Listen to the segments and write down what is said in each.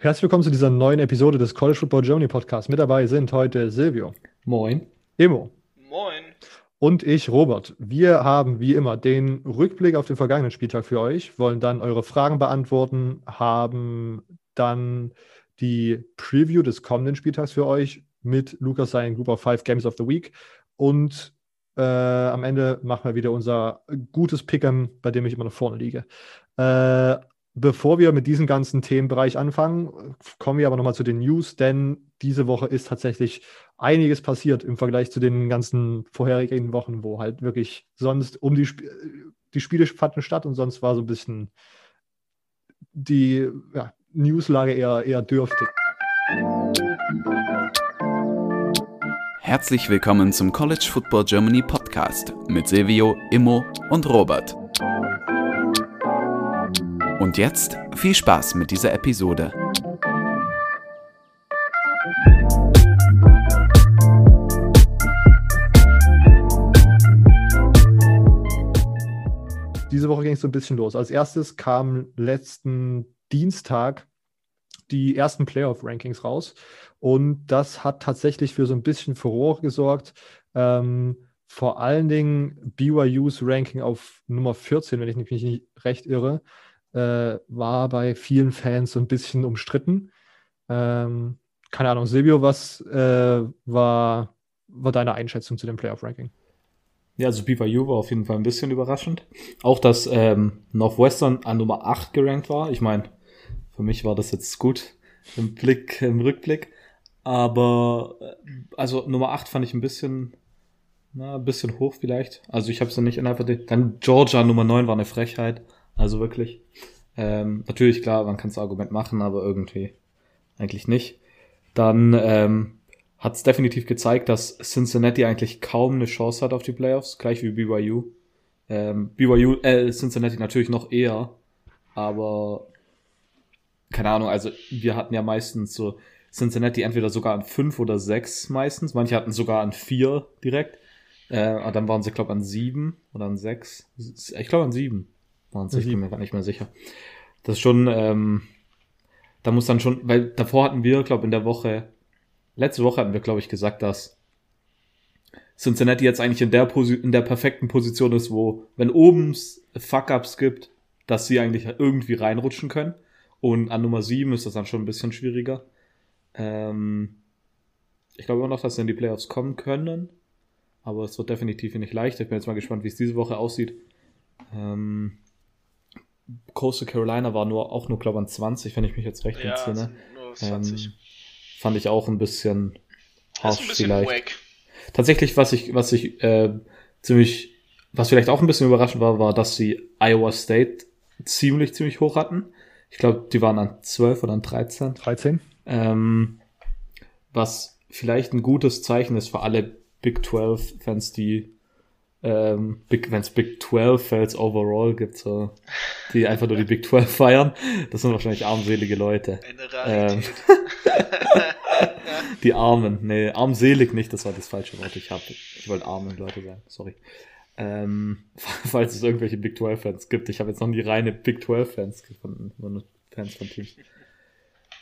Herzlich willkommen zu dieser neuen Episode des College Football Germany Podcast. Mit dabei sind heute Silvio. Moin. Emo. Moin. Und ich, Robert. Wir haben wie immer den Rückblick auf den vergangenen Spieltag für euch, wollen dann eure Fragen beantworten, haben dann die Preview des kommenden Spieltags für euch mit Lukas seinen Group of Five Games of the Week und äh, am Ende machen wir wieder unser gutes Pick'em, bei dem ich immer noch vorne liege. Äh, Bevor wir mit diesem ganzen Themenbereich anfangen, kommen wir aber nochmal zu den News, denn diese Woche ist tatsächlich einiges passiert im Vergleich zu den ganzen vorherigen Wochen, wo halt wirklich sonst um die, Sp die Spiele fanden statt und sonst war so ein bisschen die ja, Newslage eher, eher dürftig. Herzlich willkommen zum College Football Germany Podcast mit Silvio, Immo und Robert. Und jetzt viel Spaß mit dieser Episode. Diese Woche ging es so ein bisschen los. Als erstes kam letzten Dienstag die ersten Playoff-Rankings raus. Und das hat tatsächlich für so ein bisschen Furore gesorgt. Ähm, vor allen Dingen BYUs Ranking auf Nummer 14, wenn ich mich nicht recht irre, äh, war bei vielen Fans so ein bisschen umstritten. Ähm, keine Ahnung, Silvio, was äh, war, war deine Einschätzung zu dem Playoff-Ranking? Ja, also BYU war auf jeden Fall ein bisschen überraschend. Auch, dass ähm, Northwestern an Nummer 8 gerankt war. Ich meine, für mich war das jetzt gut im Blick, im Rückblick. Aber äh, also Nummer 8 fand ich ein bisschen, na, ein bisschen hoch vielleicht. Also ich habe es dann nicht innerhalb der. Dann Georgia Nummer 9 war eine Frechheit. Also wirklich. Ähm, natürlich, klar, man kann das Argument machen, aber irgendwie eigentlich nicht. Dann ähm, hat es definitiv gezeigt, dass Cincinnati eigentlich kaum eine Chance hat auf die Playoffs, gleich wie BYU. Ähm, BYU, äh, Cincinnati natürlich noch eher, aber keine Ahnung, also wir hatten ja meistens so Cincinnati entweder sogar an fünf oder sechs meistens, manche hatten sogar an vier direkt, äh, dann waren sie, glaube an sieben oder an sechs, ich glaube an sieben waren ich bin mir gar nicht mehr sicher. Das ist schon, ähm, da muss dann schon, weil davor hatten wir, glaube in der Woche, letzte Woche hatten wir, glaube ich, gesagt, dass Cincinnati jetzt eigentlich in der, Posi in der perfekten Position ist, wo, wenn oben Fuck-Ups gibt, dass sie eigentlich irgendwie reinrutschen können. Und an Nummer 7 ist das dann schon ein bisschen schwieriger. Ähm, ich glaube immer noch, dass sie in die Playoffs kommen können. Aber es wird definitiv nicht leichter. Ich bin jetzt mal gespannt, wie es diese Woche aussieht. Ähm, Coastal Carolina war nur auch nur, glaube ich, an 20, wenn ich mich jetzt recht ja, entsinne. Nur 20. Ähm, fand ich auch ein bisschen harsh ein bisschen vielleicht. Wack. Tatsächlich, was ich, was ich äh, ziemlich, was vielleicht auch ein bisschen überraschend war, war, dass sie Iowa State ziemlich, ziemlich hoch hatten. Ich glaube, die waren an 12 oder an 13. 13. Ähm, was vielleicht ein gutes Zeichen ist für alle Big 12-Fans, die ähm, wenn es Big 12 Fans overall gibt, so, die einfach nur die Big 12 feiern, das sind wahrscheinlich armselige Leute. Ähm, die Armen, nee, armselig nicht, das war das falsche Wort, ich habe, ich wollte armen Leute sagen, sorry. Ähm, falls es irgendwelche Big 12 Fans gibt, ich habe jetzt noch nie reine Big 12 Fans gefunden, nur Fans von Teams.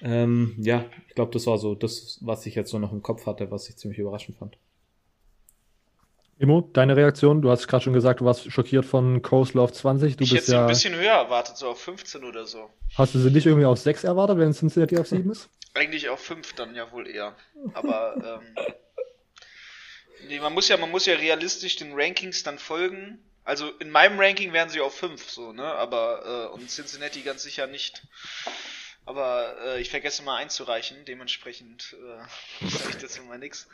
Ähm, ja, ich glaube, das war so das, was ich jetzt so noch im Kopf hatte, was ich ziemlich überraschend fand. Immo, deine Reaktion? Du hast gerade schon gesagt, du warst schockiert von Coastal auf 20. Du ich bist hätte ja, ein bisschen höher erwartet, so auf 15 oder so. Hast du sie nicht irgendwie auf 6 erwartet, wenn Cincinnati auf 7 ist? Eigentlich auf 5 dann ja wohl eher. Aber ähm, nee, man muss ja, man muss ja realistisch den Rankings dann folgen. Also in meinem Ranking wären sie auf 5 so, ne? Aber äh, und Cincinnati ganz sicher nicht. Aber äh, ich vergesse mal einzureichen, dementsprechend äh, sage ich dazu mal nichts.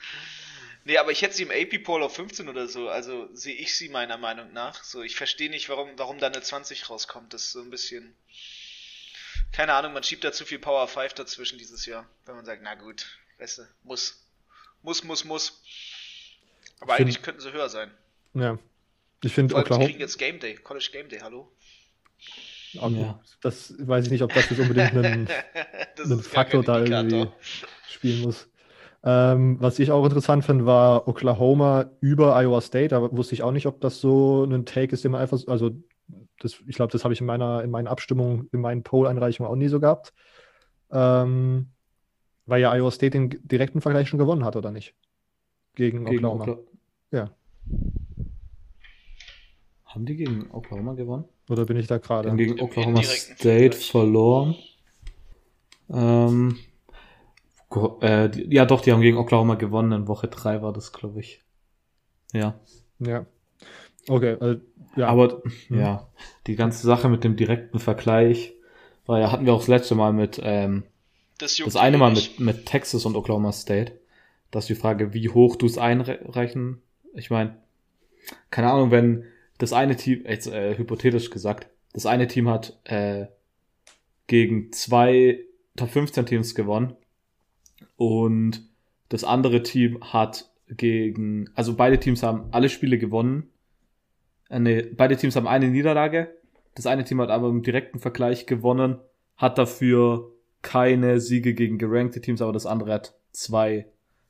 Nee, aber ich hätte sie im AP-Poll auf 15 oder so, also sehe ich sie meiner Meinung nach. So, ich verstehe nicht, warum, warum da eine 20 rauskommt. Das ist so ein bisschen. Keine Ahnung, man schiebt da zu viel Power 5 dazwischen dieses Jahr, wenn man sagt, na gut, weißt du, muss. Muss, muss, muss. Aber find, eigentlich könnten sie höher sein. Ja. Ich finde Oklahoma. Sie kriegen jetzt Game Day, College Game Day, hallo? Okay. Ja. Das weiß ich nicht, ob das jetzt unbedingt einen, einen Faktor da irgendwie spielen muss. Ähm, was ich auch interessant finde, war Oklahoma über Iowa State. Da wusste ich auch nicht, ob das so ein Take ist, den man einfach, also das, ich glaube, das habe ich in meiner, in meinen Abstimmungen, in meinen Poll-Einreichungen auch nie so gehabt. ähm, weil ja Iowa State den direkten Vergleich schon gewonnen hat, oder nicht? Gegen, Gegen Oklahoma. Okla Ja. Haben die gegen Oklahoma gewonnen? Oder bin ich da Die gerade? haben gegen Oklahoma State verloren. Ähm, äh, die, ja, doch, die haben gegen Oklahoma gewonnen. In Woche 3 war das, glaube ich. Ja. Ja. Okay, äh, ja. Aber Mhm. ja, die ganze Sache mit dem direkten Vergleich war ja, hatten wir auch das letzte Mal mit, ähm, Das, das eine Mal mit, mit Texas und Oklahoma State. Das ist die Frage, wie hoch du es einreichen. Ich meine, keine Ahnung, wenn das eine Team, jetzt äh, hypothetisch gesagt, das eine Team hat äh, gegen zwei Top 15 Teams gewonnen und das andere Team hat gegen, also beide Teams haben alle Spiele gewonnen. Äh, nee, beide Teams haben eine Niederlage. Das eine Team hat aber im direkten Vergleich gewonnen, hat dafür keine Siege gegen gerankte Teams, aber das andere hat zwei,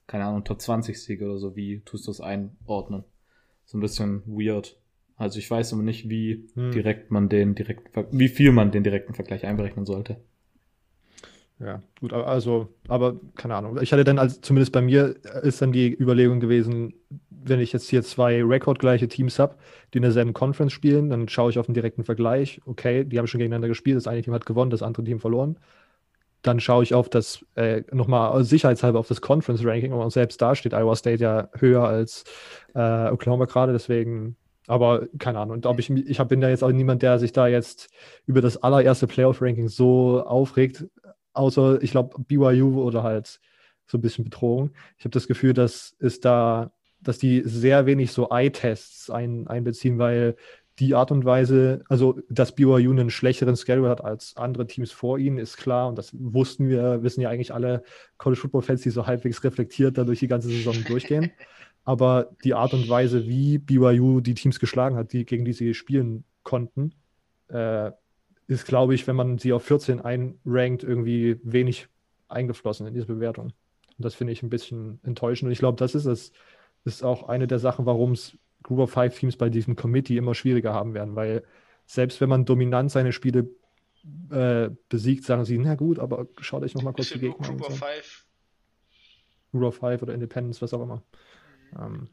keine Ahnung, Top 20 Siege oder so. Wie tust du das einordnen? So ein bisschen weird. Also ich weiß aber nicht, wie Hm. direkt man den direkten, wie viel man den direkten Vergleich einberechnen sollte. Ja, gut, aber also, aber keine Ahnung. Ich hatte dann, als zumindest bei mir, äh, ist dann die Überlegung gewesen, wenn ich jetzt hier zwei rekordgleiche Teams habe, die in derselben Conference spielen, dann schaue ich auf den direkten Vergleich. Okay, die haben schon gegeneinander gespielt, das eine Team hat gewonnen, das andere Team verloren. Dann schaue ich auf das, äh, nochmal sicherheitshalber auf das Conference-Ranking und selbst da steht Iowa State ja höher als äh, Oklahoma gerade, deswegen, aber keine Ahnung. Und ob ich, mich- ich hab, bin da jetzt auch niemand, der sich da jetzt über das allererste Playoff-Ranking so aufregt, außer ich glaube BYU oder halt so ein bisschen Bedrohung. Ich habe das Gefühl, dass es da, dass die sehr wenig so Eye-Tests ein, einbeziehen, weil die Art und Weise, also dass BYU einen schlechteren Schedule hat als andere Teams vor ihnen, ist klar und das wussten wir, wissen ja eigentlich alle College Football Fans, die so halbwegs reflektiert da durch die ganze Saison durchgehen. Aber die Art und Weise, wie BYU die Teams geschlagen hat, die, gegen die sie spielen konnten, äh, ist, glaube ich, wenn man sie auf 14 einrankt, irgendwie wenig eingeflossen in diese Bewertung. Und das finde ich ein bisschen enttäuschend. Und ich glaube, das ist es. ist auch eine der Sachen, warum es Group of Five Teams bei diesem Committee immer schwieriger haben werden, weil selbst wenn man dominant seine Spiele äh, besiegt, sagen sie, na gut, aber schaut euch nochmal kurz die Gegner an. Group of. Five. Group of Five oder Independence, was auch immer. Ähm,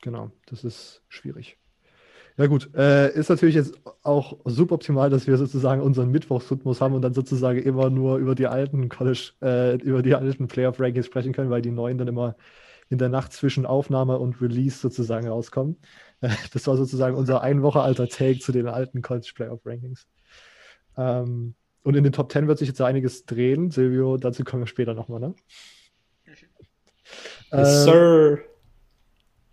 genau, das ist schwierig. Ja gut, äh, ist natürlich jetzt auch suboptimal, dass wir sozusagen unseren Mittwochsrhythmus haben und dann sozusagen immer nur über die alten College, äh, über die alten Playoff-Rankings sprechen können, weil die neuen dann immer in der Nacht zwischen Aufnahme und Release sozusagen rauskommen. Äh, das war sozusagen unser ein Woche alter Take zu den alten College Playoff-Rankings. Ähm, und in den Top 10 wird sich jetzt einiges drehen. Silvio, dazu kommen wir später nochmal, ne? Yes, Sir.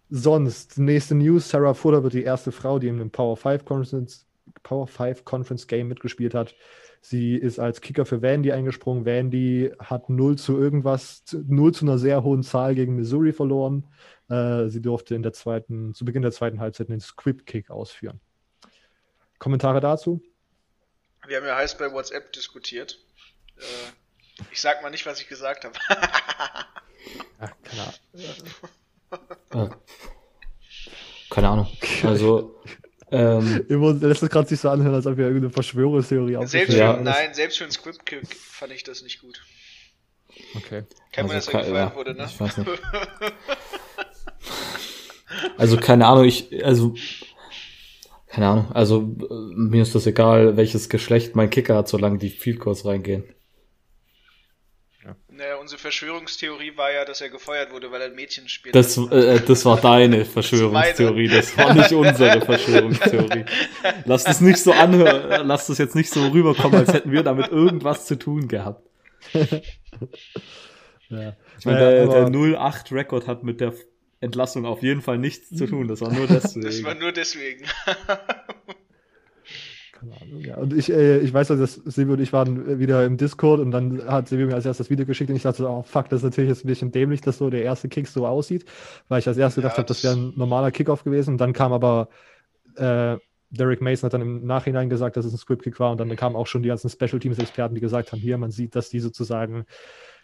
Sonst, nächste News, Sarah Fuller wird die erste Frau, die in einem Power 5 Conference, Power 5 Conference Game mitgespielt hat. Sie ist als Kicker für Vandy eingesprungen. Vandy hat 0 zu irgendwas, 0 zu einer sehr hohen Zahl gegen Missouri verloren. Äh, sie durfte in der zweiten, zu Beginn der zweiten Halbzeit den Squib Kick ausführen. Kommentare dazu? Wir haben ja heiß bei WhatsApp diskutiert. Äh, ich sag mal nicht, was ich gesagt habe. Keine Ahnung. Äh, keine Ahnung. Also, ähm, Immer lässt es gerade sich so anhören, als ob wir irgendeine Verschwörungstheorie selbst aufgestellt Ja, für, haben. nein, selbst für einen Squib Kick fand ich das nicht gut. Okay. Kein Wunder, Also dass er ke- gefeuert ja, wurde, ne? ich weiß nicht. also keine Ahnung, ich, also, keine Ahnung, also äh, mir ist das egal, welches Geschlecht mein Kicker hat, solange die Field Goals reingehen. Naja, unsere Verschwörungstheorie war ja, dass er gefeuert wurde, weil er ein Mädchen spielt. Das, äh, das war deine Verschwörungstheorie, das war nicht unsere Verschwörungstheorie. Lass das nicht so anhören, lass das jetzt nicht so rüberkommen, als hätten wir damit irgendwas zu tun gehabt. Ja. Ich meine, der, der aber- 08-Rekord hat mit der Entlassung auf jeden Fall nichts zu tun, das war nur deswegen. das war nur deswegen. Keine Ahnung, ja. Und ich, äh, ich weiß, dass Silvio und ich waren äh, wieder im Discord und dann hat Silvio mir als erstes das Video geschickt und ich dachte, so, oh fuck, das ist natürlich jetzt ein bisschen dämlich, dass so der erste Kick so aussieht, weil ich als erstes gedacht Ja, habe, das wäre ein normaler Kickoff gewesen. Und dann kam aber äh, Derek Mason hat dann im Nachhinein gesagt, dass es ein Script-Kick war und dann kamen auch schon die ganzen Special Teams-Experten, die gesagt haben, hier, man sieht, dass die sozusagen,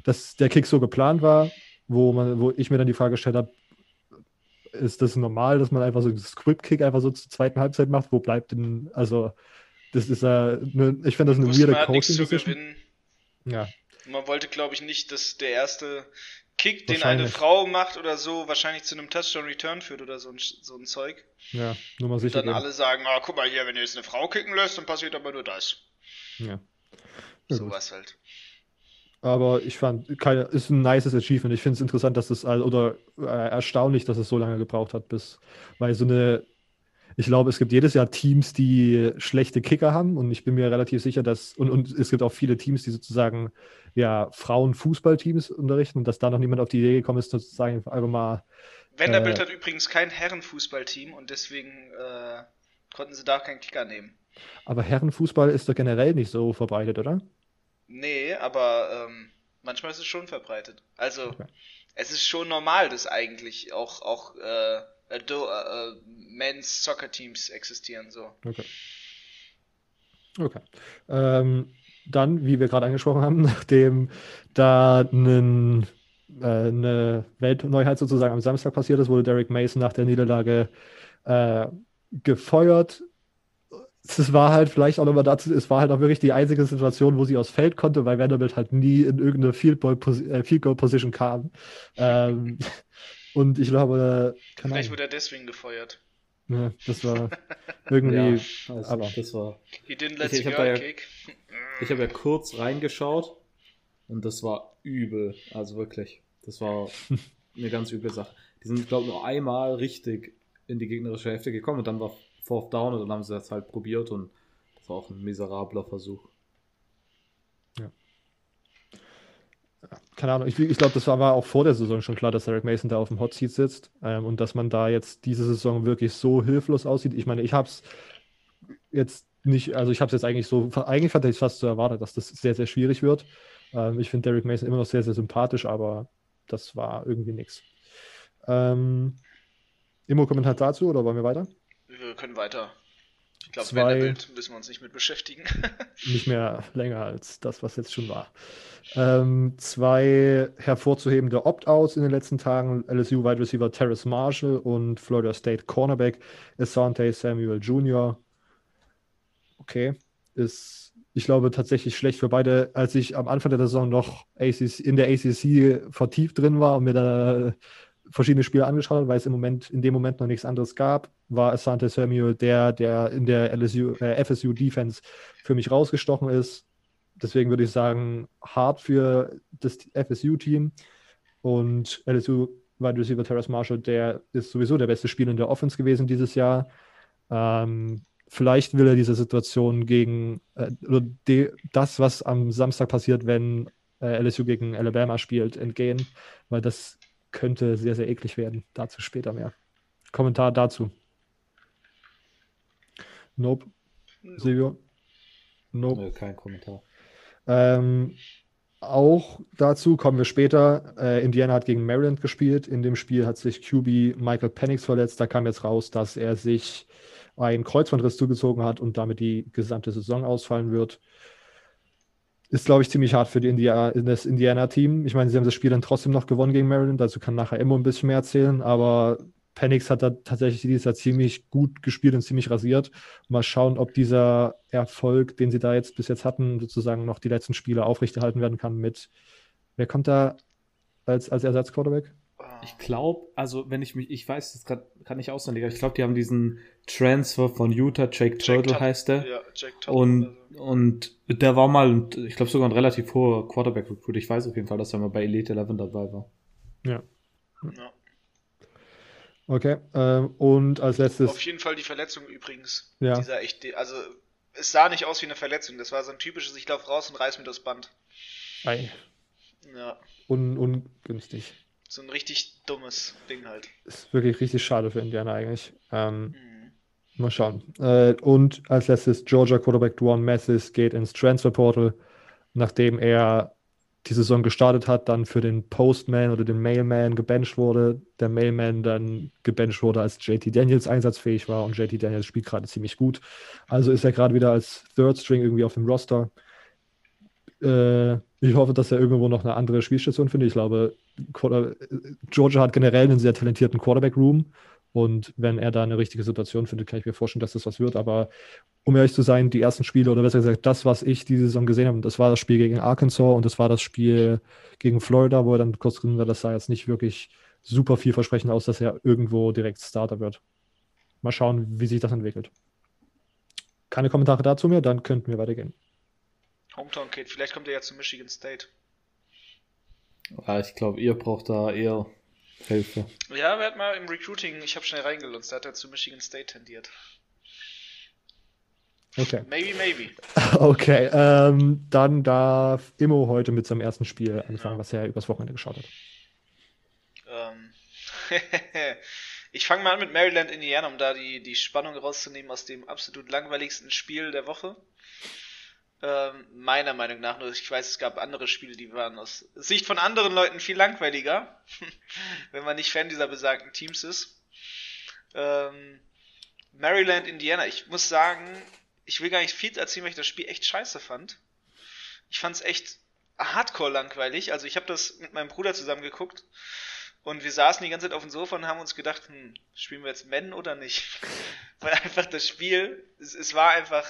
dass der Kick so geplant war, wo man, wo ich mir dann die Frage gestellt habe, ist das normal, dass man einfach so einen Script-Kick einfach so zur zweiten Halbzeit macht? Wo bleibt denn, also das ist äh, ne, ich finde das eine weirde man nichts zu Coaching-Decision. gewinnen. Ja. Man wollte, glaube ich, nicht, dass der erste Kick, den eine. Frau macht oder so, wahrscheinlich zu einem Touchdown-Return führt oder so ein, so ein Zeug. Ja, nur mal Und sicher dann gehen. alle sagen, ah, guck mal hier, wenn du jetzt eine Frau kicken lässt, dann passiert aber nur das. Ja. Ja. Sowas halt. Aber ich fand, keine, ist ein nices Achievement. Ich finde es interessant, dass es, oder äh, erstaunlich, dass es so lange gebraucht hat, bis, weil so eine, ich glaube, es gibt jedes Jahr Teams, die schlechte Kicker haben und ich bin mir relativ sicher, dass, und, und es gibt auch viele Teams, die sozusagen, ja, Frauenfußballteams unterrichten und dass da noch niemand auf die Idee gekommen ist, sozusagen einfach mal, Vanderbilt Äh, hat übrigens kein Herrenfußballteam und deswegen äh, konnten sie da keinen Kicker nehmen. aber Herrenfußball ist doch generell nicht so verbreitet, oder? Nee, aber ähm, manchmal ist es schon verbreitet. Also, Okay. es ist schon normal, dass eigentlich auch, auch äh, Äh, äh, Men's Soccer Teams existieren, so. Okay. Okay. Ähm, dann, wie wir gerade angesprochen haben, nachdem da einen, äh, eine Weltneuheit sozusagen am Samstag passiert ist, wurde Derek Mason nach der Niederlage äh, gefeuert. Es war halt vielleicht auch nochmal dazu, es war halt auch wirklich die einzige Situation, wo sie aufs Feld konnte, weil Vanderbilt halt nie in irgendeine Field äh, Goal Position kam. Ähm, und ich glaube, keine Vielleicht Ahnung, wurde er deswegen gefeuert. ja, das war irgendwie, Ja, also aber- das war. He didn't let Ich- ich hab da ja-. Ich habe ja kurz reingeschaut und das war übel. Also wirklich. Das war eine ganz üble Sache. Die sind, glaube ich, nur einmal richtig in die gegnerische Hälfte gekommen und dann war Fourth Down und dann haben sie das halt probiert und das war auch ein miserabler Versuch. Keine Ahnung, ich, ich glaube, das war, war auch vor der Saison schon klar, dass Derek Mason da auf dem Hot Seat sitzt ähm, und dass man da jetzt diese Saison wirklich so hilflos aussieht. Ich meine, ich habe es jetzt nicht, also ich habe es jetzt eigentlich so, eigentlich hatte ich fast so erwartet, dass das sehr, sehr schwierig wird. Ähm, ich finde Derek Mason immer noch sehr, sehr sympathisch, aber das war irgendwie nichts. Ähm, Immo-Kommentar dazu oder wollen wir weiter? Wir können weiter. Ich glaube, Zwei- Vanderbilt müssen wir uns nicht mit beschäftigen. nicht mehr länger als das, was jetzt schon war. Ähm, zwei hervorzuhebende Opt-outs in den letzten Tagen: LSU Wide Receiver Terrace Marshall und Florida State Cornerback Asante Samuel Jr. Okay, ist, ich glaube, tatsächlich schlecht für beide. Als ich am Anfang der Saison noch ACC, in der ACC vertieft drin war und mir da verschiedene Spiele angeschaut habe, weil es im Moment, in dem Moment noch nichts anderes gab, war Asante Samuel der, der in der LSU, äh, FSU Defense für mich rausgestochen ist. Deswegen würde ich sagen, hart für das FSU-Team. Und LSU Wide Receiver Terrace Marshall, der ist sowieso der beste Spieler in der Offense gewesen dieses Jahr. Ähm, vielleicht will er diese Situation gegen äh, oder de, das, was am Samstag passiert, wenn äh, LSU gegen Alabama spielt, entgehen, weil das könnte sehr, sehr eklig werden. Dazu später mehr. Kommentar dazu. Nope. Silvio? Nope. Nö, kein Kommentar. Ähm, auch dazu kommen wir später. Äh, Indiana hat gegen Maryland gespielt. In dem Spiel hat sich QB Michael Penix verletzt. Da kam jetzt raus, dass er sich einen Kreuzbandriss zugezogen hat und damit die gesamte Saison ausfallen wird. Ist, glaube ich, ziemlich hart für die India das Indiana-Team. Ich meine, sie haben das Spiel dann trotzdem noch gewonnen gegen Maryland. Dazu kann nachher immer ein bisschen mehr erzählen. Aber Penix hat da tatsächlich dieses Jahr ziemlich gut gespielt und ziemlich rasiert. Mal schauen, ob dieser Erfolg, den sie da jetzt bis jetzt hatten, sozusagen noch die letzten Spiele aufrechterhalten werden kann mit, wer kommt da als, als Ersatzquarterback? Ah. Ich glaube, also wenn ich mich, ich weiß das gerade kann ich auswendig, aber ich glaube, die haben diesen Transfer von Utah, Jake Jack Turtle Tut- heißt der. Ja, Jack Tuttle Und, und der war mal, ich glaube sogar ein relativ hoher Quarterback-Recruit. Ich weiß auf jeden Fall, dass er mal bei Elite 11 dabei war. Ja. Ja. Okay. Ähm, und als letztes, Auf jeden Fall die Verletzung übrigens. Ja. Dieser echt, also es sah nicht aus wie eine Verletzung. Das war so ein typisches, ich lauf raus und reiß mir das Band. ei, Ja, un, ungünstig. So ein richtig dummes Ding halt. Ist wirklich richtig schade für Indiana eigentlich. Ähm, Mhm. Mal schauen. Äh, und als letztes Georgia Quarterback Duan Mathis geht ins Transfer Portal, nachdem er die Saison gestartet hat, dann für den Postman oder den Mailman gebencht wurde. Der Mailman dann gebencht wurde, als JT Daniels einsatzfähig war und JT Daniels spielt gerade ziemlich gut. Also ist er gerade wieder als Third String irgendwie auf dem Roster. Äh, ich hoffe, dass er irgendwo noch eine andere Spielstation findet. Ich glaube, Quarter Georgia hat generell einen sehr talentierten Quarterback-Room. Und wenn er da eine richtige Situation findet, kann ich mir vorstellen, dass das was wird. Aber um ehrlich zu sein, die ersten Spiele oder besser gesagt, das, was ich diese Saison gesehen habe, das war das Spiel gegen Arkansas und das war das Spiel gegen Florida, wo er dann kurz drin war, das sah jetzt nicht wirklich super vielversprechend aus, dass er irgendwo direkt Starter wird. Mal schauen, wie sich das entwickelt. Keine Kommentare dazu mehr, dann könnten wir weitergehen. Hometown Kid, vielleicht kommt er ja zu Michigan State. Ja, ich glaube, ihr braucht da eher Hilfe. Ja, wer hat mal im Recruiting, ich habe schnell reingelunzt, da hat er zu Michigan State tendiert. Okay. Maybe, maybe. Okay, ähm, dann darf Immo heute mit seinem ersten Spiel anfangen, was er übers Wochenende geschaut hat. Ähm, ich fange mal an mit Maryland, Indiana, um da die, die Spannung rauszunehmen aus dem absolut langweiligsten Spiel der Woche. Ähm, meiner Meinung nach, nur ich weiß, es gab andere Spiele, die waren aus Sicht von anderen Leuten viel langweiliger, wenn man nicht Fan dieser besagten Teams ist. Ähm, Maryland, Indiana, ich muss sagen, ich will gar nicht viel erzählen, weil ich das Spiel echt scheiße fand. Ich fand es echt hardcore langweilig. Also ich habe das mit meinem Bruder zusammen geguckt und wir saßen die ganze Zeit auf dem Sofa und haben uns gedacht, hm, spielen wir jetzt Men oder nicht? Weil einfach das Spiel, es, es war einfach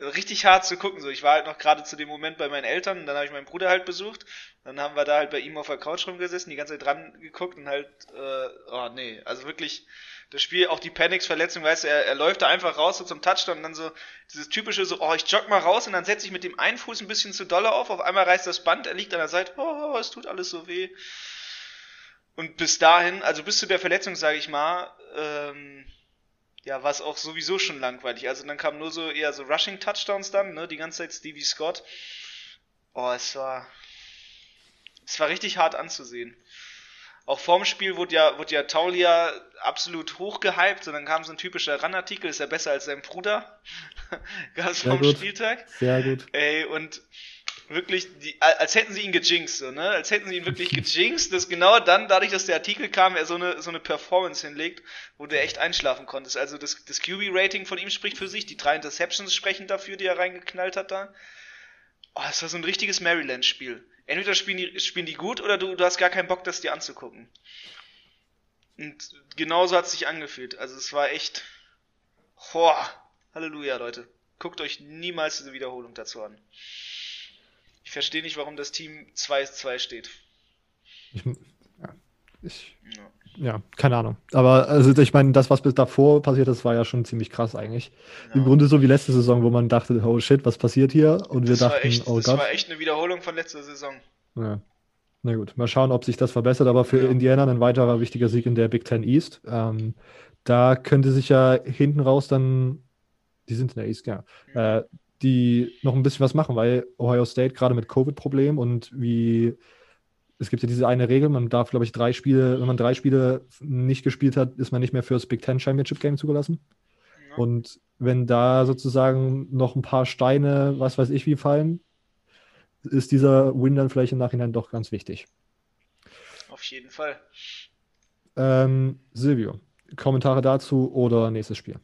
richtig hart zu gucken. So, ich war halt noch gerade zu dem Moment bei meinen Eltern und dann habe ich meinen Bruder halt besucht. Dann haben wir da halt bei ihm auf der Couch rumgesessen, die ganze Zeit dran geguckt und halt, äh, oh nee, also wirklich das Spiel, auch die Panics-Verletzung, weißt du, er, er läuft da einfach raus so zum Touchdown und dann so dieses typische so, oh, ich jogg mal raus und dann setze ich mit dem einen Fuß ein bisschen zu dolle auf, auf einmal reißt das Band, er liegt an der Seite, oh, es tut alles so weh. Und bis dahin, also bis zu der Verletzung, sage ich mal, ähm, ja, war es auch sowieso schon langweilig. Also dann kam nur so eher so Rushing-Touchdowns dann, ne, die ganze Zeit Stevie Scott. Oh, es war, es war richtig hart anzusehen auch vorm Spiel wurde ja, wurde ja Taulia absolut hochgehypt und dann kam so ein typischer Run-Artikel, ist ja besser als sein Bruder. Gab es vorm Spieltag. Sehr gut. Ey, und wirklich, die, als hätten sie ihn gejinxt, so, ne? Als hätten sie ihn wirklich gejinxt, dass genau dann, dadurch, dass der Artikel kam, er so eine, so eine Performance hinlegt, wo du echt einschlafen konntest. Also das, das QB-Rating von ihm spricht für sich, die drei Interceptions sprechen dafür, die er reingeknallt hat da. Oh, das war so ein richtiges Maryland-Spiel entweder spielen die, spielen die gut oder du, du hast gar keinen Bock, das dir anzugucken. Und genauso hat es sich angefühlt. Also es war echt. Boah, Halleluja, Leute. Guckt euch niemals diese Wiederholung dazu an. Ich verstehe nicht, warum das Team 2-2 steht. Ich, ja, ich, ja ja, keine Ahnung. Aber also ich meine, das, was bis davor passiert ist, war ja schon ziemlich krass eigentlich. Ja. Im Grunde so wie letzte Saison, wo man dachte, oh shit, was passiert hier? Und wir das dachten, echt, oh das Gott. Das war echt eine Wiederholung von letzter Saison. Ja. Na gut, mal schauen, ob sich das verbessert. Aber für ja. Indiana ein weiterer wichtiger Sieg in der Big Ten East. Ähm, da könnte sich ja hinten raus dann, die sind in der East, ja, mhm. äh, die noch ein bisschen was machen, weil Ohio State gerade mit Covid-Problemen und wie es gibt ja diese eine Regel, man darf, glaube ich, drei Spiele, wenn man drei Spiele nicht gespielt hat, ist man nicht mehr fürs Big Ten Championship Game zugelassen. Ja. Und wenn da sozusagen noch ein paar Steine, was weiß ich, wie fallen, ist dieser Win dann vielleicht im Nachhinein doch ganz wichtig. Auf jeden Fall. Ähm, Silvio, Kommentare dazu oder nächstes Spiel?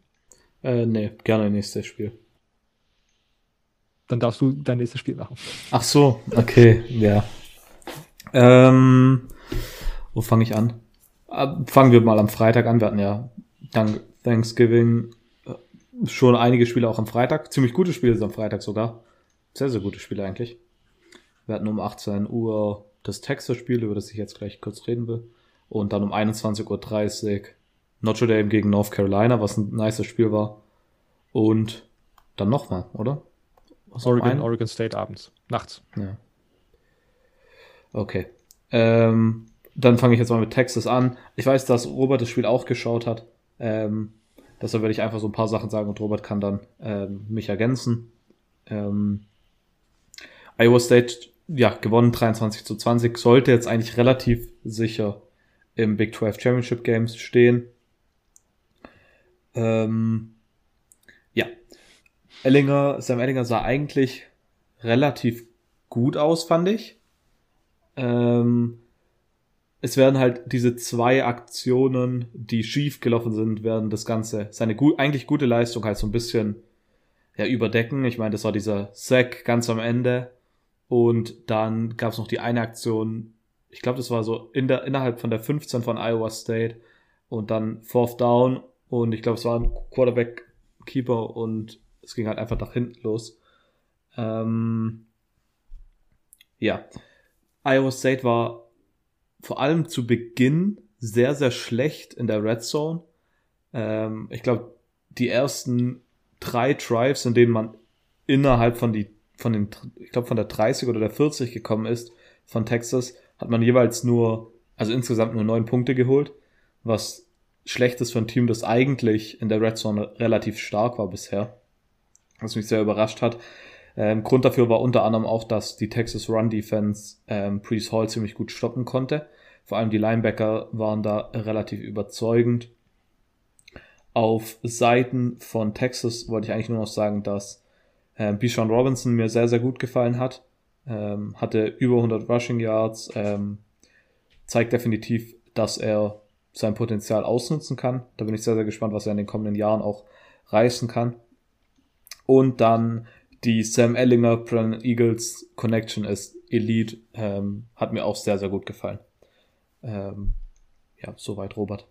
Äh, nee, gerne nächstes Spiel. Dann darfst du dein nächstes Spiel machen. Ach so, okay, ja. Ähm, wo fange ich an? Äh, fangen wir mal am Freitag an. Wir hatten ja dank Thanksgiving äh, schon einige Spiele auch am Freitag. Ziemlich gute Spiele am Freitag sogar. Sehr, sehr gute Spiele eigentlich. Wir hatten um 18 Uhr das Texas-Spiel, über das ich jetzt gleich kurz reden will. Und dann um 21.30 Uhr Notre Dame gegen North Carolina, was ein nices Spiel war. Und dann nochmal, oder? Oregon, Oregon State abends, nachts. Ja. Okay. Ähm, dann fange ich jetzt mal mit Texas an. Ich weiß, dass Robert das Spiel auch geschaut hat. Ähm, deshalb werde ich einfach so ein paar Sachen sagen und Robert kann dann ähm, mich ergänzen. Ähm, Iowa State, ja, gewonnen 23 zu 20, sollte jetzt eigentlich relativ sicher im Big 12 Championship Games stehen. Ähm. Ellinger, Sam Ellinger sah eigentlich relativ gut aus, fand ich. Ähm, es werden halt diese zwei Aktionen, die schief gelaufen sind, werden das Ganze, seine gu eigentlich gute Leistung halt so ein bisschen ja, überdecken. Ich meine, das war dieser Sack ganz am Ende. Und dann gab es noch die eine Aktion, ich glaube, das war so in der, innerhalb von der 15 von Iowa State, und dann Fourth Down und ich glaube, es war ein Quarterback-Keeper und es ging halt einfach nach hinten los. Ähm, ja, Iowa State war vor allem zu Beginn sehr, sehr schlecht in der Red Zone. Ähm, ich glaube, die ersten drei Drives, in denen man innerhalb von die, von den, ich glaube, von der 30 oder der 40 gekommen ist von Texas, hat man jeweils nur, also insgesamt nur neun Punkte geholt, was schlecht ist für ein Team, das eigentlich in der Red Zone relativ stark war bisher. Was mich sehr überrascht hat. Ähm, Grund dafür war unter anderem auch, dass die Texas Run Defense ähm, Priest Hall ziemlich gut stoppen konnte. Vor allem die Linebacker waren da relativ überzeugend. Auf Seiten von Texas wollte ich eigentlich nur noch sagen, dass äh, Bichon Robinson mir sehr, sehr gut gefallen hat. Ähm, hatte über 100 Rushing Yards, ähm, zeigt definitiv, dass er sein Potenzial ausnutzen kann. Da bin ich sehr, sehr gespannt, was er in den kommenden Jahren auch reißen kann. Und dann die Sam Ellinger Brandon Eagles Connection ist Elite, ähm, hat mir auch sehr, sehr gut gefallen. Ähm, ja, soweit, Robert.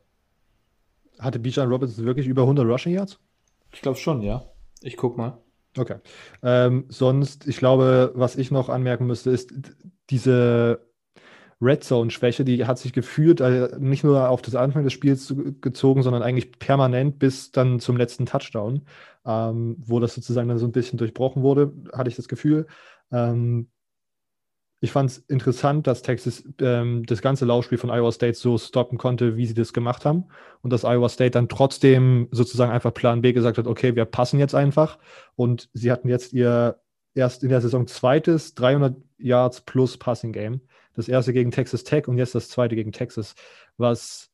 Hatte Bijan Robinson wirklich über 100 Rushing Yards? Ich glaube schon, ja. Ich guck mal. Okay. Ähm, sonst, ich glaube, was ich noch anmerken müsste, ist diese Red Zone-Schwäche, die hat sich gefühlt äh, nicht nur auf das Anfang des Spiels gezogen, sondern eigentlich permanent bis dann zum letzten Touchdown, ähm, wo das sozusagen dann so ein bisschen durchbrochen wurde, hatte ich das Gefühl. Ähm, ich fand es interessant, dass Texas ähm, das ganze Laufspiel von Iowa State so stoppen konnte, wie sie das gemacht haben. Und dass Iowa State dann trotzdem sozusagen einfach Plan B gesagt hat, okay, wir passen jetzt einfach. Und sie hatten jetzt ihr erst in der Saison zweites 300 Yards plus Passing Game. Das erste gegen Texas Tech und jetzt das zweite gegen Texas, was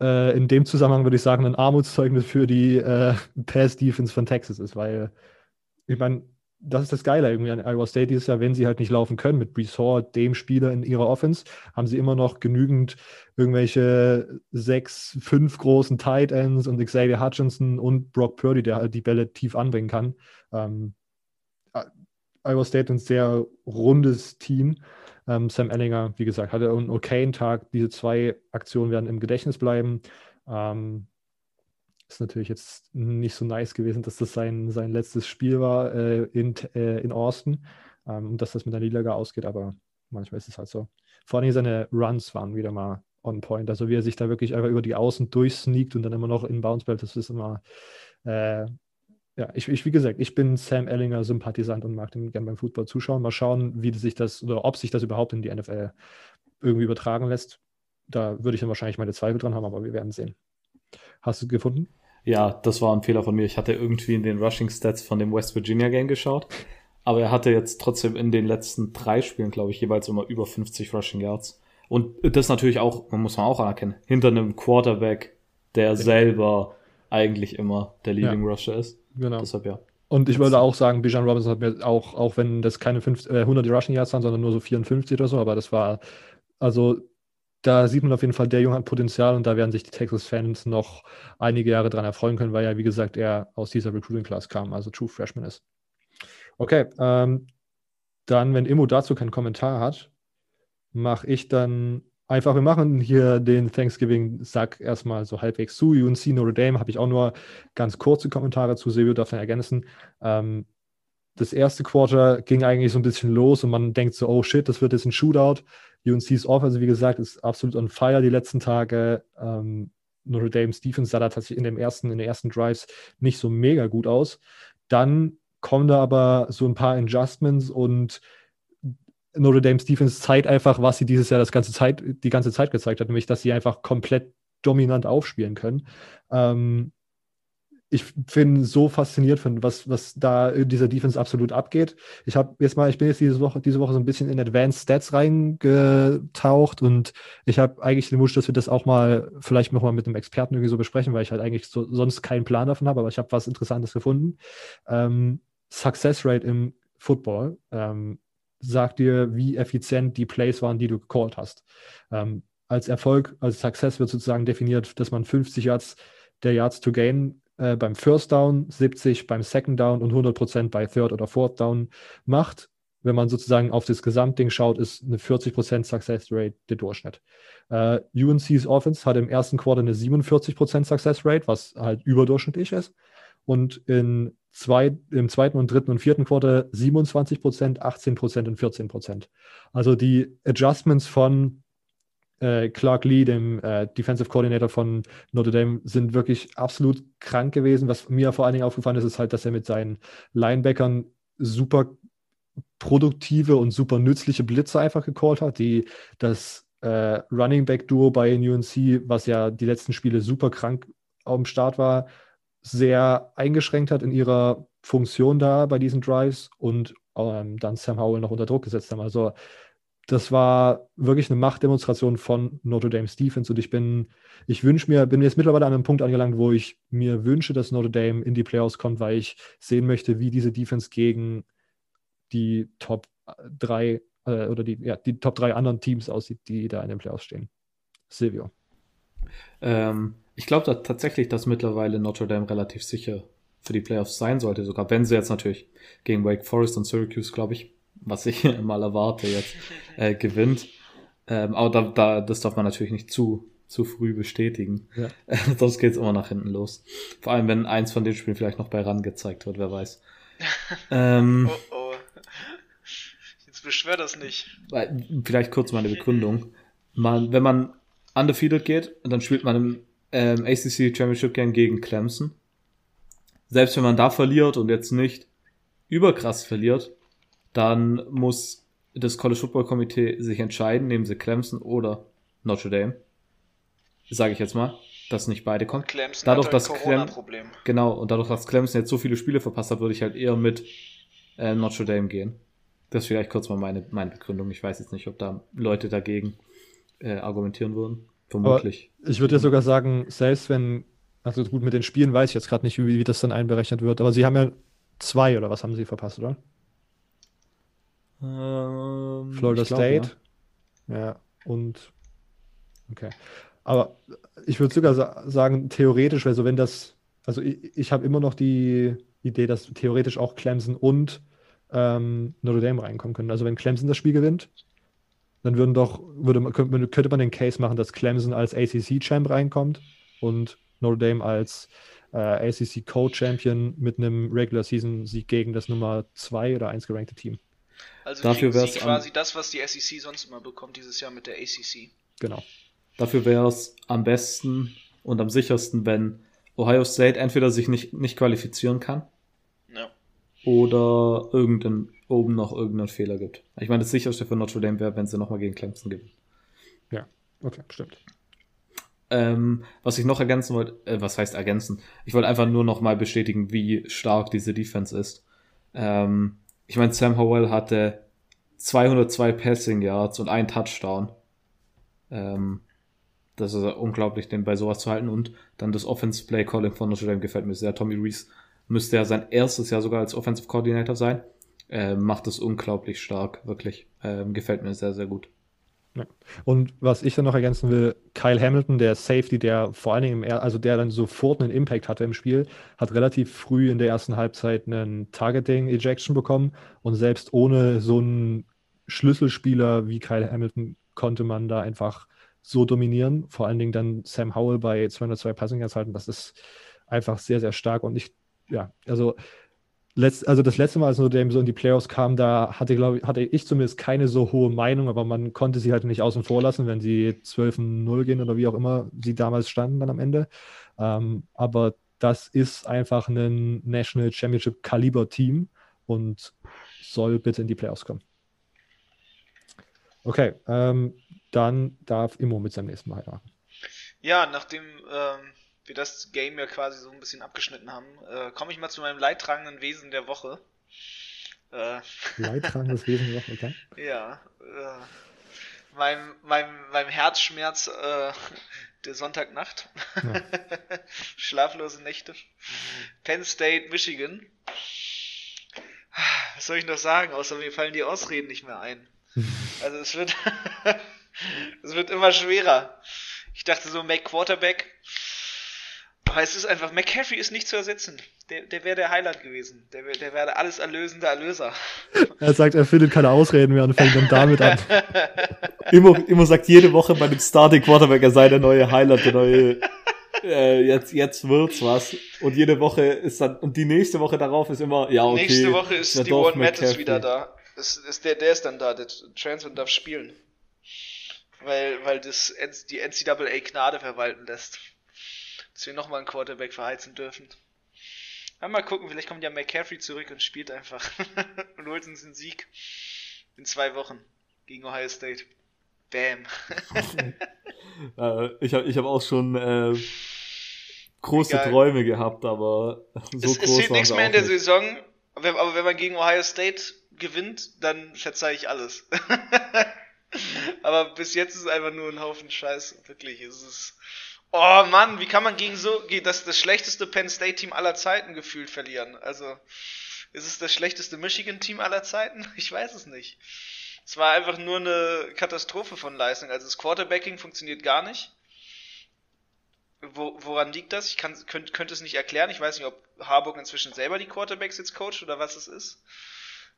äh, in dem Zusammenhang würde ich sagen ein Armutszeugnis für die äh, Pass-Defense von Texas ist, weil ich meine, das ist das Geile irgendwie an Iowa State dieses Jahr, wenn sie halt nicht laufen können mit Brees Hall, dem Spieler in ihrer Offense, haben sie immer noch genügend irgendwelche sechs, fünf großen Tight Ends und Xavier Hutchinson und Brock Purdy, der halt die Bälle tief anbringen kann. Ähm, Iowa State ein sehr rundes Team. Ähm, Sam Ellinger, wie gesagt, hatte einen okayen Tag. Diese zwei Aktionen werden im Gedächtnis bleiben. Ähm, ist natürlich jetzt nicht so nice gewesen, dass das sein, sein letztes Spiel war äh, in, äh, in Austin ähm, und dass das mit der Niederlage ausgeht, aber manchmal ist es halt so. Vor allem seine Runs waren wieder mal on point. Also wie er sich da wirklich einfach über die Außen durchsneakt und dann immer noch in Bounce bleibt, das ist immer, äh, ja, ich, ich, wie gesagt, ich bin Sam Ellinger Sympathisant und mag den gerne beim Football zuschauen. Mal schauen, wie sich das oder ob sich das überhaupt in die NFL irgendwie übertragen lässt. Da würde ich dann wahrscheinlich meine Zweifel dran haben, aber wir werden sehen. Hast du gefunden? Ja, das war ein Fehler von mir. Ich hatte irgendwie in den Rushing Stats von dem West Virginia Game geschaut. Aber er hatte jetzt trotzdem in den letzten drei Spielen, glaube ich, jeweils immer über 50 Rushing Yards. Und das natürlich auch, man muss man auch anerkennen, hinter einem Quarterback, der selber eigentlich immer der Leading ja. Rusher ist. Genau. Deshalb ja. Und ich würde auch sagen, Bijan Robinson hat mir auch, auch wenn das keine 50, äh, 100 Rushing Yards waren, sondern nur so 54 oder so, aber das war, also da sieht man auf jeden Fall, der Junge hat Potenzial und da werden sich die Texas-Fans noch einige Jahre dran erfreuen können, weil ja, wie gesagt, er aus dieser Recruiting-Class kam, also True Freshman ist. Okay, ähm, dann, wenn Immo dazu keinen Kommentar hat, mache ich dann einfach, wir machen hier den Thanksgiving-Sack erstmal so halbwegs zu. UNC Notre Dame habe ich auch nur ganz kurze Kommentare zu. Silvio darf dann ergänzen. Ähm, das erste Quarter ging eigentlich so ein bisschen los und man denkt so, oh shit, das wird jetzt ein Shootout. UNC's Offense, wie gesagt, ist absolut on fire die letzten Tage. Ähm, Notre Dame's Defense sah da tatsächlich in, dem ersten, in den ersten Drives nicht so mega gut aus. Dann kommen da aber so ein paar Adjustments und Notre Dame's Defense zeigt einfach, was sie dieses Jahr das ganze Zeit, die ganze Zeit gezeigt hat, nämlich, dass sie einfach komplett dominant aufspielen können. Ähm, ich bin so fasziniert von was, was da in dieser Defense absolut abgeht. Ich habe jetzt mal, ich bin jetzt diese Woche, diese Woche so ein bisschen in Advanced Stats reingetaucht und ich habe eigentlich den Wunsch, dass wir das auch mal vielleicht noch mal mit einem Experten irgendwie so besprechen, weil ich halt eigentlich so, sonst keinen Plan davon habe, aber ich habe was Interessantes gefunden. Ähm, Success Rate im Football. Ähm, sagt dir, wie effizient die Plays waren, die du gecallt hast. Ähm, als Erfolg, als Success wird sozusagen definiert, dass man 50 Yards der Yards to Gain äh, beim First Down, 70 beim Second Down und 100% bei Third oder Fourth Down macht. wenn man sozusagen auf das Gesamtding schaut, ist eine 40% Success Rate der Durchschnitt. Äh, UNC's Offense hat im ersten Quarter eine 47% Success Rate, was halt überdurchschnittlich ist. Und in zwei, im zweiten und dritten und vierten Quarter 27%, 18% und 14%. Also die Adjustments von äh, Clark Lee, dem äh, Defensive Coordinator von Notre Dame, sind wirklich absolut krank gewesen. Was mir vor allen Dingen aufgefallen ist, ist halt, dass er mit seinen Linebackern super produktive und super nützliche Blitze einfach gecallt hat, die das äh, Running Back Duo bei UNC, was ja die letzten Spiele super krank am Start war, sehr eingeschränkt hat in ihrer Funktion da bei diesen Drives und ähm, dann Sam Howell noch unter Druck gesetzt haben. Also das war wirklich eine Machtdemonstration von Notre Dame's Defense und ich bin, ich wünsche mir, bin jetzt mittlerweile an einem Punkt angelangt, wo ich mir wünsche, dass Notre Dame in die Playoffs kommt, weil ich sehen möchte, wie diese Defense gegen die Top 3 äh, oder die, ja, die Top 3 anderen Teams aussieht, die da in den Playoffs stehen. Silvio. Ähm, ich glaube da tatsächlich, dass mittlerweile Notre Dame relativ sicher für die Playoffs sein sollte, sogar wenn sie jetzt natürlich gegen Wake Forest und Syracuse, glaube ich, was ich mal erwarte, jetzt äh, gewinnt. Ähm, aber da, da, das darf man natürlich nicht zu, zu früh bestätigen. Ja. Sonst geht es immer nach hinten los. Vor allem, wenn eins von den Spielen vielleicht noch bei RAN gezeigt wird, wer weiß. ähm, oh, oh. Jetzt beschwer das nicht. Vielleicht kurz meine Begründung. Man, wenn man undefeated geht, dann spielt man im ähm, ACC Championship Game gegen Clemson. Selbst wenn man da verliert und jetzt nicht überkrass verliert, dann muss das College Football Komitee sich entscheiden, nehmen sie Clemson oder Notre Dame. Sage ich jetzt mal, dass nicht beide kommen. Clemson dadurch, hat dass Clem genau und dadurch, dass Clemson jetzt so viele Spiele verpasst hat, würde ich halt eher mit äh, Notre Dame gehen. Das ist vielleicht kurz mal meine, meine Begründung. Ich weiß jetzt nicht, ob da Leute dagegen äh, argumentieren würden. Vermutlich. Aber ich würde ja sogar sagen, selbst wenn, also gut, mit den Spielen weiß ich jetzt gerade nicht, wie, wie das dann einberechnet wird, aber sie haben ja zwei oder was haben sie verpasst, oder? Ähm, Florida glaub, State. Ja. ja. und okay. Aber ich würde sogar sa sagen, theoretisch, also wenn das, also ich, ich habe immer noch die Idee, dass theoretisch auch Clemson und ähm, Notre Dame reinkommen können. Also wenn Clemson das Spiel gewinnt, dann würden doch, würde, könnte man den Case machen, dass Clemson als ACC-Champ reinkommt und Notre Dame als äh, ACC Co-Champion mit einem Regular Season-Sieg gegen das Nummer 2 oder 1 gerankte Team. Also Dafür wäre es quasi das, was die SEC sonst immer bekommt dieses Jahr mit der ACC. Genau. Dafür wäre es am besten und am sichersten, wenn Ohio State entweder sich nicht, nicht qualifizieren kann. Oder irgendein, oben noch irgendeinen Fehler gibt. Ich meine, das sicherste für Notre Dame wäre, wenn sie nochmal gegen Clemson gewinnen. Ja, okay, stimmt. Ähm, was ich noch ergänzen wollte, äh, was heißt ergänzen? Ich wollte einfach nur noch mal bestätigen, wie stark diese Defense ist. Ähm, ich meine, Sam Howell hatte 202 Passing Yards und einen Touchdown. Ähm, das ist unglaublich, den bei sowas zu halten. Und dann das Offensive Play Calling von Notre Dame gefällt mir sehr. Tommy Reese müsste ja sein erstes Jahr sogar als Offensive Coordinator sein. Äh, macht es unglaublich stark, wirklich. Ähm, gefällt mir sehr, sehr gut. Ja. Und was ich dann noch ergänzen will, Kyle Hamilton, der Safety, der vor allen Dingen, im, also der dann sofort einen Impact hatte im Spiel, hat relativ früh in der ersten Halbzeit einen Targeting-Ejection bekommen und selbst ohne so einen Schlüsselspieler wie Kyle Hamilton konnte man da einfach so dominieren. Vor allen Dingen dann Sam Howell bei 202 Passing Yards halten, das ist einfach sehr, sehr stark und ich, ja, also Letzt, also das letzte Mal, als Notre Dame so in die Playoffs kam, da hatte, glaube ich, hatte ich zumindest keine so hohe Meinung, aber man konnte sie halt nicht außen vor lassen, wenn sie 12-0 gehen oder wie auch immer sie damals standen dann am Ende. Ähm, aber das ist einfach ein National Championship Kaliber Team und soll bitte in die Playoffs kommen. Okay, ähm, dann darf Immo mit seinem nächsten Mal weitermachen. Ja, nachdem ähm, wir das Game ja quasi so ein bisschen abgeschnitten haben, äh, komme ich mal zu meinem leidtragenden Wesen der Woche. Äh, Leidtragendes Wesen der Woche, okay? Ja. Äh, meinem, meinem, meinem Herzschmerz äh, der Sonntagnacht. Ja. Schlaflose Nächte. Penn State, Michigan. Was soll ich noch sagen, außer mir fallen die Ausreden nicht mehr ein. Also es wird, es wird immer schwerer. Ich dachte so, Mac Quarterback, aber es ist einfach, McCaffrey ist nicht zu ersetzen. der, der wäre der Highlight gewesen. Der, wär- der wäre der alles erlösende Erlöser. Er sagt, er findet keine Ausreden mehr und fängt dann damit an. Immer, immer sagt jede Woche bei dem Starting Quarterback, er sei der neue Highlight, der neue, äh, jetzt, jetzt wird's was. Und jede Woche ist dann, und die nächste Woche darauf ist immer, ja, okay. Nächste Woche ist die One McCaffrey. wieder da. Das ist der, der ist dann da. Der Transfer darf spielen. Weil, weil das die NCAA Gnade verwalten lässt. Dass wir nochmal einen Quarterback verheizen dürfen. Mal gucken, vielleicht kommt ja McCaffrey zurück und spielt einfach. und holt uns einen Sieg. In zwei Wochen. Gegen Ohio State. Bam. Äh, ich habe ich hab auch schon äh, große Egal. Träume gehabt, aber so es, groß es fehlt nichts mehr in der nicht. Saison, aber aber wenn man gegen Ohio State gewinnt, dann verzeihe ich alles. aber bis jetzt ist es einfach nur ein Haufen Scheiß. Wirklich, es ist. Oh Mann, wie kann man gegen so gegen das, das schlechteste Penn State Team aller Zeiten gefühlt verlieren? Also, ist es das schlechteste Michigan Team aller Zeiten? Ich weiß es nicht. Es war einfach nur eine Katastrophe von Leistung. Also das Quarterbacking funktioniert gar nicht. Wo, woran liegt das? Ich kann, könnt, könnte es nicht erklären. Ich weiß nicht, ob Harburg inzwischen selber die Quarterbacks jetzt coacht oder was es ist.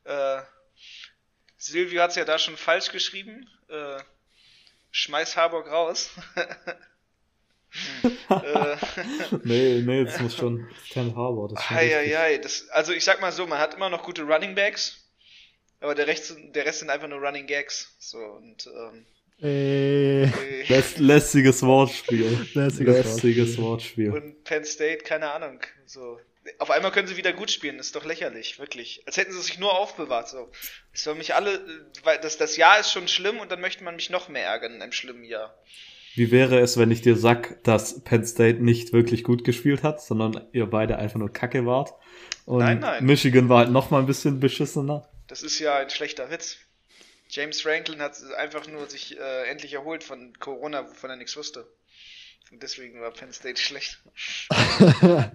Äh, Silvio hat es ja da schon falsch geschrieben. Äh, schmeiß Harburg raus. äh, Nee, nee, das muss schon Ken Harbour. Das schon richtig. Eieiei, das, also ich sag mal so, man hat immer noch gute Running Backs, aber der Rest, der Rest sind einfach nur Running Gags. So und ähm, Äh, äh, Läss, lässiges Wortspiel. Lässiges lässiges Wortspiel. und Penn State, keine Ahnung. So. Auf einmal können sie wieder gut spielen, das ist doch lächerlich, wirklich. Als hätten sie sich nur aufbewahrt. So. Das soll mich alle, weil das, das Jahr ist schon schlimm und dann möchte man mich noch mehr ärgern in einem schlimmen Jahr. Wie wäre es, wenn ich dir sag, dass Penn State nicht wirklich gut gespielt hat, sondern ihr beide einfach nur Kacke wart? Und Nein, nein. Michigan war halt noch mal ein bisschen beschissener. Das ist ja ein schlechter Witz. James Franklin hat einfach nur sich äh, endlich erholt von Corona, wovon er nichts wusste. Und deswegen war Penn State schlecht.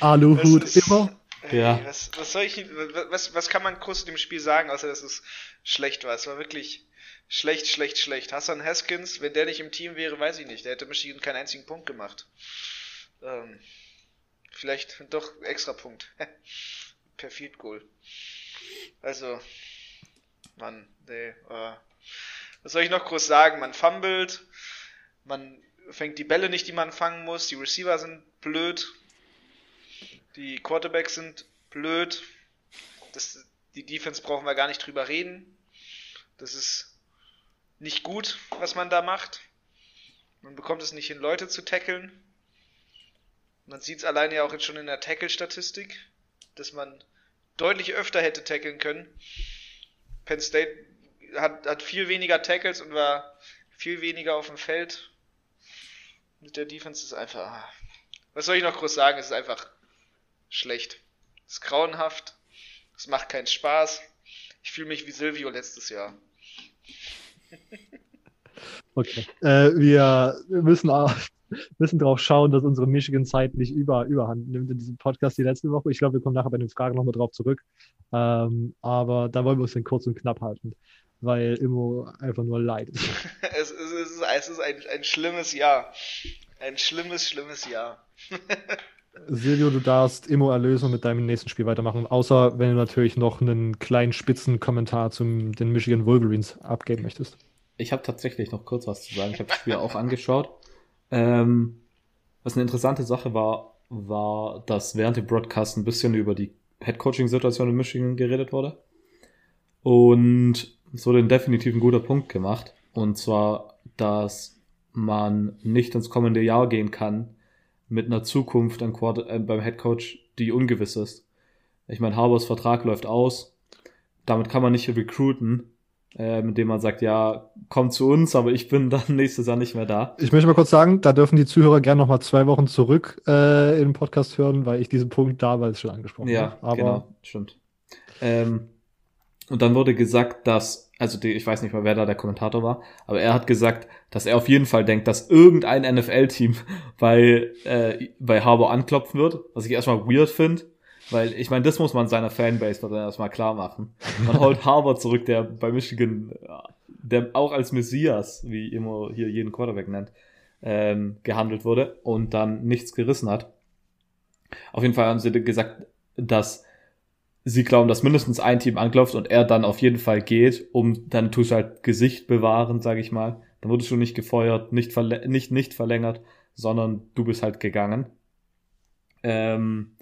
Aluhut ist- immer. Ey, Ja. Was, was soll ich, was, was kann man kurz zu dem Spiel sagen, außer dass es schlecht war? Es war wirklich schlecht, schlecht, schlecht. Hassan Haskins, wenn der nicht im Team wäre, weiß ich nicht. Der hätte Michigan keinen einzigen Punkt gemacht. Ähm, vielleicht doch extra Punkt. per Field Goal. Also, Mann, nee, äh, was soll ich noch groß sagen? Man fummelt, man fängt die Bälle nicht, die man fangen muss, die Receiver sind blöd, die Quarterbacks sind blöd. Das, die Defense brauchen wir gar nicht drüber reden. Das ist nicht gut, was man da macht. Man bekommt es nicht hin, Leute zu tackeln. Man sieht es alleine ja auch jetzt schon in der Tackle-Statistik, dass man deutlich öfter hätte tackeln können. Penn State hat, hat viel weniger Tackles und war viel weniger auf dem Feld. Mit der Defense ist einfach. Was soll ich noch groß sagen? Es ist einfach schlecht. Es ist grauenhaft. Es macht keinen Spaß. Ich fühle mich wie Silvio letztes Jahr. Okay. Äh, wir müssen, müssen darauf schauen, dass unsere Michigan-Zeit nicht über, überhand nimmt in diesem Podcast die letzte Woche. Ich glaube, wir kommen nachher bei den Fragen nochmal drauf zurück. Ähm, aber da wollen wir uns den kurz und knapp halten, weil Immo einfach nur leidet. Es, ist- es ist, es ist ein, ein schlimmes Jahr. Ein schlimmes, schlimmes Jahr. Silvio, du darfst Immo erlösen und mit deinem nächsten Spiel weitermachen, außer wenn du natürlich noch einen kleinen Spitzenkommentar zum den Michigan Wolverines abgeben möchtest. Ich habe tatsächlich noch kurz was zu sagen. Ich habe das Spiel auch angeschaut. Ähm, was eine interessante Sache war, war, dass während dem Broadcast ein bisschen über die Headcoaching-Situation in Michigan geredet wurde. Und es wurde definitiv ein guter Punkt gemacht. Und zwar, dass man nicht ins kommende Jahr gehen kann mit einer Zukunft an Quarter äh, beim Headcoach, die ungewiss ist. Ich meine, Harbors Vertrag läuft aus. Damit kann man nicht recruiten, äh, mit dem man sagt, ja, komm zu uns, aber ich bin dann nächstes Jahr nicht mehr da. Ich möchte mal kurz sagen, da dürfen die Zuhörer gerne nochmal zwei Wochen zurück äh, in den Podcast hören, weil ich diesen Punkt damals schon angesprochen Ja, habe. Aber genau, stimmt. Ähm, und dann wurde gesagt, dass, also die, ich weiß nicht mal, wer da der Kommentator war, aber er hat gesagt, dass er auf jeden Fall denkt, dass irgendein NFL-Team bei, äh, bei Harbour anklopfen wird, was ich erstmal weird finde, weil ich meine, das muss man seiner Fanbase dann erstmal klar machen. Man holt Harbour zurück, der bei Michigan, äh, der auch als Messias, wie immer hier jeden Quarterback nennt, ähm, gehandelt wurde und dann nichts gerissen hat. Auf jeden Fall haben sie gesagt, dass sie glauben, dass mindestens ein Team anklopft und er dann auf jeden Fall geht, um dann tust du halt Gesicht bewahren, sage ich mal. Dann wurdest du nicht gefeuert, nicht, verle nicht, nicht verlängert, sondern du bist halt gegangen. Ähm,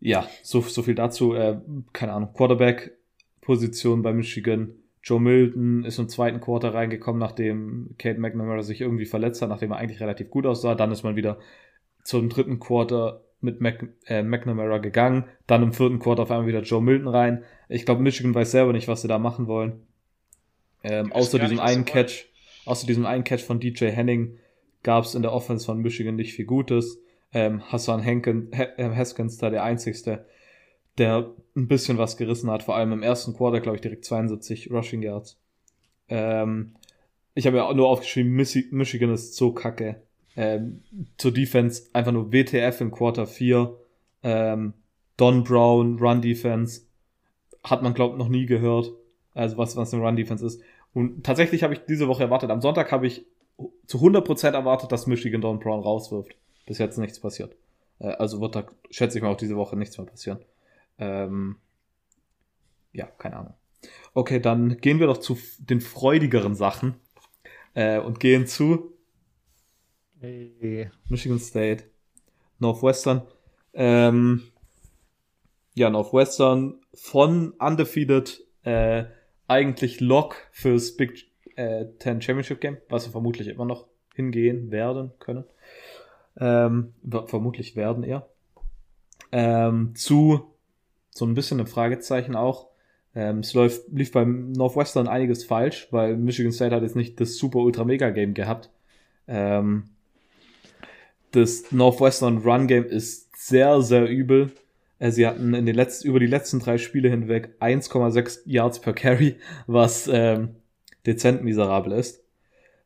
ja, so, so viel dazu. Äh, keine Ahnung, Quarterback-Position bei Michigan. Joe Milton ist im zweiten Quarter reingekommen, nachdem Kate McNamara sich irgendwie verletzt hat, nachdem er eigentlich relativ gut aussah. Dann ist man wieder zum dritten Quarter mit Mac, äh, McNamara gegangen. Dann im vierten Quarter auf einmal wieder Joe Milton rein. Ich glaube, Michigan weiß selber nicht, was sie da machen wollen. Ähm, außer diesem nicht, einen Catch, außer diesem einen Catch von DJ Henning gab es in der Offense von Michigan nicht viel Gutes. Ähm, Hassan Henken, äh, Haskins da der einzigste, der ein bisschen was gerissen hat, vor allem im ersten Quarter, glaube ich, direkt 72 Rushing Yards. Ähm, ich habe ja nur aufgeschrieben, Michigan ist so kacke. Ähm, zur Defense einfach nur WTF in Quarter 4. Ähm, Don Brown, Run Defense. Hat man, glaube ich, noch nie gehört. Also was, was eine Run Defense ist. Und tatsächlich habe ich diese Woche erwartet. Am Sonntag habe ich zu 100% erwartet, dass Michigan Don Brown rauswirft. Bis jetzt nichts passiert. Äh, also wird da, schätze ich mal, auch diese Woche nichts mehr passieren. Ähm, ja, keine Ahnung. Okay, dann gehen wir doch zu den freudigeren Sachen äh, und gehen zu hey. Michigan State, Northwestern. Ähm, ja, Northwestern von undefeated äh, eigentlich Lock fürs Big äh, Ten Championship Game, was wir vermutlich immer noch hingehen werden können. Ähm, vermutlich werden eher. Ähm, zu so ein bisschen ein Fragezeichen auch. Ähm, es läuft, lief beim Northwestern einiges falsch, weil Michigan State hat jetzt nicht das super ultra mega Game gehabt. Ähm, das Northwestern Run Game ist sehr, sehr übel. Äh, sie hatten in den letzten, über die letzten drei Spiele hinweg 1,6 Yards per Carry, was ähm, dezent miserabel ist.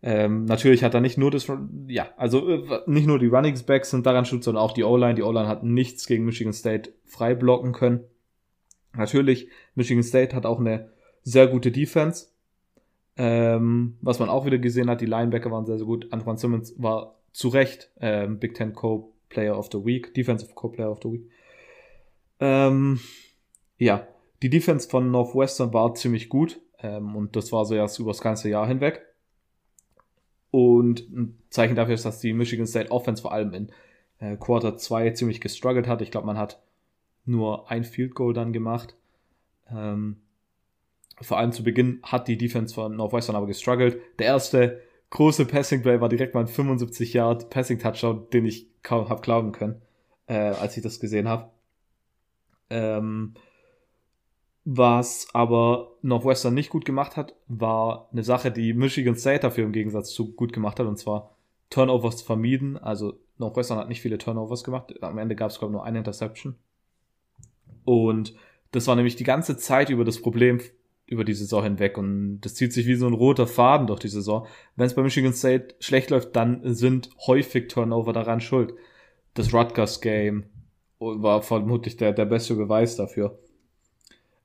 Ähm, natürlich hat er nicht nur das, ja, also äh, nicht nur die Running Backs sind daran schuld, sondern auch die O-Line. Die O-Line hat nichts gegen Michigan State frei blocken können. Natürlich, Michigan State hat auch eine sehr gute Defense. Ähm, was man auch wieder gesehen hat, die Linebacker waren sehr, sehr gut. Antoine Simmons war zu Recht ähm, Big Ten Co-Player of the Week, Defensive Co-Player of the Week. Ähm, ja, die Defense von Northwestern war ziemlich gut ähm, und das war so erst über das ganze Jahr hinweg. Und ein Zeichen dafür ist, dass die Michigan State Offense vor allem in äh, Quarter 2 ziemlich gestruggelt hat. Ich glaube, man hat nur ein Field Goal dann gemacht. Ähm, vor allem zu Beginn hat die Defense von Northwestern aber gestruggelt. Der erste große Passing Play war direkt mal ein 75 Yard Passing Touchdown, den ich kaum hab glauben können, äh, als ich das gesehen habe. Ähm, was aber Northwestern nicht gut gemacht hat, war eine Sache, die Michigan State dafür im Gegensatz zu gut gemacht hat, und zwar Turnovers vermieden. Also Northwestern hat nicht viele Turnovers gemacht. Am Ende gab es, glaube ich, nur eine Interception. Und das war nämlich die ganze Zeit über das Problem über die Saison hinweg und das zieht sich wie so ein roter Faden durch die Saison. Wenn es bei Michigan State schlecht läuft, dann sind häufig Turnover daran schuld. Das Rutgers Game war vermutlich der, der beste Beweis dafür.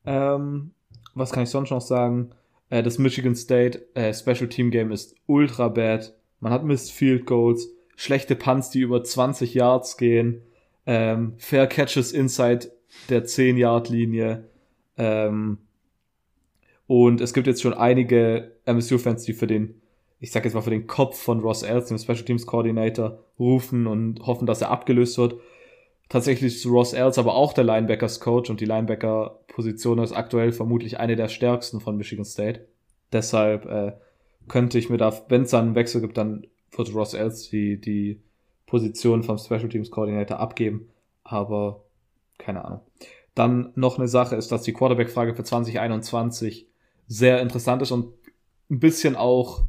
Ähm, was kann ich sonst noch sagen? Äh, das Michigan State äh, Special Team Game ist ultra bad. Man hat Missed Field Goals, schlechte Punts, die über 20 Yards gehen, ähm, Fair Catches inside der 10-Yard-Linie. Ähm, und es gibt jetzt schon einige MSU-Fans, die für den, ich sag jetzt mal für den Kopf von Ross Els, dem Special Teams Coordinator, rufen und hoffen, dass er abgelöst wird. Tatsächlich ist Ross Els aber auch der Linebackers Coach und die Linebacker-Position ist aktuell vermutlich eine der stärksten von Michigan State. Deshalb äh, könnte ich mir da, wenn es einen Wechsel gibt, dann wird Ross Els die, die Position vom Special Teams Coordinator abgeben. Aber keine Ahnung. Dann noch eine Sache ist, dass die Quarterback-Frage für 2021 sehr interessant ist und ein bisschen auch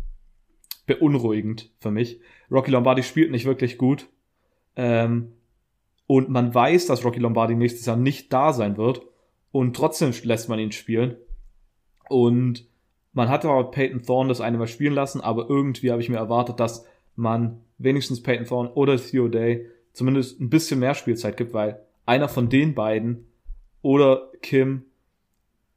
beunruhigend für mich. Rocky Lombardi spielt nicht wirklich gut. Ähm, und man weiß, dass Rocky Lombardi nächstes Jahr nicht da sein wird. Und trotzdem lässt man ihn spielen. Und man hat aber Peyton Thorne das eine Mal spielen lassen, aber irgendwie habe ich mir erwartet, dass man wenigstens Peyton Thorne oder Theo Day zumindest ein bisschen mehr Spielzeit gibt, weil einer von den beiden oder Kim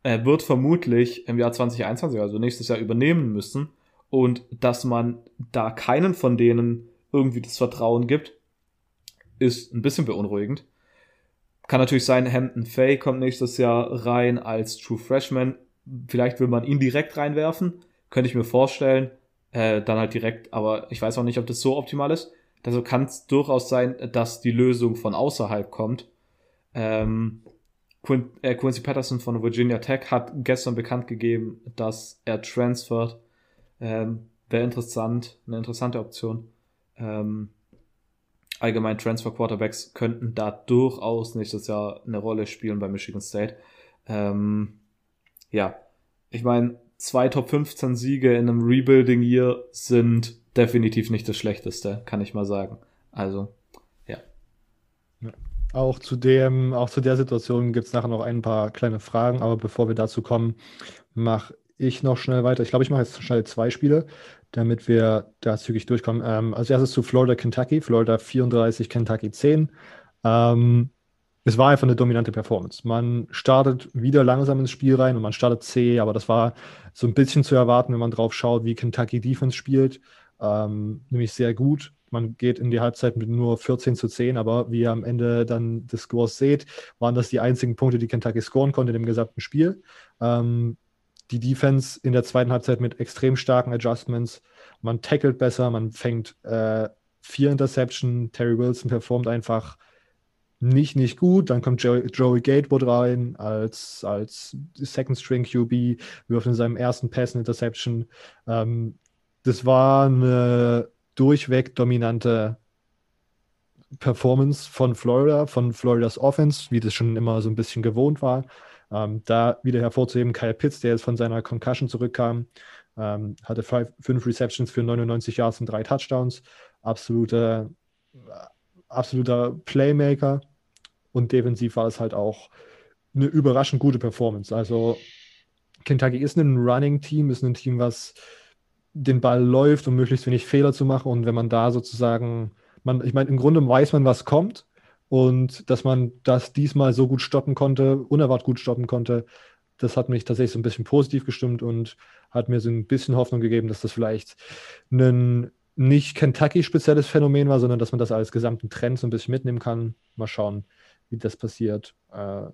äh, wird vermutlich im Jahr 2021, also nächstes Jahr, übernehmen müssen und dass man da keinen von denen irgendwie das Vertrauen gibt, ist ein bisschen beunruhigend. Kann natürlich sein, Hampton Fay kommt nächstes Jahr rein als True Freshman. Vielleicht will man ihn direkt reinwerfen. Könnte ich mir vorstellen. Äh, dann halt direkt, aber ich weiß auch nicht, ob das so optimal ist. Also kann es durchaus sein, dass die Lösung von außerhalb kommt. Ähm, Quin äh, Quincy Patterson von Virginia Tech hat gestern bekannt gegeben, dass er transfert. Ähm, Wäre interessant, eine interessante Option. Ähm, allgemein Transfer Quarterbacks könnten da durchaus nächstes Jahr eine Rolle spielen bei Michigan State. Ähm, ja, ich meine, zwei Top 15 Siege in einem Rebuilding Year sind definitiv nicht das Schlechteste, kann ich mal sagen. Also. Auch zu dem, auch zu der Situation gibt es nachher noch ein paar kleine Fragen, aber bevor wir dazu kommen, mache ich noch schnell weiter. Ich glaube, ich mache jetzt schnell zwei Spiele, damit wir da zügig durchkommen. Ähm, als erstes zu Florida, Kentucky. Florida 34, Kentucky 10. Ähm, es war einfach eine dominante Performance. Man startet wieder langsam ins Spiel rein und man startet zäh, aber das war so ein bisschen zu erwarten, wenn man drauf schaut, wie Kentucky Defense spielt. Ähm, nämlich sehr gut. Man geht in die Halbzeit mit nur 14 zu 10, aber wie ihr am Ende dann des Scores seht, waren das die einzigen Punkte, die Kentucky scoren konnte in dem gesamten Spiel. Ähm, die Defense in der zweiten Halbzeit mit extrem starken Adjustments. Man tackelt besser, man fängt äh, vier Interception. Terry Wilson performt einfach nicht, nicht gut. Dann kommt Joey, Joey Gatewood rein als, als Second String QB, wirft in seinem ersten Pass eine Interception. Ähm, das war eine durchweg dominante Performance von Florida, von Floridas Offense, wie das schon immer so ein bisschen gewohnt war. Ähm, da wieder hervorzuheben, Kyle Pitts, der jetzt von seiner Concussion zurückkam, ähm, hatte five, fünf Receptions für 99 Yards und drei Touchdowns. Absoluter absoluter Playmaker und defensiv war es halt auch eine überraschend gute Performance. Also Kentucky ist ein Running-Team, ist ein Team, was den Ball läuft, um möglichst wenig Fehler zu machen. Und wenn man da sozusagen, man, ich meine, im Grunde weiß man, was kommt. Und dass man das diesmal so gut stoppen konnte, unerwartet gut stoppen konnte, das hat mich tatsächlich so ein bisschen positiv gestimmt und hat mir so ein bisschen Hoffnung gegeben, dass das vielleicht ein nicht Kentucky-spezielles Phänomen war, sondern dass man das als gesamten Trend so ein bisschen mitnehmen kann. Mal schauen, wie das passiert. Äh,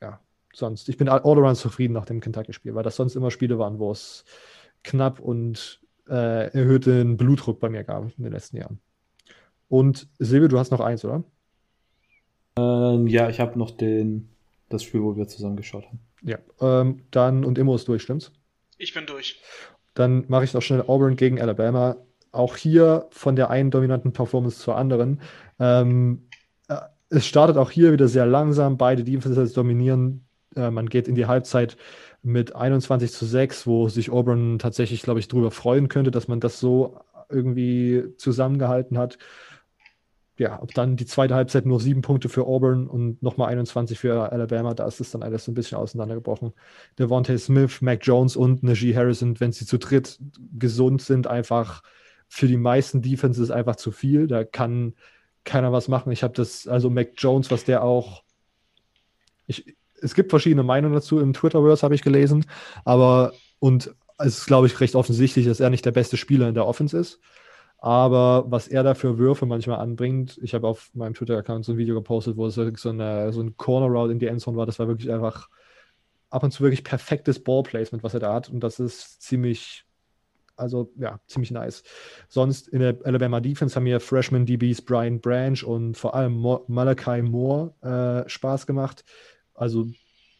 ja, sonst, ich bin all around zufrieden nach dem Kentucky-Spiel, weil das sonst immer Spiele waren, wo es knapp und äh, erhöhten Blutdruck bei mir gab in den letzten Jahren. Und Silvio, du hast noch eins, oder? Ähm, ja, ich habe noch den, das Spiel, wo wir zusammen geschaut haben. Ja, ähm, dann und Immo ist durch, stimmt's? Ich bin durch. Dann mache ich noch schnell Auburn gegen Alabama auch hier von der einen dominanten Performance zur anderen. Ähm, äh, es startet auch hier wieder sehr langsam. Beide Defenses dominieren. Äh, man geht in die Halbzeit mit 21 zu 6, wo sich Auburn tatsächlich, glaube ich, darüber freuen könnte, dass man das so irgendwie zusammengehalten hat. Ja, ob dann die zweite Halbzeit nur sieben Punkte für Auburn und nochmal 21 für Alabama, da ist es dann alles so ein bisschen auseinandergebrochen. Devontae Smith, Mac Jones und Najee Harrison, wenn sie zu dritt gesund sind, einfach für die meisten Defenses einfach zu viel. Da kann keiner was machen. Ich habe das, also Mac Jones, was der auch. Ich, es gibt verschiedene Meinungen dazu im Twitterverse, habe ich gelesen. Aber, und es ist, glaube ich, recht offensichtlich, dass er nicht der beste Spieler in der Offense ist. Aber was er da für Würfe manchmal anbringt, ich habe auf meinem Twitter-Account so ein Video gepostet, wo es so, eine, so ein Corner-Route in die Endzone war. Das war wirklich einfach ab und zu wirklich perfektes Ballplacement, was er da hat. Und das ist ziemlich also ja, ziemlich nice. Sonst in der Alabama Defense haben mir Freshman DBs Brian Branch und vor allem Mo Malachi Moore äh, Spaß gemacht. Also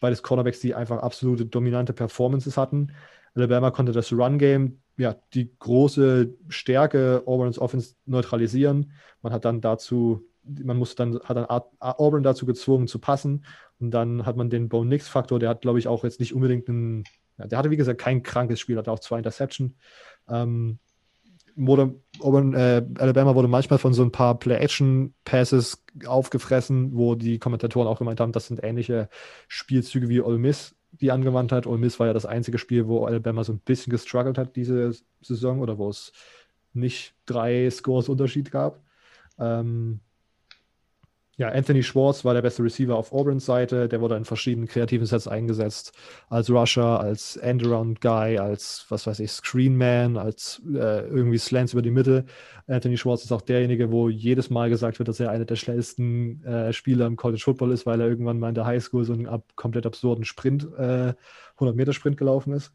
beides Cornerbacks, die einfach absolute dominante Performances hatten. Alabama konnte das Run-Game, ja, die große Stärke Auburn's Offense neutralisieren. Man hat dann dazu, man musste dann, hat dann Auburn dazu gezwungen zu passen. Und dann hat man den Bo Nix-Faktor, der hat, glaube ich, auch jetzt nicht unbedingt einen ja, der hatte, wie gesagt, kein krankes Spiel, hatte auch zwei Interception. Ähm, wurde, äh, Alabama wurde manchmal von so ein paar Play-Action-Passes aufgefressen, wo die Kommentatoren auch gemeint haben, das sind ähnliche Spielzüge wie Ole Miss, die angewandt hat. Ole Miss war ja das einzige Spiel, wo Alabama so ein bisschen gestruggelt hat diese Saison oder wo es nicht drei Scores Unterschied gab. Ähm, ja, Anthony Schwartz war der beste Receiver auf Auburn's Seite. Der wurde in verschiedenen kreativen Sets eingesetzt. Als Rusher, als Endaround-Guy, als, was weiß ich, Screenman, als äh, irgendwie Slants über die Mitte. Anthony Schwartz ist auch derjenige, wo jedes Mal gesagt wird, dass er einer der schnellsten äh, Spieler im College Football ist, weil er irgendwann mal in der Highschool so einen ab, komplett absurden Sprint, äh, 100-Meter-Sprint gelaufen ist.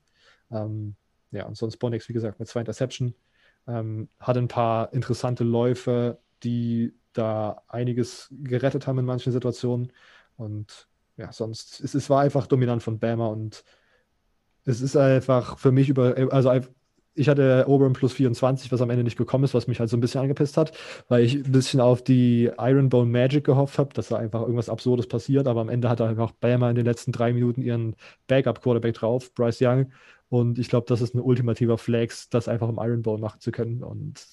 Ähm, ja, und sonst Bonix, wie gesagt, mit zwei Interception. Ähm, hat ein paar interessante Läufe, die da einiges gerettet haben in manchen Situationen. Und ja, sonst, es, es war einfach dominant von Bama und es ist einfach für mich über, also ich hatte Oberon plus 24, was am Ende nicht gekommen ist, was mich halt so ein bisschen angepisst hat, weil ich ein bisschen auf die Ironbone Magic gehofft habe, dass da einfach irgendwas Absurdes passiert, aber am Ende hat einfach Bama in den letzten drei Minuten ihren Backup-Quarterback drauf, Bryce Young. Und ich glaube, das ist ein ultimativer Flex, das einfach im Ironbone machen zu können. Und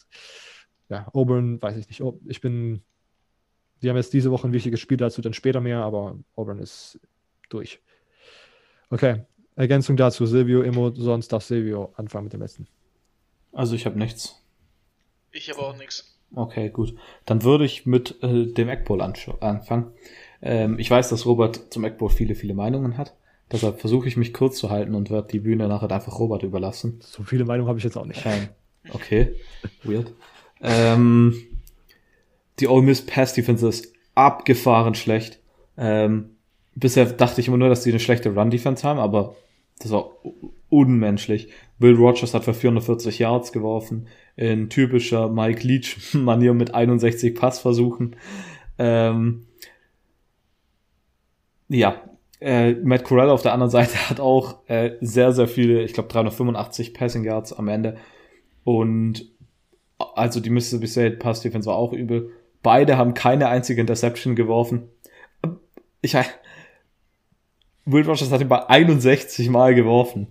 ja, Auburn, weiß ich nicht. Ich bin, die haben jetzt diese Woche ein wichtiges Spiel, dazu dann später mehr, aber Auburn ist durch. Okay, Ergänzung dazu, Silvio, Immo, sonst darf Silvio anfangen mit dem letzten. Also ich habe nichts. Ich habe auch nichts. Okay, gut. Dann würde ich mit äh, dem Eckball anfangen. Ähm, ich weiß, dass Robert zum Eckball viele, viele Meinungen hat. Deshalb versuche ich mich kurz zu halten und werde die Bühne nachher einfach Robert überlassen. So viele Meinungen habe ich jetzt auch nicht. Ähm, okay, weird. Ähm, die Ole Miss Pass Defense ist abgefahren schlecht. Ähm, bisher dachte ich immer nur, dass die eine schlechte Run Defense haben, aber das war unmenschlich. Will Rogers hat für 440 Yards geworfen, in typischer Mike Leach Manier mit 61 Passversuchen. Ähm, ja, äh, Matt Corral auf der anderen Seite hat auch äh, sehr, sehr viele, ich glaube 385 Passing Yards am Ende. Und also die Mississippi State Pass Defense war auch übel. Beide haben keine einzige Interception geworfen. Ich, Will Rogers hat ihn bei 61 Mal geworfen.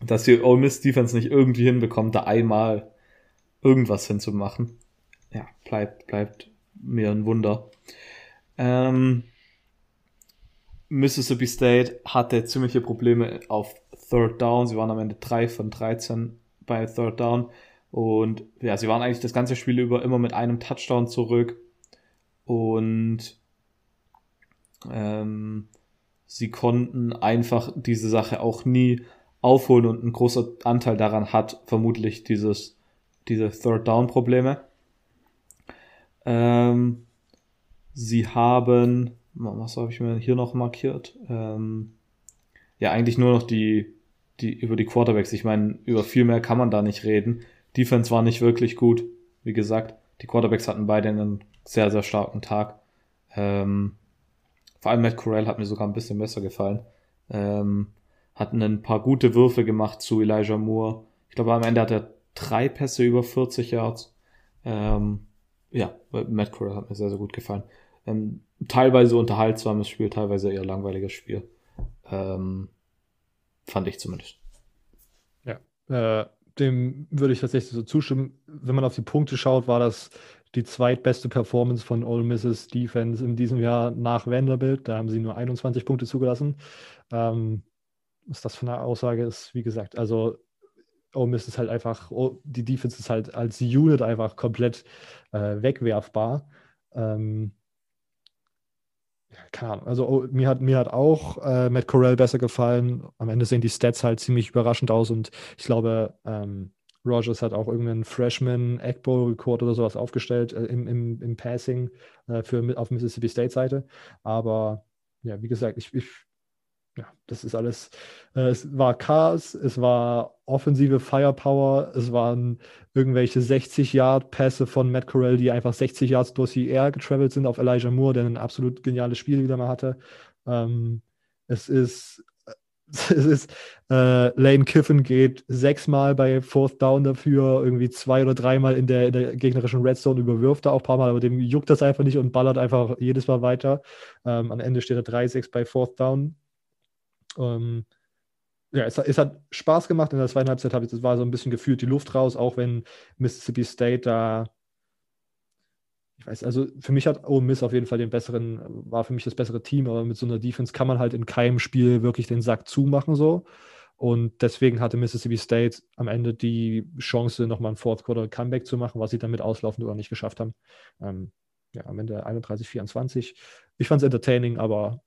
Dass die Ole Miss Defense nicht irgendwie hinbekommt, da einmal irgendwas hinzumachen. Ja, bleibt, bleibt mir ein Wunder. Ähm, Mississippi State hatte ziemliche Probleme auf Third Down. Sie waren am Ende 3 von 13 bei Third Down. Und ja, sie waren eigentlich das ganze Spiel über immer mit einem Touchdown zurück. Und ähm, sie konnten einfach diese Sache auch nie aufholen und ein großer Anteil daran hat vermutlich dieses, diese Third Down Probleme. Ähm, sie haben, was habe ich mir hier noch markiert? Ähm, ja, eigentlich nur noch die, die, über die Quarterbacks. Ich meine, über viel mehr kann man da nicht reden. Defense war nicht wirklich gut. Wie gesagt, die Quarterbacks hatten beide einen sehr, sehr starken Tag. Ähm, vor allem Matt Corral hat mir sogar ein bisschen besser gefallen. Ähm, hatten ein paar gute Würfe gemacht zu Elijah Moore. Ich glaube, am Ende hat er drei Pässe über 40 Yards. Ähm, ja, Matt Corral hat mir sehr, sehr gut gefallen. Ähm, teilweise unterhaltsames Spiel, teilweise eher langweiliges Spiel. Ähm, fand ich zumindest. Ja, äh, dem würde ich tatsächlich so zustimmen. Wenn man auf die Punkte schaut, war das die zweitbeste Performance von Ole Misses Defense in diesem Jahr nach Vanderbilt. Da haben sie nur 21 Punkte zugelassen. Ähm, was das für eine Aussage ist, wie gesagt, also Ole Miss ist halt einfach, die Defense ist halt als Unit einfach komplett äh, wegwerfbar. Ähm, keine Ahnung. Also oh, mir hat mir hat auch äh, Matt Corell besser gefallen. Am Ende sehen die Stats halt ziemlich überraschend aus und ich glaube, ähm, Rogers hat auch irgendeinen Freshman Eggbowl Record oder sowas aufgestellt äh, im, im, im Passing äh, für auf Mississippi State Seite. Aber ja, wie gesagt, ich, ich ja, das ist alles. Äh, es war Chaos, es war offensive Firepower, es waren irgendwelche 60-Yard-Pässe von Matt Corell, die einfach 60 Yards durch die Air getravelt sind auf Elijah Moore, der ein absolut geniales Spiel wieder mal hatte. Ähm, es ist es ist, äh, Lane Kiffin geht sechsmal bei Fourth Down dafür, irgendwie zwei oder dreimal in der, in der gegnerischen Red Zone überwirft er auch ein paar Mal, aber dem juckt das einfach nicht und ballert einfach jedes Mal weiter. Ähm, am Ende steht er 3-6 bei Fourth Down. Ähm, ja, es, es, hat Spaß gemacht. In der zweiten Halbzeit habe ich, das war so ein bisschen gefühlt die Luft raus, auch wenn Mississippi State da, ich weiß, also für mich hat Ole Miss auf jeden Fall den besseren, war für mich das bessere Team, aber mit so einer Defense kann man halt in keinem Spiel wirklich den Sack zumachen so. Und deswegen hatte Mississippi State am Ende die Chance, nochmal ein Fourth Quarter Comeback zu machen, was sie dann mit auslaufend oder nicht geschafft haben. Ähm, ja, am Ende 31, 24. Ich fand es entertaining, aber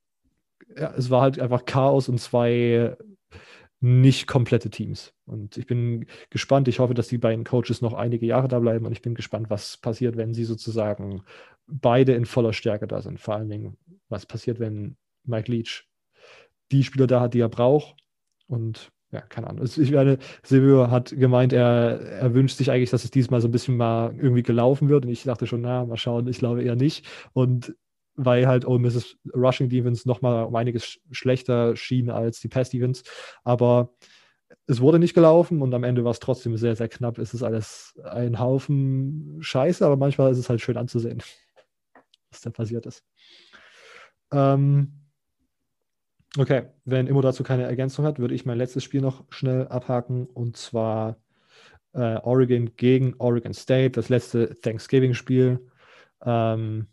ja, es war halt einfach Chaos und zwei nicht komplette Teams. Und ich bin gespannt. Ich hoffe, dass die beiden Coaches noch einige Jahre da bleiben und ich bin gespannt, was passiert, wenn sie sozusagen beide in voller Stärke da sind. Vor allen Dingen, was passiert, wenn Mike Leach die Spieler da hat, die er braucht. Und ja, keine Ahnung. Ich meine, Silvio hat gemeint, er, er wünscht sich eigentlich, dass es diesmal so ein bisschen mal irgendwie gelaufen wird. Und ich dachte schon, na, mal schauen, ich glaube eher nicht. Und weil halt Ole Mrs. Rushing Defense nochmal um einiges schlechter schien als die Pass Defense. Aber es wurde nicht gelaufen und am Ende war es trotzdem sehr, sehr knapp. Es ist alles ein Haufen Scheiße, aber manchmal ist es halt schön anzusehen, was da passiert ist. Ähm, okay, wenn Immo dazu keine Ergänzung hat, würde ich mein letztes Spiel noch schnell abhaken und zwar äh, Oregon gegen Oregon State, das letzte Thanksgiving-Spiel. Ähm,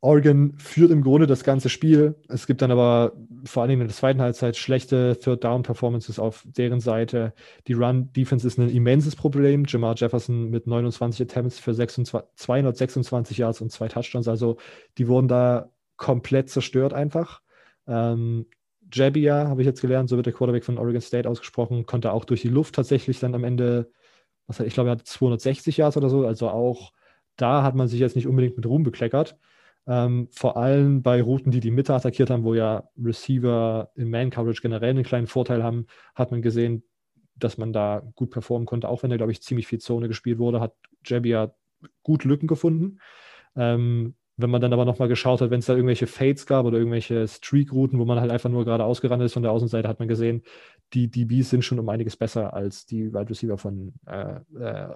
Oregon führt im Grunde das ganze Spiel. Es gibt dann aber vor allem in der zweiten Halbzeit schlechte Third-Down-Performances auf deren Seite. Die Run-Defense ist ein immenses Problem. Jamar Jefferson mit 29 Attempts für 26, 226 Yards und zwei Touchdowns. Also die wurden da komplett zerstört einfach. Ähm, Jabia, habe ich jetzt gelernt, so wird der Quarterback von Oregon State ausgesprochen, konnte auch durch die Luft tatsächlich dann am Ende, was ich glaube, er hat 260 Yards oder so. Also auch da hat man sich jetzt nicht unbedingt mit Ruhm bekleckert. Ähm, vor allem bei Routen, die die Mitte attackiert haben, wo ja Receiver in Man-Coverage generell einen kleinen Vorteil haben, hat man gesehen, dass man da gut performen konnte. Auch wenn da, glaube ich, ziemlich viel Zone gespielt wurde, hat Jabia gut Lücken gefunden. Ähm, wenn man dann aber nochmal geschaut hat, wenn es da irgendwelche Fades gab oder irgendwelche Streak-Routen, wo man halt einfach nur gerade ausgerannt ist von der Außenseite, hat man gesehen, die DBs sind schon um einiges besser als die Wide Receiver von äh, äh,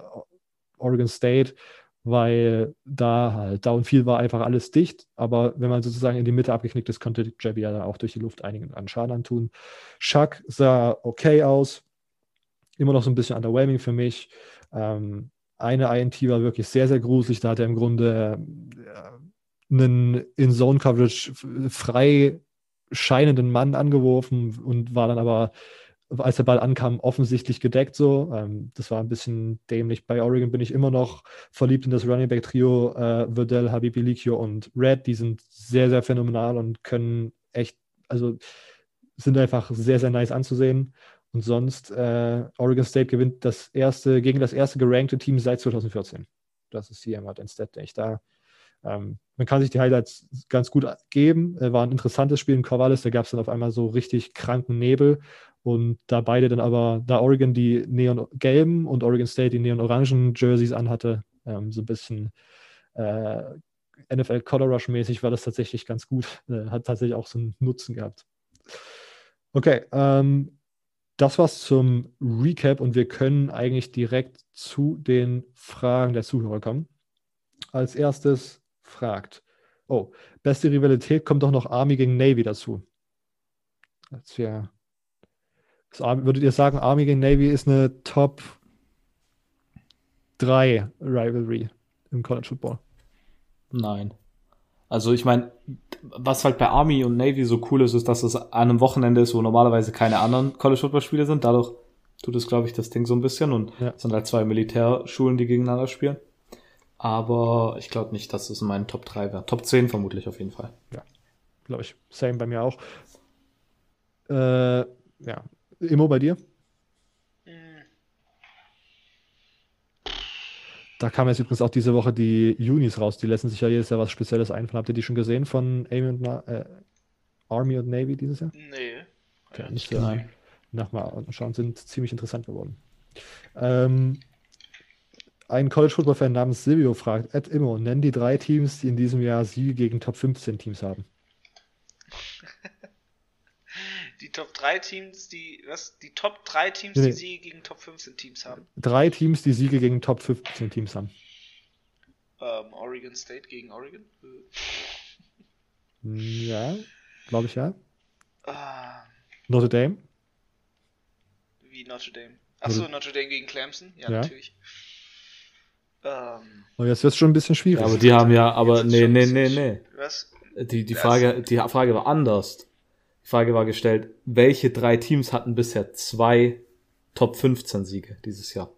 Oregon State weil da halt Downfield war einfach alles dicht, aber wenn man sozusagen in die Mitte abgeknickt ist, konnte Jabby ja da auch durch die Luft einigen an Schaden antun. Chuck sah okay aus, immer noch so ein bisschen underwhelming für mich. Ähm, eine INT war wirklich sehr, sehr gruselig, da hat er im Grunde äh, einen In-Zone-Coverage frei scheinenden Mann angeworfen und war dann aber als der Ball ankam, offensichtlich gedeckt so. Ähm, das war ein bisschen dämlich. Bei Oregon bin ich immer noch verliebt in das Running Back Trio äh, Verdell, Habibi Likio und Red. Die sind sehr, sehr phänomenal und können echt, also sind einfach sehr, sehr nice anzusehen. Und sonst, äh, Oregon State gewinnt das erste, gegen das erste gerankte Team seit 2014. Das ist hier immer ein Stat, den ich da ähm, man kann sich die Highlights ganz gut geben. Äh, war ein interessantes Spiel in Corvallis, da gab es dann auf einmal so richtig kranken Nebel und da beide dann aber, da Oregon die neon-gelben und Oregon State die neon-orangen Jerseys anhatte, ähm, so ein bisschen äh, NFL Color Rush mäßig war das tatsächlich ganz gut. Äh, hat tatsächlich auch so einen Nutzen gehabt. Okay, ähm, das war's zum Recap und wir können eigentlich direkt zu den Fragen der Zuhörer kommen. Als erstes fragt, oh, beste Rivalität kommt doch noch Army gegen Navy dazu. Das wäre Würdet ihr sagen, Army gegen Navy ist eine Top 3 Rivalry im College Football? Nein. Also ich meine, was halt bei Army und Navy so cool ist, ist, dass es an einem Wochenende ist, wo normalerweise keine anderen College Football Spiele sind. Dadurch tut es, glaube ich, das Ding so ein bisschen und ja. es sind halt zwei Militärschulen, die gegeneinander spielen. Aber ich glaube nicht, dass es in meinen Top 3 wäre. Top 10 vermutlich auf jeden Fall. Ja, glaube ich. Same bei mir auch. Äh, ja, Immo bei dir? Da kam jetzt übrigens auch diese Woche die Unis raus. Die lassen sich ja jedes Jahr was Spezielles einfallen. Habt ihr die schon gesehen von Amy und äh, Army und Navy dieses Jahr? Nee. Okay, ja, nicht äh, nach schauen, sind ziemlich interessant geworden. Ähm, ein College Football Fan namens Silvio fragt: Ed Immo, nenn die drei Teams, die in diesem Jahr Siege gegen Top 15 Teams haben. Die Top 3 Teams, die, was? Die Top 3 Teams, nee. die Siege gegen Top 15 Teams haben. Drei Teams, die Siege gegen Top 15 Teams haben. Ähm, Oregon State gegen Oregon? Ja, glaube ich ja. Ah. Notre Dame? Wie Notre Dame? Achso, Notre Dame gegen Clemson? Ja, ja. natürlich. Ähm, oh, jetzt wird es schon ein bisschen schwierig. Ja, aber die haben ja, aber nee, nee, nee, nee. Was? Die, die, Frage, die Frage war anders. Die Frage war gestellt, welche drei Teams hatten bisher zwei Top 15 Siege dieses Jahr?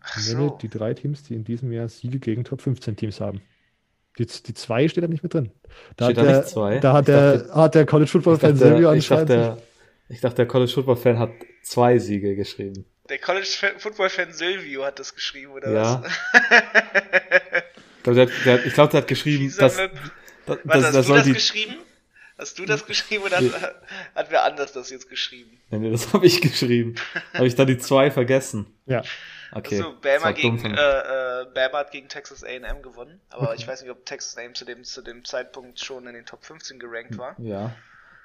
Ach so. Die drei Teams, die in diesem Jahr Siege gegen Top 15 Teams haben. Die, die zwei steht da nicht mit drin. Da Steht hat da der, nicht zwei? Da hat Ich der, dachte- hat der College Football Fan Silvio dachte, ich, dachte, anscheinend. der, ich dachte, der College Football Fan hat zwei Siege geschrieben. Der College Football Fan Silvio hat das geschrieben, oder Ja. was? Ich glaube, der, hat- der, hat- ich glaub, der hat geschrieben, Dieser dass, Möb- dass, Warte, dass, hast dass du das die. geschrieben? Hast du das geschrieben oder hat, hat wer anders das jetzt geschrieben? Nee, nee, das habe ich geschrieben. Habe ich da die zwei vergessen? Ja. Okay. Achso, das Bama, gegen, äh, äh, Bama hat gegen Texas A&M gewonnen, aber ich weiß nicht, ob Texas A&M zu dem, zu dem Zeitpunkt schon in den Top 15 gerankt war. Ja.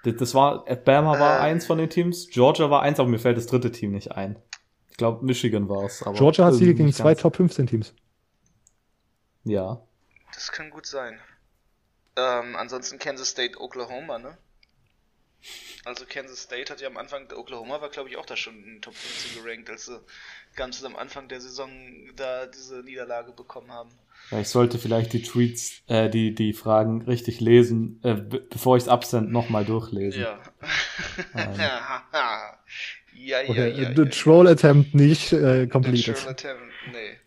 Das, das war, Bama war Ähm. eins von den Teams, Georgia war eins, aber mir fällt das dritte Team nicht ein. Ich glaube, Michigan war es. Georgia hat Siege gegen zwei. Top 15 Teams. Ja. Das kann gut sein. Ähm, ansonsten Kansas State, Oklahoma, ne? Also Kansas State hat ja am Anfang, Oklahoma war glaube ich auch da schon in den Top 15 gerankt, als sie ganz am Anfang der Saison da diese Niederlage bekommen haben. ja. Ich sollte vielleicht die Tweets, äh, die, die Fragen richtig lesen, äh, be bevor ich es absend nochmal durchlesen. Ja. Ähm. ja, ja, ja, Okay, ja. the ja. Troll Attempt nicht äh, completed. Natural attempt, nee.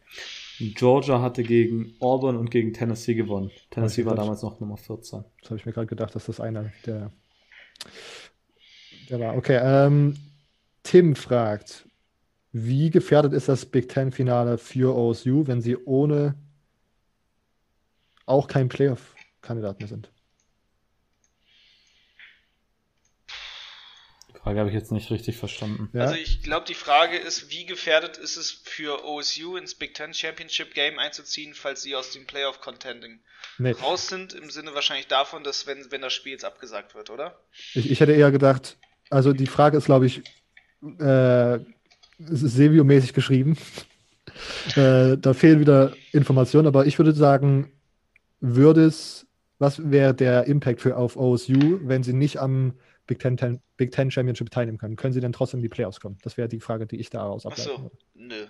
Georgia hatte gegen Auburn und gegen Tennessee gewonnen. Tennessee war damals noch Nummer 14. Das habe ich mir gerade gedacht, dass das einer der, der war. Okay, ähm, Tim fragt, wie gefährdet ist das Big Ten-Finale für OSU, wenn sie ohne auch kein Playoff-Kandidat mehr sind? Frage habe ich jetzt nicht richtig verstanden. Ja, Also ich glaube, die Frage ist, wie gefährdet ist es für OSU ins Big Ten Championship Game einzuziehen, falls sie aus dem Playoff Contending nee, raus sind, im Sinne wahrscheinlich davon, dass wenn, wenn das Spiel jetzt abgesagt wird, oder? ich, ich hätte eher gedacht, also die Frage ist, glaube ich, äh, es ist Silvio-mäßig geschrieben. äh, da fehlen wieder Informationen, aber ich würde sagen, würde es, was wäre der Impact für auf OSU, wenn sie nicht am Big Ten, Ten, Big Ten Championship teilnehmen können? Können sie denn trotzdem in die Playoffs kommen? Das wäre die Frage, die ich daraus ableiten so, würde. nö.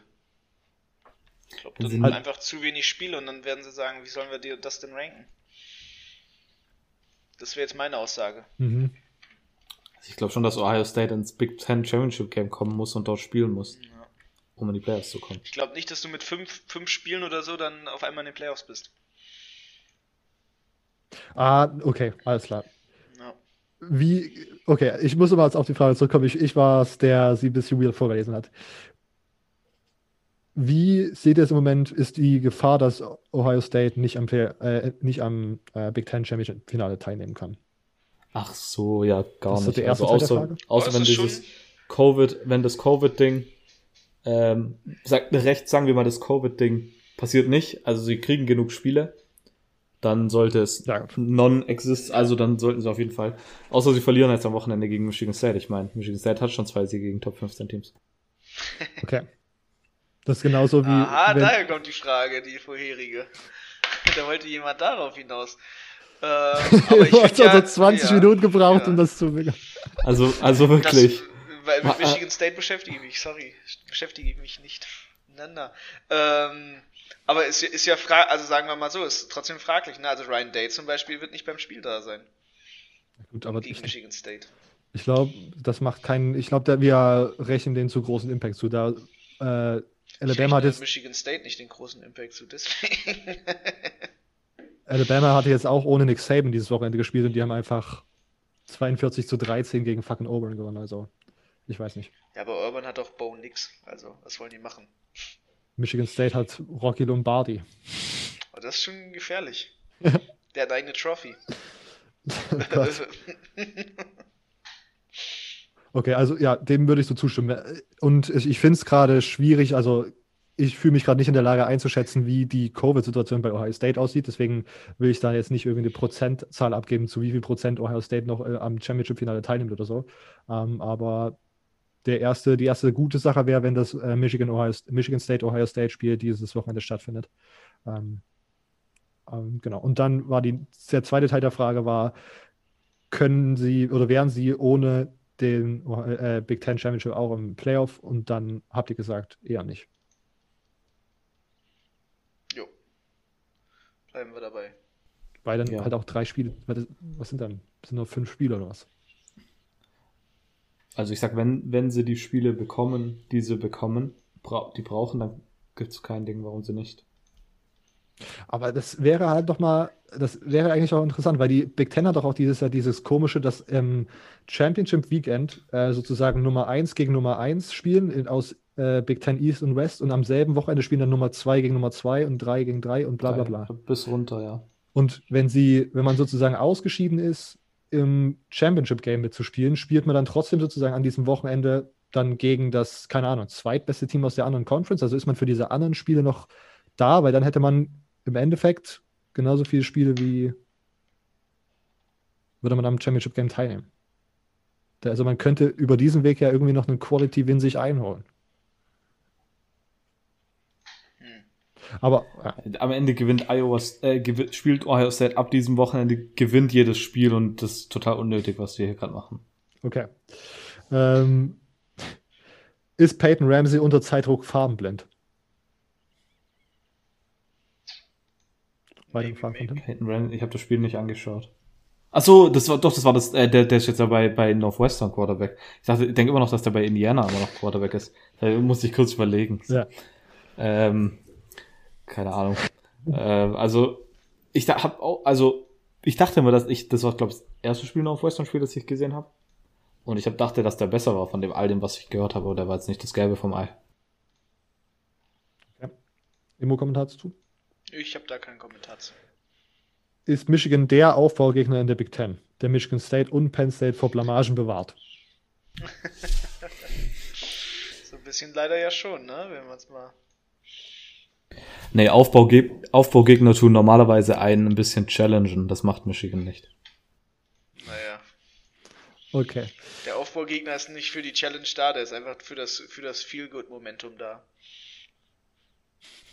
Ich glaube, das sie sind halt- einfach zu wenig Spiele und dann werden sie sagen, wie sollen wir dir das denn ranken? Das wäre jetzt meine Aussage. Mhm. Also Ich glaube schon, dass Ohio State ins Big Ten Championship Game kommen muss und dort spielen muss, Ja. um in die Playoffs zu kommen. Ich glaube nicht, dass du mit fünf, fünf Spielen oder so dann auf einmal in den Playoffs bist. Ah, okay, alles klar. Wie, okay, ich muss aber jetzt auf die Frage zurückkommen. Ich, ich war es, der sie bis Juwel vorgelesen hat. Wie seht ihr es im Moment? Ist die Gefahr, dass Ohio State nicht am, äh, nicht am äh, Big Ten Championship Finale teilnehmen kann? Ach so, ja, gar Das ist nicht. die erste also der außer, Frage? außer wenn dieses Covid, wenn das Covid-Ding, ähm, sagt recht, sagen wir mal, das Covid-Ding passiert nicht, also sie kriegen genug Spiele, dann sollte es Ja. non-exist, also dann sollten sie auf jeden Fall, außer sie verlieren jetzt am Wochenende gegen Michigan State. Ich meine, Michigan State hat schon zwei Siege gegen Top 15 Teams. Okay. Das ist genauso wie. Aha, wenn, daher kommt die Frage, die vorherige. da wollte jemand darauf hinaus. Äh, aber ich du hast ja, also 20 ja, Minuten gebraucht, ja. um das zu. Also, also wirklich. Das, weil mit Michigan State beschäftige ich mich, sorry. Beschäftige ich mich nicht. Na, na. Ähm, aber ist, ja- ist ja fra also sagen wir mal so, ist trotzdem fraglich. Ne? Also Ryan Day zum Beispiel wird nicht beim Spiel da sein. Gut, aber Gegen ich, Michigan State. ich glaube, das macht keinen. Ich glaube, wir rechnen den zu großen Impact zu. Da äh, Ich Alabama hat jetzt Michigan State nicht den großen Impact zu, deswegen. Alabama hatte jetzt auch ohne Nick Saban dieses Wochenende gespielt und die haben einfach 42 zu 13 gegen fucking Auburn gewonnen. Also, ich weiß nicht. ja, aber Urban hat doch Bo nix. Also, was wollen die machen? Michigan State hat Rocky Lombardi. Oh, das ist schon gefährlich. Der hat eine Trophy. Oh. Okay, also ja, dem würde ich so zustimmen. Und ich, ich finde es gerade schwierig, also ich fühle mich gerade nicht in der Lage einzuschätzen, wie die Covid-Situation bei Ohio State aussieht. Deswegen will ich da jetzt nicht irgendwie eine Prozentzahl abgeben, zu wie viel Prozent Ohio State noch äh, am Championship-Finale teilnimmt oder so. Ähm, aber der erste, die erste gute Sache wäre, wenn das äh, Michigan, Ohio, Michigan State Ohio State Spiel dieses Wochenende stattfindet. Ähm, ähm, genau. Und dann war die, der zweite Teil der Frage war, können sie oder wären sie ohne den äh, Big Ten Championship auch im Playoff? Und dann habt ihr gesagt, eher nicht. jo. Bleiben wir dabei. Weil dann Ja. halt auch drei Spiele, was sind dann? Das sind nur fünf Spiele oder was? Also ich sag, wenn, wenn sie die Spiele bekommen, die sie bekommen, bra die brauchen, dann gibt's kein Ding, warum sie nicht. Aber das wäre halt doch mal, das wäre eigentlich auch interessant, weil die Big Ten hat doch auch dieses Jahr dieses komische, das ähm, Championship Weekend äh, sozusagen Nummer 1 gegen Nummer 1 spielen in, aus äh, Big Ten East und West und am selben Wochenende spielen dann Nummer 2 gegen Nummer 2 und 3 gegen 3 und bla bla bla. Bis runter, ja. Und wenn sie, wenn man sozusagen ausgeschieden ist, im Championship Game mitzuspielen, spielt man dann trotzdem sozusagen an diesem Wochenende dann gegen das, keine Ahnung, zweitbeste Team aus der anderen Conference. Also ist man für diese anderen Spiele noch da, weil dann hätte man im Endeffekt genauso viele Spiele wie würde man am Championship Game teilnehmen. Also man könnte über diesen Weg ja irgendwie noch einen Quality-Win sich einholen. Aber ja. am Ende gewinnt Iowa, äh, gewinnt, spielt Ohio State ab diesem Wochenende, gewinnt jedes Spiel und das ist total unnötig, was wir hier gerade machen. Okay. Ähm, ist Peyton Ramsey unter Zeitdruck farbenblind? Maybe, Peyton Ramsey, ich habe das Spiel nicht angeschaut. Achso, das war doch, das war das, äh, der, der ist jetzt ja bei, bei Northwestern Quarterback. Ich dachte, ich denke immer noch, dass der bei Indiana immer noch Quarterback ist. Da muss ich kurz überlegen. Ja. Ähm, keine Ahnung. äh, also, ich da, hab auch, also, ich dachte immer, dass ich, das war, glaube ich, das erste Spiel auf Western Spiel, das ich gesehen habe. Und ich hab, dachte, dass der besser war von dem all dem, was ich gehört habe, aber der war jetzt nicht das Gelbe vom Ei. Ja. Immo-Kommentar zu? Ich habe da keinen Kommentar zu. Ist Michigan der Aufbaugegner in der Big Ten, der Michigan State und Penn State vor Blamagen bewahrt? so ein bisschen leider ja schon, ne? Wenn man es mal Nee, Aufbauge Aufbaugegner tun normalerweise einen ein bisschen challengen. Das macht Michigan nicht. Naja. Okay. Der Aufbaugegner ist nicht für die Challenge da, der ist einfach für das, für das Feel-Good-Momentum da.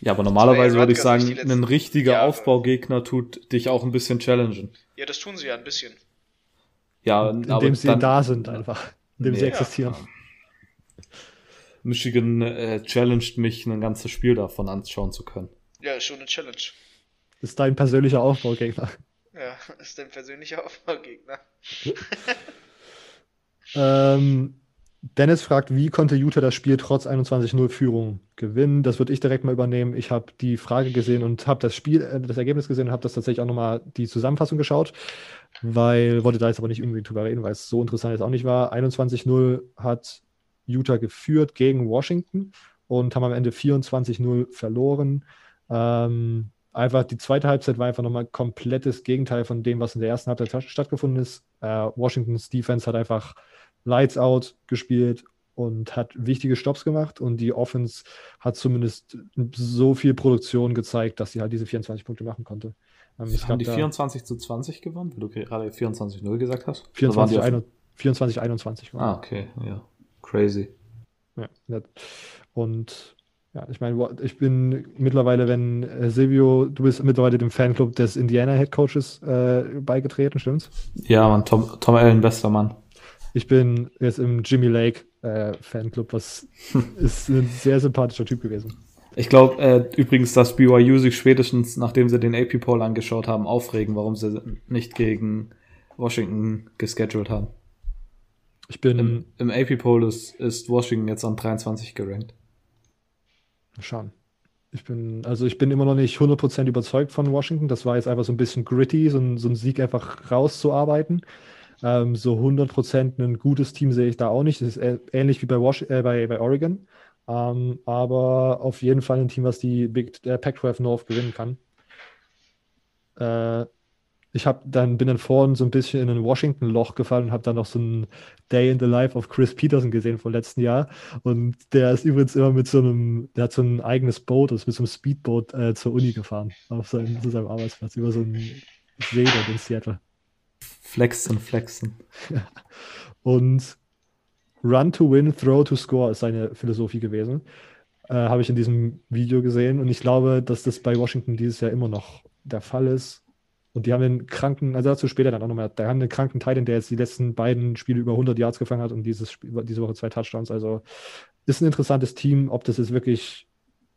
Ja, aber normalerweise würde ich sagen, ein richtiger Jahre. Aufbaugegner tut dich auch ein bisschen challengen. Ja, das tun sie ja ein bisschen. Ja, indem sie dann, da sind einfach. Indem nee, sie existieren. Ja. Michigan äh, challenged mich, ein ganzes Spiel davon anschauen zu können. Ja, ist schon eine Challenge. Ist dein persönlicher Aufbaugegner. Ja, ist dein persönlicher Aufbaugegner. ähm, Dennis fragt, wie konnte Utah das Spiel trotz 21-0 Führung gewinnen? Das würde ich direkt mal übernehmen. Ich habe die Frage gesehen und habe das Spiel, äh, das Ergebnis gesehen und habe das tatsächlich auch nochmal die Zusammenfassung geschaut, weil wollte da jetzt aber nicht irgendwie drüber reden, weil es so interessant jetzt auch nicht war. 21-0 hat Utah geführt gegen Washington und haben am Ende 24-0 verloren. Ähm, einfach die zweite Halbzeit war einfach nochmal komplettes Gegenteil von dem, was in der ersten Halbzeit stattgefunden ist. Äh, Washingtons Defense hat einfach Lights Out gespielt und hat wichtige Stops gemacht und die Offense hat zumindest so viel Produktion gezeigt, dass sie halt diese 24 Punkte machen konnte. Ähm, haben die 24 zu 20 gewonnen, weil du gerade 24-0 gesagt hast? 24, 24 21. Ah, okay, ja. Crazy. Ja, und ja, ich meine, ich bin mittlerweile, wenn äh, Silvio, du bist mittlerweile dem Fanclub des Indiana Head Coaches äh, beigetreten, stimmt's? Ja, man, Tom, Tom Allen, bester Mann. Ich bin jetzt im Jimmy Lake äh, Fanclub, was ist ein sehr sympathischer Typ gewesen. Ich glaube äh, übrigens, dass BYU sich spätestens, nachdem sie den AP Poll angeschaut haben, aufregen, warum sie nicht gegen Washington gescheduled haben. Ich bin. Im, im AP Poll ist, ist Washington jetzt an 23 gerankt. Schauen. Ich bin, also ich bin immer noch nicht 100% überzeugt von Washington. Das war jetzt einfach so ein bisschen gritty, so ein, so ein Sieg einfach rauszuarbeiten. Ähm, so 100% ein gutes Team sehe ich da auch nicht. Das ist ähnlich wie bei, Wash äh, bei, bei Oregon. Ähm, aber auf jeden Fall ein Team, was die Big äh, Pac-12 North gewinnen kann. Äh, ich habe dann bin dann vorhin so ein bisschen in ein Washington-Loch gefallen und habe dann noch so ein Day in the Life of Chris Peterson gesehen vom letzten Jahr. Und der ist übrigens immer mit so einem, der hat so ein eigenes Boot, ist mit so einem Speedboot äh, zur Uni gefahren, auf seinem, zu seinem Arbeitsplatz, über so einen See dort in Seattle. Flexen, flexen. Und Run to win, throw to score ist seine Philosophie gewesen. Äh, habe ich in diesem Video gesehen. Und ich glaube, dass das bei Washington dieses Jahr immer noch der Fall ist. Und die haben den kranken, also dazu später dann auch nochmal, da haben den kranken Titan, der jetzt die letzten beiden Spiele über 100 Yards gefangen hat und dieses diese Woche zwei Touchdowns. Also ist ein interessantes Team. Ob das jetzt wirklich,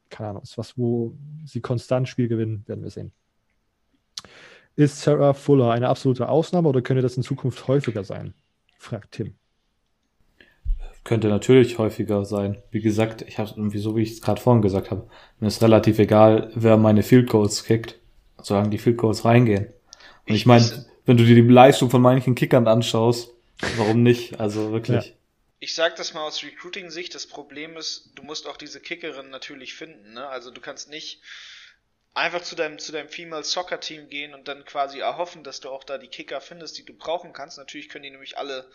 keine Ahnung, ist was, wo sie konstant Spiel gewinnen, werden wir sehen. Ist Sarah Fuller eine absolute Ausnahme oder könnte das in Zukunft häufiger sein? fragt Tim. könnte natürlich häufiger sein. Wie gesagt, ich habe irgendwie so, wie ich es gerade vorhin gesagt habe, mir ist relativ egal, wer meine Field Goals kickt, solange die Field Goals reingehen. Und ich meine, wenn du dir die Leistung von manchen Kickern anschaust, warum nicht? Also wirklich. Ja. Ich sag das mal aus Recruiting-Sicht, das Problem ist, du musst auch diese Kickerin natürlich finden. Ne? Also du kannst nicht einfach zu deinem, zu deinem Female Soccer Team gehen und dann quasi erhoffen, dass du auch da die Kicker findest, die du brauchen kannst. Natürlich können die nämlich alle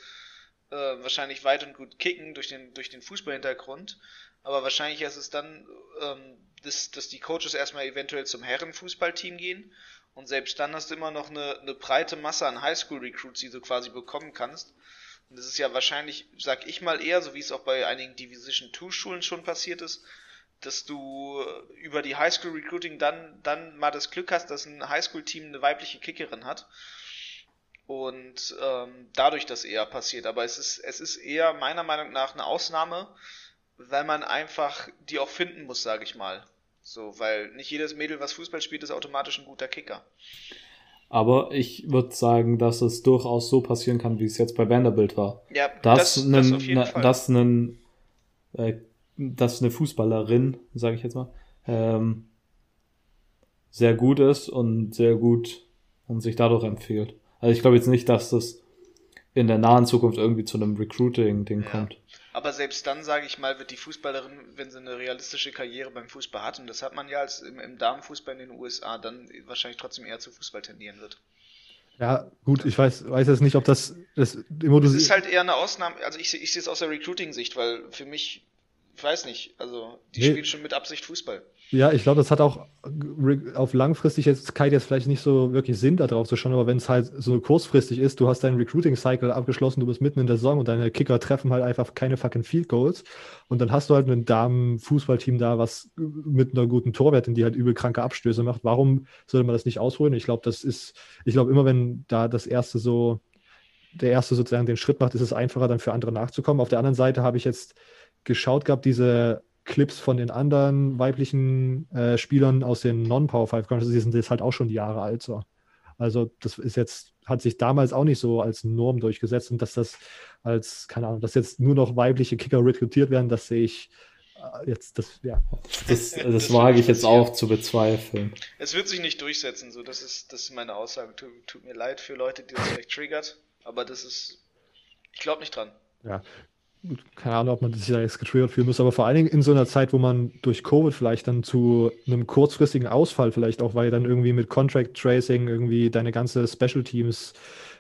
äh, wahrscheinlich weit und gut kicken durch den, durch den Fußballhintergrund. Aber wahrscheinlich ist es dann, ähm, dass, dass die Coaches erstmal eventuell zum Herrenfußballteam gehen. Und selbst dann hast du immer noch eine, eine breite Masse an Highschool-Recruits, die du quasi bekommen kannst. Und das ist ja wahrscheinlich, sag ich mal eher, so wie es auch bei einigen Division 2 Schulen schon passiert ist, dass du über die Highschool Recruiting dann, dann mal das Glück hast, dass ein Highschool-Team eine weibliche Kickerin hat. Und ähm, dadurch das eher passiert. Aber es ist, es ist eher meiner Meinung nach eine Ausnahme, weil man einfach die auch finden muss, sage ich mal. So, weil nicht jedes Mädel, was Fußball spielt, ist automatisch ein guter Kicker. Aber ich würde sagen, dass es durchaus so passieren kann, wie es jetzt bei Vanderbilt war. Ja, dass das, einen, das Fall. Dass, einen, äh, dass eine Fußballerin, sage ich jetzt mal, ähm, sehr gut ist und sehr gut und sich dadurch empfiehlt. Also ich glaube jetzt nicht, dass das in der nahen Zukunft irgendwie zu einem Recruiting-Ding ja. kommt. Aber selbst dann, sage ich mal, wird die Fußballerin, wenn sie eine realistische Karriere beim Fußball hat, und das hat man ja als im, im Damenfußball in den USA, dann wahrscheinlich trotzdem eher zu Fußball tendieren wird. Ja, gut, ich weiß, weiß jetzt nicht, ob das. Das, das ist halt eher eine Ausnahme, also ich, ich sehe es aus der Recruiting-Sicht, weil für mich, ich weiß nicht, also die nee. spielt schon mit Absicht Fußball. Ja, ich glaube, das hat auch auf langfristig jetzt Kai jetzt vielleicht nicht so wirklich Sinn, da drauf zu schauen, aber wenn es halt so kurzfristig ist, du hast deinen Recruiting-Cycle abgeschlossen, du bist mitten in der Saison und deine Kicker treffen halt einfach keine fucking Field Goals und dann hast du halt ein Damen-Fußballteam da, was mit einer guten Torwertin, die halt übel kranke Abstöße macht. Warum sollte man das nicht ausholen? Ich glaube, das ist, ich glaube immer, wenn da das erste so, der erste sozusagen den Schritt macht, ist es einfacher, dann für andere nachzukommen. Auf der anderen Seite habe ich jetzt geschaut gehabt, diese Clips von den anderen weiblichen äh, Spielern aus den Non-Power 5 Conferences, die sind jetzt halt auch schon Jahre alt. So. Also das ist jetzt, hat sich damals auch nicht so als Norm durchgesetzt und dass das als, keine Ahnung, dass jetzt nur noch weibliche Kicker rekrutiert werden, das sehe ich äh, jetzt, das, ja. Das, das, das wage ich jetzt auch zu bezweifeln. Es wird sich nicht durchsetzen, so, das ist, das ist meine Aussage. Tut, tut mir leid für Leute, die das vielleicht triggert, aber das ist, ich glaube nicht dran. Ja, keine Ahnung, ob man sich da jetzt getriggert fühlen muss, aber vor allen Dingen in so einer Zeit, wo man durch Covid vielleicht dann zu einem kurzfristigen Ausfall vielleicht auch, weil dann irgendwie mit Contract Tracing irgendwie deine ganze Special Teams,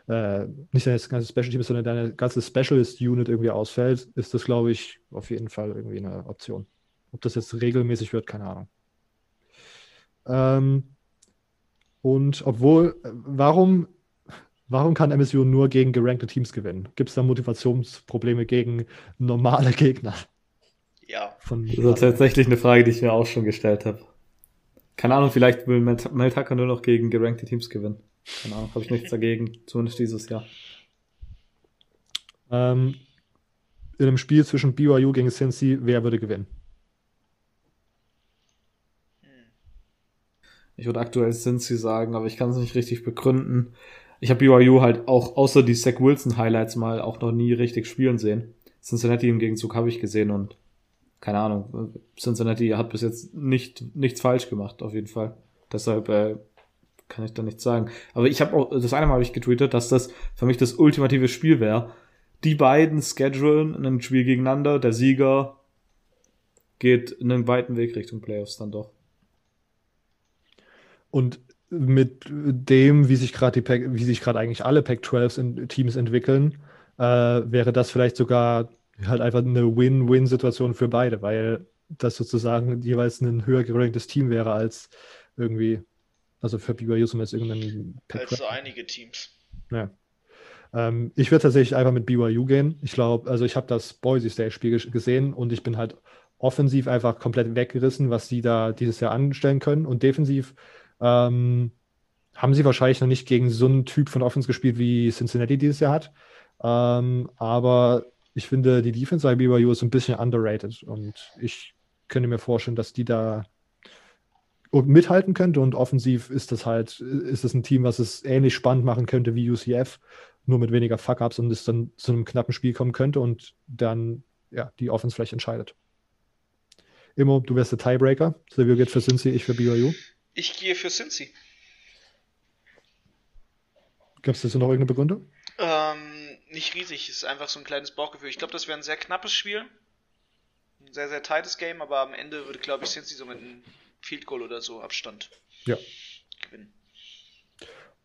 äh, nicht deine ganze Special Teams, sondern deine ganze Specialist Unit irgendwie ausfällt, ist das, glaube ich, auf jeden Fall irgendwie eine Option. Ob das jetzt regelmäßig wird, keine Ahnung. Ähm, und obwohl, äh, warum Warum kann MSU nur gegen gerankte Teams gewinnen? Gibt es da Motivationsprobleme gegen normale Gegner? Ja. Von das ist tatsächlich eine Frage, die ich mir auch schon gestellt habe. Keine Ahnung, vielleicht will Mel Tucker nur noch gegen gerankte Teams gewinnen. Keine Ahnung, habe ich nichts dagegen, zumindest dieses Jahr. Ähm, in einem Spiel zwischen BYU gegen Cincy, wer würde gewinnen? Ich würde aktuell Cincy sagen, aber ich kann es nicht richtig begründen ich habe BYU halt auch außer die Zach Wilson Highlights mal auch noch nie richtig spielen sehen. Cincinnati im Gegenzug habe ich gesehen und keine Ahnung, Cincinnati hat bis jetzt nicht nichts falsch gemacht auf jeden Fall. Deshalb äh, kann ich da nichts sagen. Aber ich habe auch das eine Mal habe ich getweetet, dass das für mich das ultimative Spiel wäre. Die beiden schedulen ein Spiel gegeneinander, der Sieger geht einen weiten Weg Richtung Playoffs dann doch. Und mit dem, wie sich gerade wie sich gerade eigentlich alle Pac-12-Teams entwickeln, äh, wäre das vielleicht sogar halt einfach eine Win-Win-Situation für beide, weil das sozusagen jeweils ein höher geranktes Team wäre als irgendwie, also für BYU zumindest irgendein Pac-12. Als so einige Teams. Ja. Ähm, ich würde tatsächlich einfach mit BYU gehen. Ich glaube, also ich habe das Boise State-Spiel gesehen und ich bin halt offensiv einfach komplett weggerissen, was sie da dieses Jahr anstellen können und defensiv ähm, haben sie wahrscheinlich noch nicht gegen so einen Typ von Offense gespielt, wie Cincinnati dieses Jahr hat. Ähm, aber ich finde, die Defense bei BYU ist ein bisschen underrated und ich könnte mir vorstellen, dass die da mithalten könnte und offensiv ist das halt, ist es ein Team, was es ähnlich spannend machen könnte wie UCF, nur mit weniger Fuck-Ups und es dann zu einem knappen Spiel kommen könnte und dann ja, die Offense vielleicht entscheidet. Immo, du wärst der Tiebreaker. Silvio geht für Cincy, ich für BYU. Ich gehe für Cincy. Gibt es dazu noch irgendeine Begründung? Ähm, nicht riesig, ist einfach so ein kleines Bauchgefühl. Ich glaube, das wäre ein sehr knappes Spiel. Ein sehr, sehr tightes Game, aber am Ende würde, glaube ich, Cincy so mit einem Field Goal oder so Abstand Ja. gewinnen.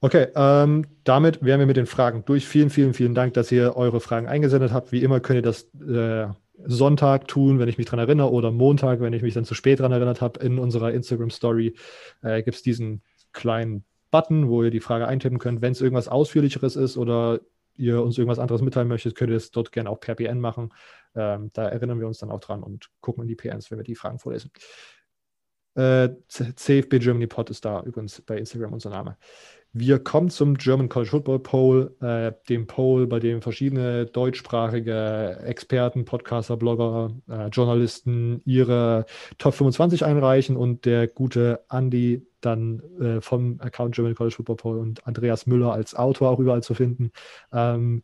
Okay, ähm, damit wären wir mit den Fragen durch. Vielen, vielen, vielen Dank, dass ihr eure Fragen eingesendet habt. Wie immer könnt ihr das äh, Sonntag tun, wenn ich mich dran erinnere, oder Montag, wenn ich mich dann zu spät dran erinnert habe. In unserer Instagram-Story äh, gibt es diesen kleinen Button, wo ihr die Frage eintippen könnt. Wenn es irgendwas Ausführlicheres ist oder ihr uns irgendwas anderes mitteilen möchtet, könnt ihr es dort gerne auch per PN machen. Ähm, da erinnern wir uns dann auch dran und gucken in die PNs, wenn wir die Fragen vorlesen. Äh, CFB Germany Pod ist da übrigens bei Instagram unser Name. Wir kommen zum German College Football Poll, äh, dem Poll, bei dem verschiedene deutschsprachige Experten, Podcaster, Blogger, äh, Journalisten ihre Top 25 einreichen und der gute Andy dann äh, vom Account German College Football Poll und Andreas Müller als Autor auch überall zu finden, ähm,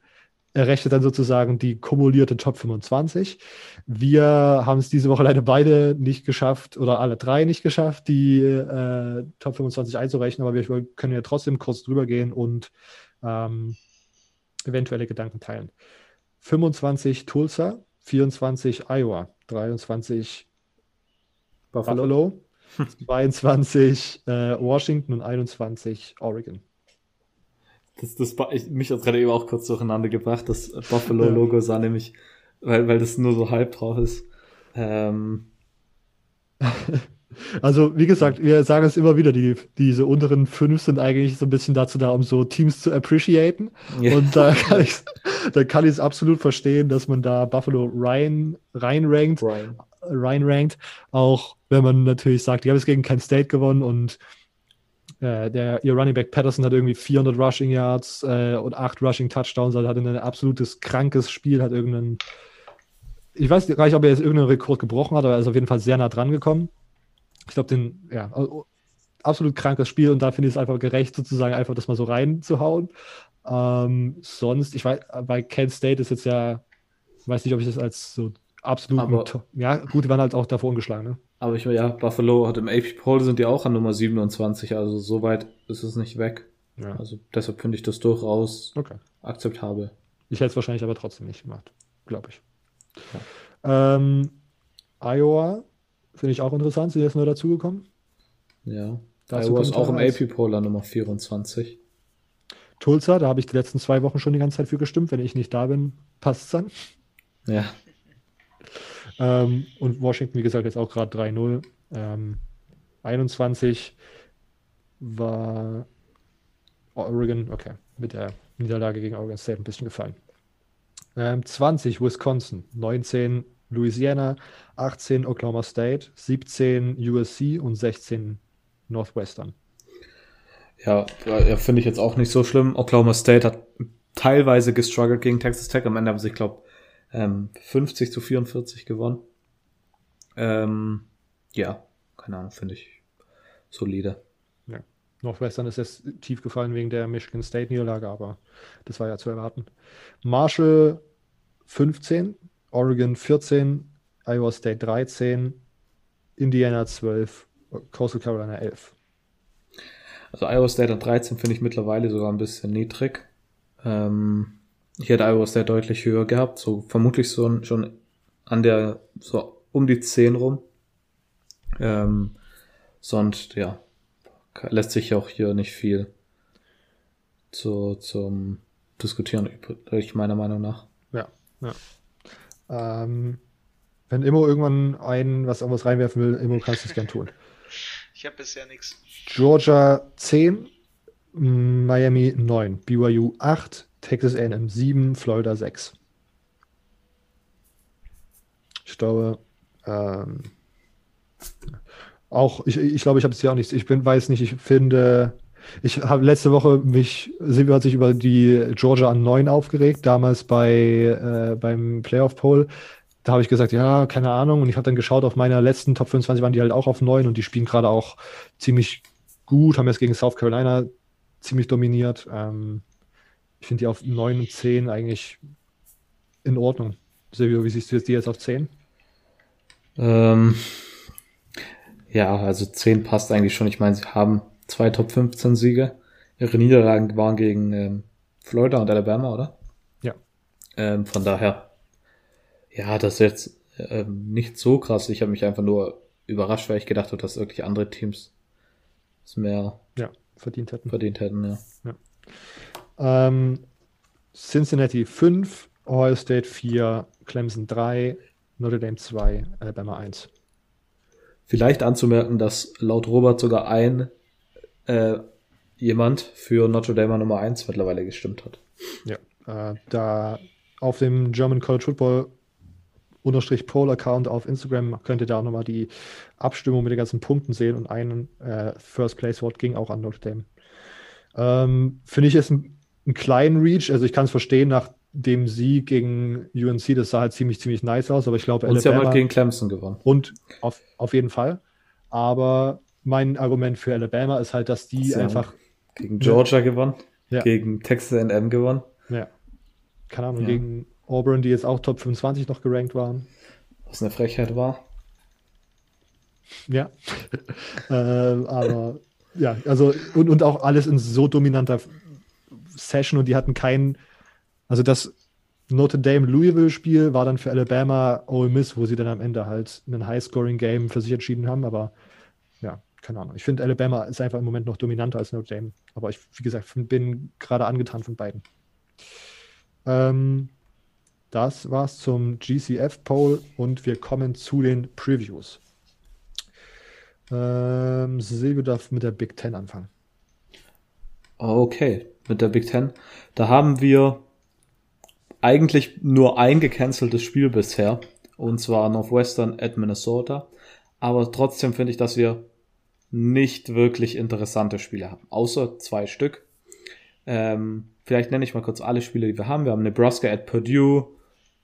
errechnet dann sozusagen die kumulierte Top 25. Wir haben es diese Woche leider beide nicht geschafft oder alle drei nicht geschafft, die äh, Top 25 einzurechnen, aber wir können ja trotzdem kurz drüber gehen und ähm, eventuelle Gedanken teilen. 25 Tulsa, 24 Iowa, 23 Buffalo, 22 äh, Washington und 21 Oregon. Das, das, ich, mich hat gerade eben auch kurz durcheinander gebracht. Das Buffalo-Logo sah nämlich, weil, weil das nur so halb drauf ist. Ähm. Also, wie gesagt, wir sagen es immer wieder, die, diese unteren fünf sind eigentlich so ein bisschen dazu da, um so Teams zu appreciaten. Ja. Und da kann ich da kann ich es absolut verstehen, dass man da Buffalo rein, rein rankt, Ryan. rein rankt. Auch wenn man natürlich sagt, die haben es gegen Kent State gewonnen und äh, der, ihr Running Back Patterson hat irgendwie 400 Rushing Yards äh, und 8 Rushing Touchdowns, also hat ein absolutes krankes Spiel, hat irgendeinen, ich weiß gar nicht, ob er jetzt irgendeinen Rekord gebrochen hat, aber er ist auf jeden Fall sehr nah dran gekommen. Ich glaube, den, ja, absolut krankes Spiel und da finde ich es einfach gerecht, sozusagen einfach das mal so reinzuhauen. Ähm, sonst, ich weiß, bei Kent State ist jetzt ja, weiß nicht, ob ich das als so absolut, ja, gut, die waren halt auch davor ungeschlagen, ne? Aber ich meine, ja, Buffalo hat im AP Poll sind die auch an Nummer 27, also so weit ist es nicht weg. Ja. Also deshalb finde ich das durchaus okay. akzeptabel. Ich hätte es wahrscheinlich aber trotzdem nicht gemacht, glaube ich. Ja. Ähm, Iowa finde ich auch interessant, sind jetzt neu dazugekommen. Ja, Dazu Iowa ist auch im AP Poll an Nummer 24. Tulsa, da habe ich die letzten zwei Wochen schon die ganze Zeit für gestimmt. Wenn ich nicht da bin, passt es dann. Ja. Ähm, und Washington, wie gesagt, jetzt auch gerade 3-0. Ähm, 21 war Oregon, okay, mit der Niederlage gegen Oregon State ein bisschen gefallen. Ähm, 20 Wisconsin, 19 Louisiana, 18 Oklahoma State, 17 USC und 16 Northwestern. Ja, finde ich jetzt auch nicht so schlimm. Oklahoma State hat teilweise gestruggelt gegen Texas Tech. Am Ende haben sie, ich glaube, ähm, 50 zu 44 gewonnen. Ähm, ja, keine Ahnung, finde ich solide. Ja. Northwestern ist jetzt tief gefallen wegen der Michigan State Niederlage, aber das war ja zu erwarten. Marshall 15, Oregon 14, Iowa State 13, Indiana 12, Coastal Carolina 11. Also Iowa State an 13 finde ich mittlerweile sogar ein bisschen niedrig. Ähm, ich hätte Iowa State deutlich höher gehabt, so vermutlich so schon an der, so um die 10 rum. Ähm, sonst, ja, lässt sich auch hier nicht viel zu, zum Diskutieren übrig, meiner Meinung nach. Ja, ja. Ähm, wenn Immo irgendwann ein, was irgendwas reinwerfen will, Immo kannst du es gern tun. Ich habe bisher nichts. Georgia 10, Miami 9, BYU 8, Texas A&M 7, Florida 6. Ich glaube, ähm, auch, ich, ich glaube, ich habe es ja auch nicht, ich bin, weiß nicht, ich finde, ich habe letzte Woche mich, Silvio hat sich über die Georgia an 9 aufgeregt, damals bei, äh, beim Playoff Poll. Da habe ich gesagt, ja, keine Ahnung. Und ich habe dann geschaut, auf meiner letzten Top 25 waren die halt auch auf 9 und die spielen gerade auch ziemlich gut, haben jetzt gegen South Carolina ziemlich dominiert. Ähm, ich finde die auf 9 und 10 eigentlich in Ordnung. Silvio, wie siehst du jetzt die jetzt auf 10? Ähm, ja, also 10 passt eigentlich schon. Ich meine, sie haben zwei Top 15 Siege. Ihre Niederlagen waren gegen ähm, Florida und Alabama, oder? Ja. Ähm, von daher, ja, das ist jetzt ähm, nicht so krass. Ich habe mich einfach nur überrascht, weil ich gedacht habe, dass wirklich andere Teams es mehr Ja, verdient hätten. verdient hätten. Ja. Ähm, Cincinnati 5, Ohio State 4, Clemson 3, Notre Dame 2, Alabama 1. Vielleicht anzumerken, dass laut Robert sogar ein äh, jemand für Notre Dame Nummer 1 mittlerweile gestimmt hat. Äh, da auf dem German College Football unterstrich Poll Account auf Instagram könnt ihr da auch nochmal die Abstimmung mit den ganzen Punkten sehen und ein äh, First Place Vote ging auch an Notre Dame. Ähm, Finde ich jetzt ein, einen kleinen Reach, also ich kann es verstehen, nach dem Sieg gegen UNC, das sah halt ziemlich, ziemlich nice aus, aber ich glaube, Und sie haben Alabama halt gegen Clemson gewonnen. und auf, auf jeden Fall. Aber mein Argument für Alabama ist halt, dass die Sie einfach, Gegen Georgia gewonnen, Ja. gegen Texas A&M gewonnen. ja, keine Ahnung, Ja. gegen Auburn, die jetzt auch Top 25 noch gerankt waren. Was eine Frechheit war. Ja. äh, aber ja, also und, und auch alles in so dominanter Session und die hatten keinen, also das Notre Dame Louisville Spiel war dann für Alabama Ole Miss, wo sie dann am Ende halt einen High-Scoring Game für sich entschieden haben, aber ja, keine Ahnung. Ich finde Alabama ist einfach im Moment noch dominanter als Notre Dame, aber ich, wie gesagt, bin gerade angetan von beiden. Ähm, das war's zum GCF Poll und wir kommen zu den Previews. Ähm, Silvio darf mit der Big Ten anfangen. Okay, mit der Big Ten. Da haben wir eigentlich nur ein gecanceltes Spiel bisher. Und zwar Northwestern at Minnesota. Aber trotzdem finde ich, dass wir nicht wirklich interessante Spiele haben. Außer zwei Stück. Ähm, vielleicht nenne ich mal kurz alle Spiele, die wir haben. Wir haben Nebraska at Purdue.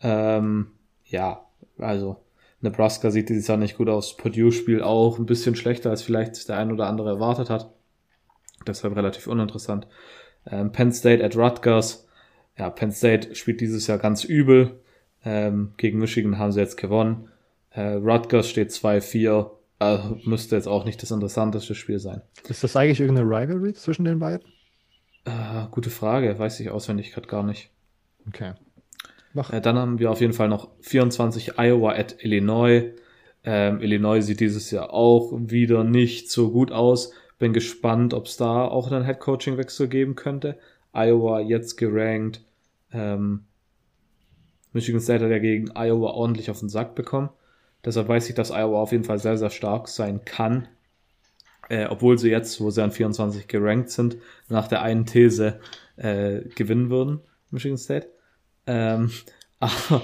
Ähm, ja, also Nebraska sieht dieses Jahr nicht gut aus. Purdue spielt auch ein bisschen schlechter, als vielleicht der ein oder andere erwartet hat. Deshalb relativ uninteressant. Ähm, Penn State at Rutgers. Ja, Penn State spielt dieses Jahr ganz übel. Ähm, gegen Michigan haben sie jetzt gewonnen. Äh, Rutgers steht 2-4. Äh, müsste jetzt auch nicht das interessanteste Spiel sein. Ist das eigentlich irgendeine Rivalry zwischen den beiden? Äh, gute Frage, weiß ich auswendig gerade gar nicht. Okay. Mach. Äh, dann haben wir auf jeden Fall noch 24 Iowa at Illinois. Ähm, Illinois sieht dieses Jahr auch wieder nicht so gut aus. Bin gespannt, ob es da auch einen Head-Coaching-Wechsel geben könnte. Iowa jetzt gerankt. Ähm, Michigan State hat ja gegen Iowa ordentlich auf den Sack bekommen. Deshalb weiß ich, dass Iowa auf jeden Fall sehr, sehr stark sein kann. Äh, obwohl sie jetzt, wo sie an 24 gerankt sind, nach der einen These äh, gewinnen würden, Michigan State. Ähm, aber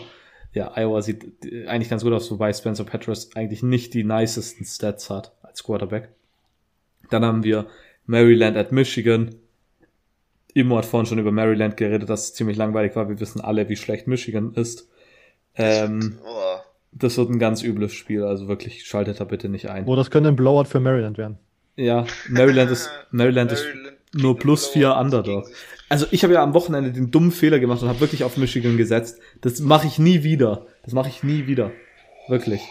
ja, Iowa sieht eigentlich ganz gut aus, wobei Spencer Petras eigentlich nicht die nicesten Stats hat als Quarterback. Dann haben wir Maryland at Michigan. Immo hat vorhin schon über Maryland geredet, dass es ziemlich langweilig war. Wir wissen alle, wie schlecht Michigan ist. Ähm, Oh, das wird ein ganz übles Spiel, also wirklich schaltet da bitte nicht ein. Oh, das könnte ein Blowout für Maryland werden. Ja, Maryland ist, Maryland ist Maryland nur plus vier Underdog. Also ich habe ja am Wochenende den dummen Fehler gemacht und habe wirklich auf Michigan gesetzt. Das mache ich nie wieder. Das mache ich nie wieder. Wirklich.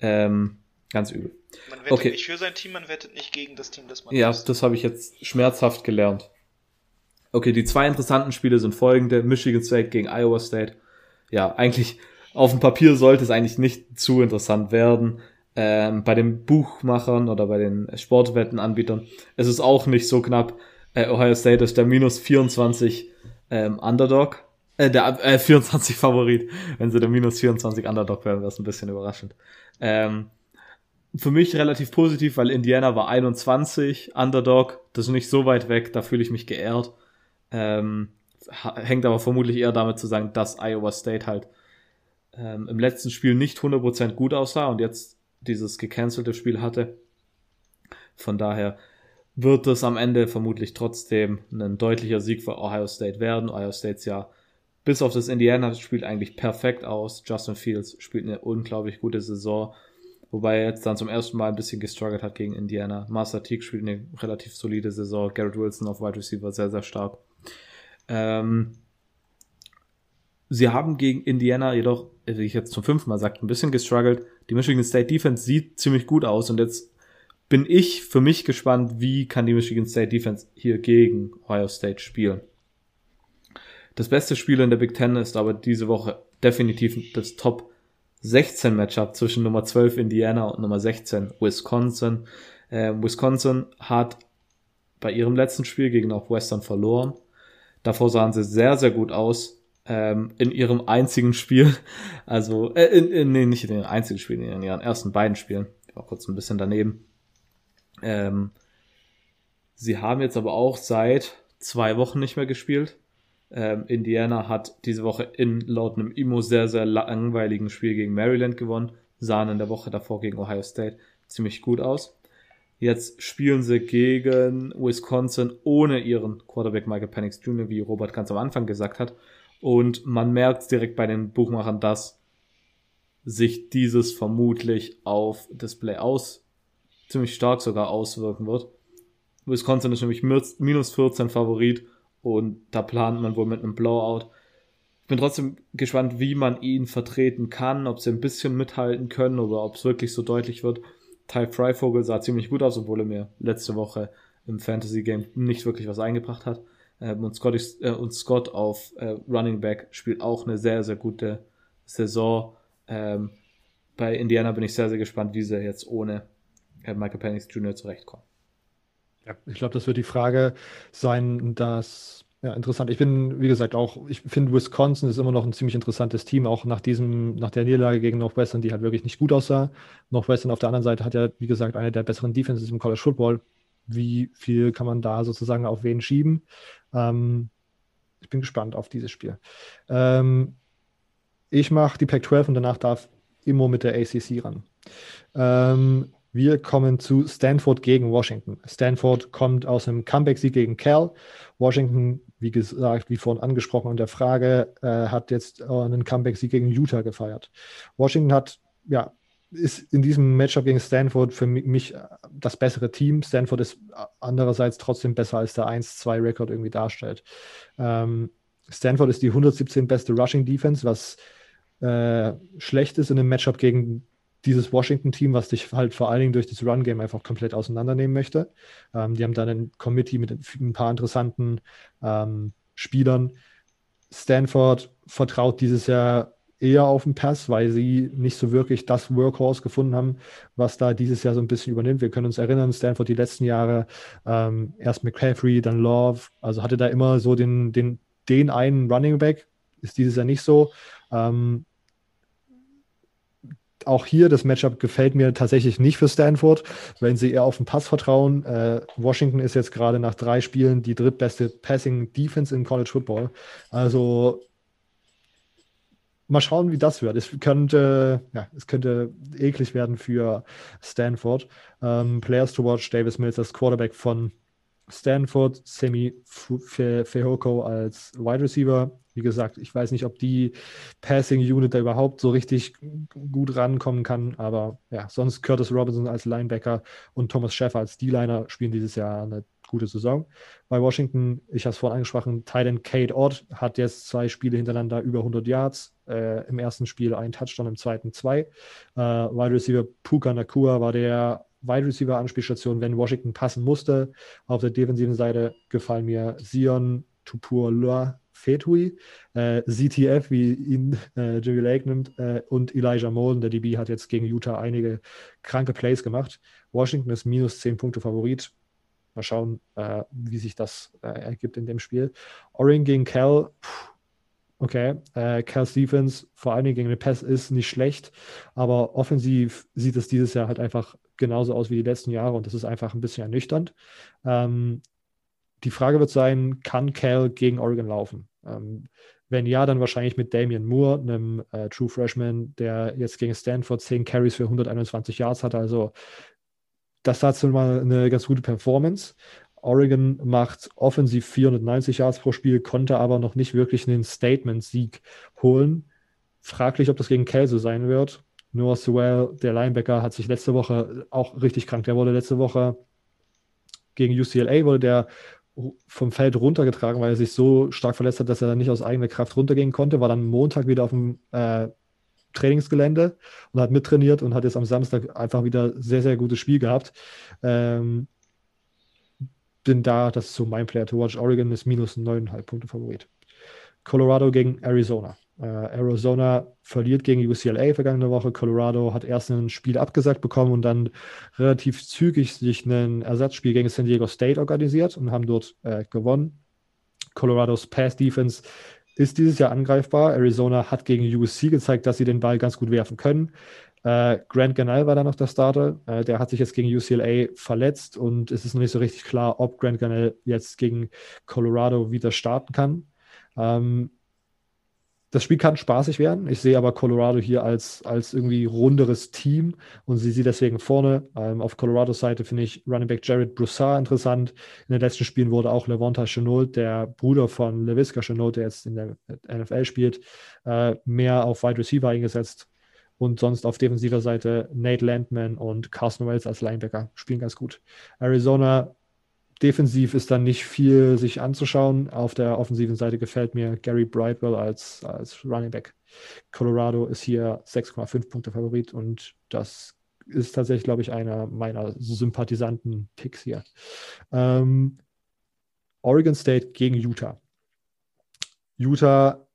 Ähm, ganz übel. Man wettet Okay. nicht für sein Team, man wettet nicht gegen das Team, das man Ja, hasst. das habe ich jetzt schmerzhaft gelernt. Okay, die zwei interessanten Spiele sind folgende. Michigan State gegen Iowa State. Ja, eigentlich auf dem Papier sollte es eigentlich nicht zu interessant werden. Ähm, bei den Buchmachern oder bei den Sportwettenanbietern ist es auch nicht so knapp. Äh, Ohio State ist der minus 24 ähm, Underdog. Äh, der äh, 24 Favorit. Wenn sie der minus 24 Underdog wären, wäre es ein bisschen überraschend. Ähm, für mich relativ positiv, weil Indiana war 21, Underdog, das ist nicht so weit weg, da fühle ich mich geehrt. Ähm, hängt aber vermutlich eher damit zusammen, dass Iowa State halt ähm, im letzten Spiel nicht 100% gut aussah und jetzt dieses gecancelte Spiel hatte. Von daher wird es am Ende vermutlich trotzdem ein deutlicher Sieg für Ohio State werden. Ohio State's ja bis auf das Indiana-Spiel eigentlich perfekt aus. Justin Fields spielt eine unglaublich gute Saison. Wobei er jetzt dann zum ersten Mal ein bisschen gestruggelt hat gegen Indiana. Master Teague spielt eine relativ solide Saison. Garrett Wilson auf Wide Receiver sehr, sehr stark. Ähm, sie haben gegen Indiana jedoch, wie ich jetzt zum fünften Mal sagte, ein bisschen gestruggelt. Die Michigan State Defense sieht ziemlich gut aus und jetzt bin ich für mich gespannt, wie kann die Michigan State Defense hier gegen Ohio State spielen. Das beste Spiel in der Big Ten ist aber diese Woche definitiv das Top 16 Matchup zwischen Nummer 12 Indiana und Nummer 16 Wisconsin. Äh, Wisconsin hat bei ihrem letzten Spiel gegen Northwestern verloren. Davor sahen sie sehr, sehr gut aus ähm, in ihrem einzigen Spiel. Also, äh, in, in, nee, nicht in ihrem einzigen Spiel, in ihren ersten beiden Spielen. Ich war kurz ein bisschen daneben. Ähm, sie haben jetzt aber auch seit zwei Wochen nicht mehr gespielt. Ähm, Indiana hat diese Woche in laut einem Imo sehr, sehr langweiligen Spiel gegen Maryland gewonnen, sahen in der Woche davor gegen Ohio State ziemlich gut aus. Jetzt spielen sie gegen Wisconsin ohne ihren Quarterback Michael Penix Jr., wie Robert ganz am Anfang gesagt hat. Und man merkt direkt bei den Buchmachern, dass sich dieses vermutlich auf Display aus, ziemlich stark sogar auswirken wird. Wisconsin ist nämlich minus 14 Favorit und da plant man wohl mit einem Blowout. Ich bin trotzdem gespannt, wie man ihn vertreten kann, ob sie ein bisschen mithalten können oder ob es wirklich so deutlich wird. Ty Freivogel sah ziemlich gut aus, obwohl er mir letzte Woche im Fantasy Game nicht wirklich was eingebracht hat. Ähm, und, Scott, äh, und Scott auf äh, Running Back spielt auch eine sehr, sehr gute Saison. Ähm, bei Indiana bin ich sehr, sehr gespannt, wie sie jetzt ohne äh, Michael Penix Jr. zurechtkommen. Ja, ich glaube, das wird die Frage sein, dass ja, interessant. Ich bin, wie gesagt, auch, ich finde, Wisconsin ist immer noch ein ziemlich interessantes Team, auch nach diesem, nach der Niederlage gegen Northwestern, die halt wirklich nicht gut aussah. Northwestern auf der anderen Seite hat ja, wie gesagt, eine der besseren Defenses im College Football. Wie viel kann man da sozusagen auf wen schieben? Ähm, ich bin gespannt auf dieses Spiel. Ähm, ich mache die Pac-12 und danach darf Immo mit der ACC ran. Ähm, wir kommen zu Stanford gegen Washington. Stanford kommt aus einem Comeback-Sieg gegen Cal. Washington, wie gesagt, wie vorhin angesprochen in der Frage, äh, hat jetzt einen Comeback-Sieg gegen Utah gefeiert. Washington hat, ja, ist in diesem Matchup gegen Stanford für mich das bessere Team. Stanford ist andererseits trotzdem besser als der 1-2-Rekord irgendwie darstellt. Ähm, Stanford ist die 117 beste Rushing Defense, was äh, schlecht ist in einem Matchup gegen dieses Washington-Team, was dich halt vor allen Dingen durch das Run-Game einfach komplett auseinandernehmen möchte. Ähm, die haben dann ein Committee mit ein paar interessanten ähm, Spielern. Stanford vertraut dieses Jahr eher auf den Pass, weil sie nicht so wirklich das Workhorse gefunden haben, was da dieses Jahr so ein bisschen übernimmt. Wir können uns erinnern, Stanford die letzten Jahre, ähm, erst McCaffrey, dann Love, also hatte da immer so den, den, den einen Running Back, ist dieses Jahr nicht so. Ähm, auch hier, das Matchup gefällt mir tatsächlich nicht für Stanford, wenn sie eher auf den Pass vertrauen. Äh, Washington ist jetzt gerade nach drei Spielen die drittbeste Passing Defense in College Football. Also mal schauen, wie das wird. Es könnte, ja, es könnte eklig werden für Stanford. Ähm, Players to watch, Davis Mills als Quarterback von Stanford, Semi Fehoko als Wide Receiver, wie gesagt, ich weiß nicht, ob die Passing Unit da überhaupt so richtig gut rankommen kann, aber ja, sonst Curtis Robinson als Linebacker und Thomas Schäfer als D-Liner spielen dieses Jahr eine gute Saison. Bei Washington, ich habe es vorhin angesprochen, Titan Kate Ott hat jetzt zwei Spiele hintereinander über 100 Yards. Äh, Im ersten Spiel ein Touchdown, im zweiten zwei. Äh, Wide Receiver Puka Nakua war der Wide Receiver Anspielstation, wenn Washington passen musste. Auf der defensiven Seite gefallen mir Sion Tupur Loa Fetui, äh, ZTF, wie ihn äh, Jimmy Lake nimmt, äh, und Elijah Molden, der DB, hat jetzt gegen Utah einige kranke Plays gemacht. Washington ist minus 10 Punkte Favorit. Mal schauen, äh, wie sich das äh, ergibt in dem Spiel. Oregon gegen Cal, okay. Äh, Cal Stephens, vor allen Dingen gegen den Pass, ist nicht schlecht, aber offensiv sieht es dieses Jahr halt einfach genauso aus wie die letzten Jahre und das ist einfach ein bisschen ernüchternd. Ähm, die Frage wird sein, kann Cal gegen Oregon laufen? Ähm, wenn ja, dann wahrscheinlich mit Damian Moore, einem äh, True Freshman, der jetzt gegen Stanford 10 Carries für 121 Yards hat. Also das hat schon mal eine ganz gute Performance. Oregon macht offensiv 490 Yards pro Spiel, konnte aber noch nicht wirklich einen Statement-Sieg holen. Fraglich, ob das gegen Cal so sein wird. Noah Sewell, der Linebacker, hat sich letzte Woche auch richtig krank. Der wurde letzte Woche gegen UCLA, wurde der vom Feld runtergetragen, weil er sich so stark verletzt hat, dass er nicht aus eigener Kraft runtergehen konnte, war dann Montag wieder auf dem äh, Trainingsgelände und hat mittrainiert und hat jetzt am Samstag einfach wieder sehr, sehr gutes Spiel gehabt. Ähm, bin da, das ist so mein Player to watch. Oregon ist minus 9,5 Punkte Favorit. Colorado gegen Arizona. Äh, Arizona verliert gegen UCLA vergangene Woche. Colorado hat erst ein Spiel abgesagt bekommen und dann relativ zügig sich ein Ersatzspiel gegen San Diego State organisiert und haben dort äh, gewonnen. Colorados Pass Defense ist dieses Jahr angreifbar. Arizona hat gegen USC gezeigt, dass sie den Ball ganz gut werfen können. Äh, Grant Ganell war da noch der Starter. Äh, der hat sich jetzt gegen UCLA verletzt und es ist noch nicht so richtig klar, ob Grant Ganell jetzt gegen Colorado wieder starten kann. Ähm, das Spiel kann spaßig werden. Ich sehe aber Colorado hier als, als irgendwie runderes Team und sie sie deswegen vorne. Ähm, auf Colorados Seite finde ich Running Back Jared Broussard interessant. In den letzten Spielen wurde auch Levonta Chenault, der Bruder von LeVisca Chenault, der jetzt in der NFL spielt, äh, mehr auf Wide Receiver eingesetzt. Und sonst auf defensiver Seite Nate Landman und Carson Wells als Linebacker spielen ganz gut. Arizona defensiv ist dann nicht viel sich anzuschauen. Auf der offensiven Seite gefällt mir Gary Brightwell als, als Running Back. Colorado ist hier 6,5 Punkte Favorit und das ist tatsächlich, glaube ich, einer meiner sympathisanten Picks hier. Ähm, Oregon State gegen Utah. Utah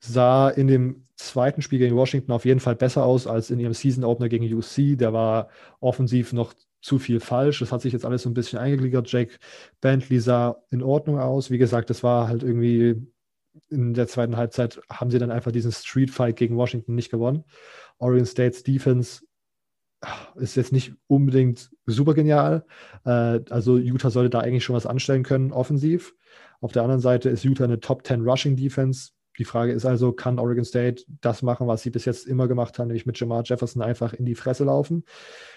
sah in dem zweiten Spiel gegen Washington auf jeden Fall besser aus als in ihrem Season Opener gegen UC. Der war offensiv noch zu viel falsch. Das hat sich jetzt alles so ein bisschen eingegliedert. Jake Bentley sah in Ordnung aus. Wie gesagt, das war halt irgendwie in der zweiten Halbzeit haben sie dann einfach diesen Street Fight gegen Washington nicht gewonnen. Oregon State's Defense ah, ist jetzt nicht unbedingt super genial. Äh, also Utah sollte da eigentlich schon was anstellen können, offensiv. Auf der anderen Seite ist Utah eine Top 10 Rushing Defense. Die Frage ist also, kann Oregon State das machen, was sie bis jetzt immer gemacht haben, nämlich mit Jamar Jefferson einfach in die Fresse laufen?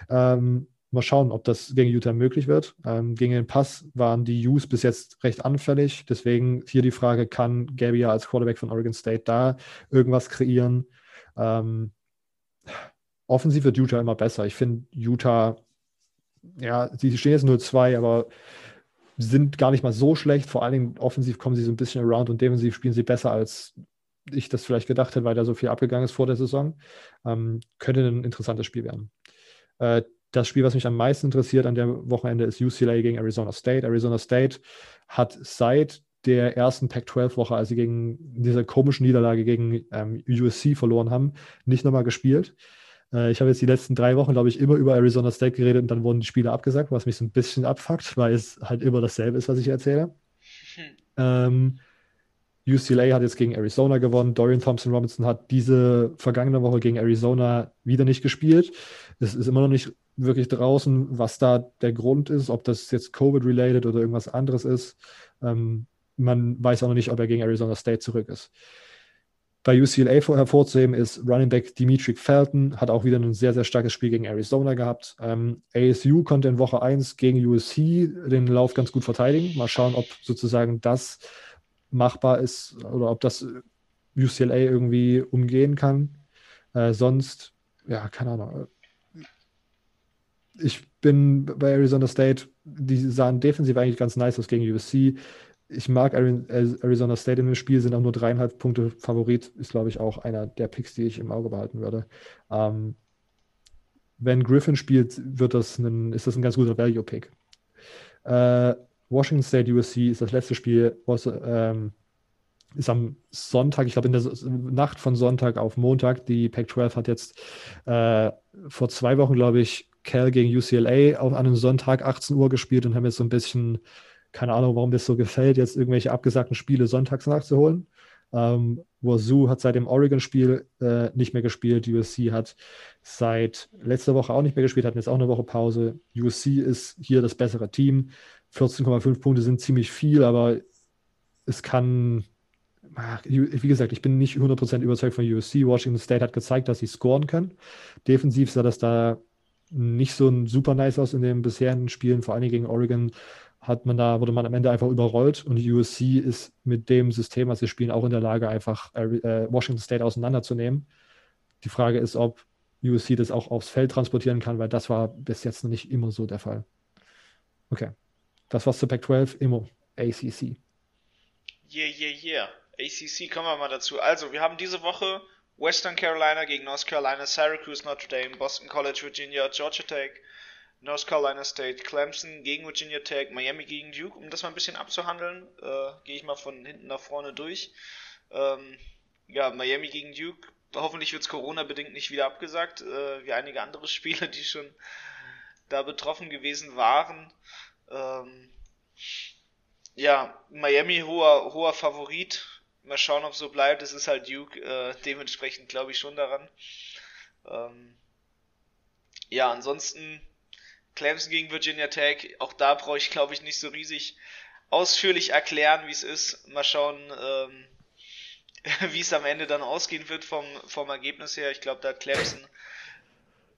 Ähm, Mal schauen, ob das gegen Utah möglich wird. Ähm, gegen den Pass waren die Use bis jetzt recht anfällig. Deswegen hier die Frage, kann Gabia als Quarterback von Oregon State da irgendwas kreieren? Ähm, offensiv wird Utah immer besser. Ich finde Utah, ja, sie stehen jetzt nur zwei, aber sind gar nicht mal so schlecht. Vor allen Dingen offensiv kommen sie so ein bisschen around und defensiv spielen sie besser, als ich das vielleicht gedacht hätte, weil da so viel abgegangen ist vor der Saison. Ähm, könnte ein interessantes Spiel werden. Äh, das Spiel, was mich am meisten interessiert an dem Wochenende, ist UCLA gegen Arizona State. Arizona State hat seit der ersten Pac-12-Woche, als sie gegen diese komischen Niederlage gegen ähm, USC verloren haben, nicht nochmal gespielt. Äh, ich habe jetzt die letzten drei Wochen, glaube ich, immer über Arizona State geredet und dann wurden die Spiele abgesagt, was mich so ein bisschen abfuckt, weil es halt immer dasselbe ist, was ich erzähle. Hm. Ähm, UCLA hat jetzt gegen Arizona gewonnen. Dorian Thompson Robinson hat diese vergangene Woche gegen Arizona wieder nicht gespielt. Es ist immer noch nicht wirklich draußen, was da der Grund ist, ob das jetzt Covid-related oder irgendwas anderes ist. Ähm, man weiß auch noch nicht, ob er gegen Arizona State zurück ist. Bei UCLA hervorzuheben ist Running Back Dimitri Felton, hat auch wieder ein sehr, sehr starkes Spiel gegen Arizona gehabt. Ähm, ASU konnte in Woche 1 gegen USC den Lauf ganz gut verteidigen. Mal schauen, ob sozusagen das machbar ist oder ob das UCLA irgendwie umgehen kann. Äh, sonst, ja, keine Ahnung ich bin bei Arizona State, die sahen defensiv eigentlich ganz nice aus gegen USC. Ich mag Arizona State in dem Spiel, sind auch nur dreieinhalb Punkte Favorit, ist glaube ich auch einer der Picks, die ich im Auge behalten würde. Ähm, wenn Griffin spielt, wird das ein, ist das ein ganz guter Value-Pick. Äh, Washington State USC ist das letzte Spiel, was, ähm, ist am Sonntag, ich glaube in der Nacht von Sonntag auf Montag. Die Pac-12 hat jetzt äh, vor zwei Wochen, glaube ich, Cal gegen UCLA an einem Sonntag 18 Uhr gespielt und haben jetzt so ein bisschen, keine Ahnung, warum das so gefällt, jetzt irgendwelche abgesagten Spiele sonntags nachzuholen. Ähm, Wazoo hat seit dem Oregon-Spiel äh, nicht mehr gespielt. USC hat seit letzter Woche auch nicht mehr gespielt, hatten jetzt auch eine Woche Pause. USC ist hier das bessere Team. 14,5 Punkte sind ziemlich viel, aber es kann, wie gesagt, ich bin nicht 100% überzeugt von USC. Washington State hat gezeigt, dass sie scoren können. Defensiv sah das da nicht so super nice aus in den bisherigen Spielen, vor allem gegen Oregon hat man da, wurde man am Ende einfach überrollt und USC ist mit dem System, was sie spielen, auch in der Lage, einfach äh, Washington State auseinanderzunehmen. Die Frage ist, ob USC das auch aufs Feld transportieren kann, weil das war bis jetzt noch nicht immer so der Fall. Okay. Das war's zu Pac-12. Immo, ACC. Yeah, yeah, yeah. ACC, kommen wir mal dazu. Also, wir haben diese Woche Western Carolina gegen North Carolina, Syracuse, Notre Dame, Boston College, Virginia, Georgia Tech, North Carolina State, Clemson gegen Virginia Tech, Miami gegen Duke. Um das mal ein bisschen abzuhandeln, äh, gehe ich mal von hinten nach vorne durch. Ähm, ja, Miami gegen Duke. Hoffentlich wird es Corona-bedingt nicht wieder abgesagt, äh, wie einige andere Spiele, die schon da betroffen gewesen waren. Ähm, ja, Miami hoher, hoher Favorit. Mal schauen, ob so bleibt. Es ist halt Duke, äh, dementsprechend glaube ich schon daran. Ähm, ja, ansonsten Clemson gegen Virginia Tech, auch da brauche ich glaube ich nicht so riesig ausführlich erklären, wie es ist. Mal schauen, ähm, wie es am Ende dann ausgehen wird vom, vom Ergebnis her. Ich glaube, da hat Clemson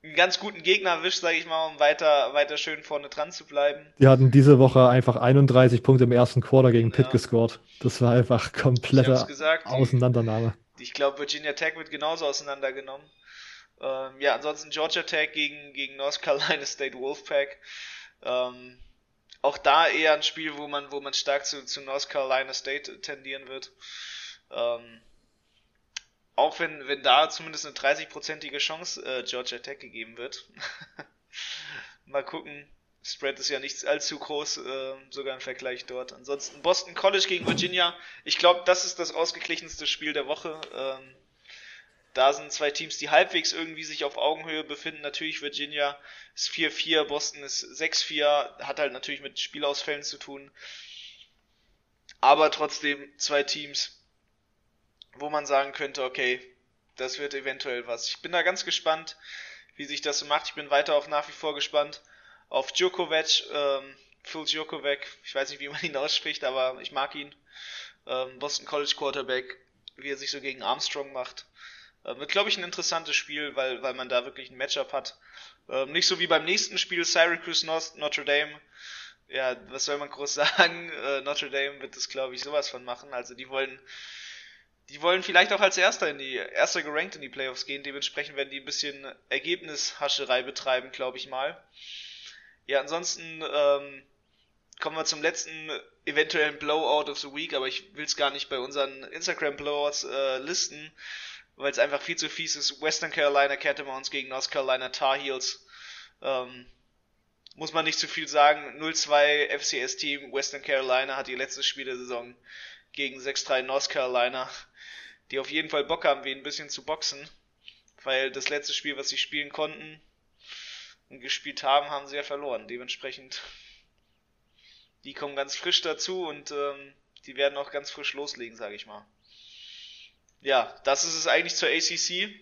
einen ganz guten Gegner erwischt, sage ich mal, um weiter, weiter schön vorne dran zu bleiben. Die hatten diese Woche einfach 31 Punkte im ersten Quarter gegen Pitt ja. gescored. Das war einfach komplette gesagt, Auseinandernahme. Die, ich glaube, Virginia Tech wird genauso auseinandergenommen. Ähm, ja, ansonsten Georgia Tech gegen, gegen North Carolina State Wolfpack. Ähm, auch da eher ein Spiel, wo man, wo man stark zu, zu North Carolina State tendieren wird. Ähm, auch wenn, wenn da zumindest eine 30-prozentige Chance äh, Georgia Tech gegeben wird. Mal gucken. Spread ist ja nicht allzu groß, äh, sogar im Vergleich dort. Ansonsten Boston College gegen Virginia. Ich glaube, das ist das ausgeglichenste Spiel der Woche. Ähm, da sind zwei Teams, die halbwegs irgendwie sich auf Augenhöhe befinden. Natürlich Virginia ist 4-4, Boston ist 6-4, hat halt natürlich mit Spielausfällen zu tun. Aber trotzdem zwei Teams, wo man sagen könnte, okay, das wird eventuell was. Ich bin da ganz gespannt, wie sich das so macht. Ich bin weiter auf nach wie vor gespannt auf Djokovic, ähm, Phil Djokovic, ich weiß nicht, wie man ihn ausspricht, aber ich mag ihn. Ähm, Boston College Quarterback, wie er sich so gegen Armstrong macht. Ähm, wird, glaube ich, ein interessantes Spiel, weil, weil man da wirklich ein Matchup hat. Ähm, nicht so wie beim nächsten Spiel Syracuse North, Notre Dame. Ja, was soll man groß sagen? Äh, Notre Dame wird das, glaube ich, sowas von machen. Also die wollen die wollen vielleicht auch als Erster in die, Erster gerankt in die Playoffs gehen. Dementsprechend werden die ein bisschen Ergebnishascherei betreiben, glaube ich mal. Ja, ansonsten ähm, kommen wir zum letzten eventuellen Blowout of the Week, aber ich will es gar nicht bei unseren Instagram Blowouts äh, listen, weil es einfach viel zu fies ist. Western Carolina Catamounts gegen North Carolina Tar Heels. Ähm, muss man nicht zu viel sagen. 0-2 FCS Team Western Carolina hat ihr letztes Spiel der Saison gegen 6-3 North Carolina die auf jeden Fall Bock haben, wie ein bisschen zu boxen. Weil das letzte Spiel, was sie spielen konnten und gespielt haben, haben sie ja verloren. Dementsprechend, die kommen ganz frisch dazu und ähm, die werden auch ganz frisch loslegen, sage ich mal. Ja, das ist es eigentlich zur ACC.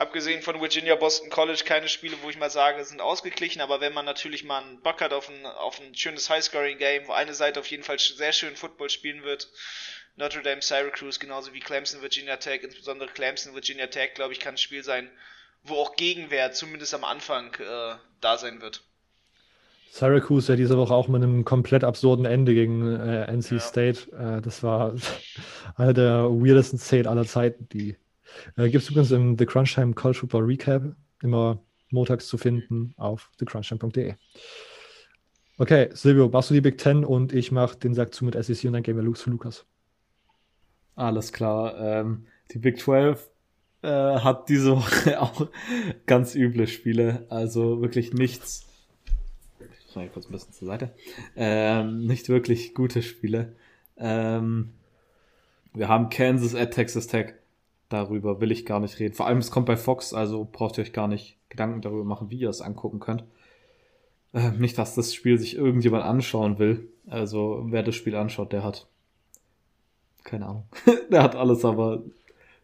Abgesehen von Virginia Boston College keine Spiele, wo ich mal sage, sind ausgeglichen, aber wenn man natürlich mal einen Bock hat auf ein, auf ein schönes Highscoring-Game, wo eine Seite auf jeden Fall sehr schön Football spielen wird, Notre Dame, Syracuse, genauso wie Clemson, Virginia Tech, insbesondere Clemson, Virginia Tech, glaube ich, kann ein Spiel sein, wo auch Gegenwehr zumindest am Anfang äh, da sein wird. Syracuse ja diese Woche auch mit einem komplett absurden Ende gegen äh, NC ja. State. Äh, das war einer der weirdesten Szenen aller Zeiten. Die äh, gibt es übrigens im The Crunch Time College Football Recap immer montags zu finden auf thecrunchtime.de. Okay, Silvio, machst du die Big Ten und ich mache den Sack zu mit SEC und dann gehen wir zu Lukas. Alles klar. Ähm, die Big 12 äh, hat diese Woche auch ganz üble Spiele. Also wirklich nichts. Ich mal kurz ein bisschen zur Seite. Ähm, nicht wirklich gute Spiele. Ähm, wir haben Kansas at Texas Tech. Darüber will ich gar nicht reden. Vor allem, es kommt bei Fox, also braucht ihr euch gar nicht Gedanken darüber machen, wie ihr es angucken könnt. Äh, nicht, dass das Spiel sich irgendjemand anschauen will. Also, wer das Spiel anschaut, der hat keine Ahnung. der hat alles, aber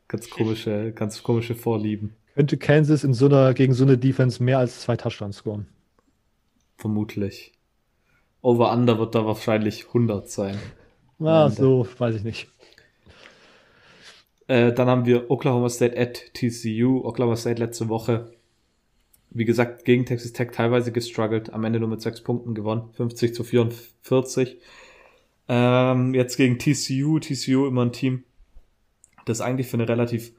ganz komische, ganz komische Vorlieben. Könnte Kansas in so einer, gegen so eine Defense mehr als zwei Touchdowns scoren? Vermutlich. Over-Under wird da wahrscheinlich 100 sein. Ah, so, weiß ich nicht. Äh, dann haben wir Oklahoma State at TCU. Oklahoma State letzte Woche, wie gesagt, gegen Texas Tech teilweise gestruggelt, am Ende nur mit sechs Punkten gewonnen, 50 zu 44. Ähm, jetzt gegen TCU. TCU immer ein Team, das eigentlich für eine relativ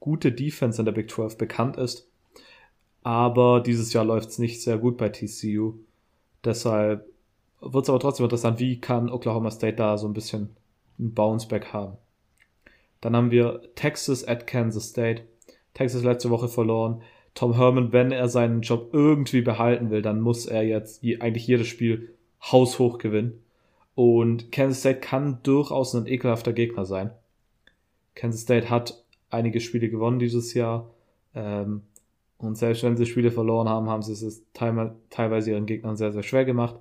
gute Defense in der Big 12 bekannt ist. Aber dieses Jahr läuft es nicht sehr gut bei TCU. Deshalb wird es aber trotzdem interessant, wie kann Oklahoma State da so ein bisschen ein Bounceback haben. Dann haben wir Texas at Kansas State. Texas letzte Woche verloren. Tom Herman, wenn er seinen Job irgendwie behalten will, dann muss er jetzt eigentlich jedes Spiel haushoch gewinnen. Und Kansas State kann durchaus ein ekelhafter Gegner sein. Kansas State hat einige Spiele gewonnen dieses Jahr. Ähm, und selbst wenn sie Spiele verloren haben, haben sie es teilweise ihren Gegnern sehr, sehr schwer gemacht.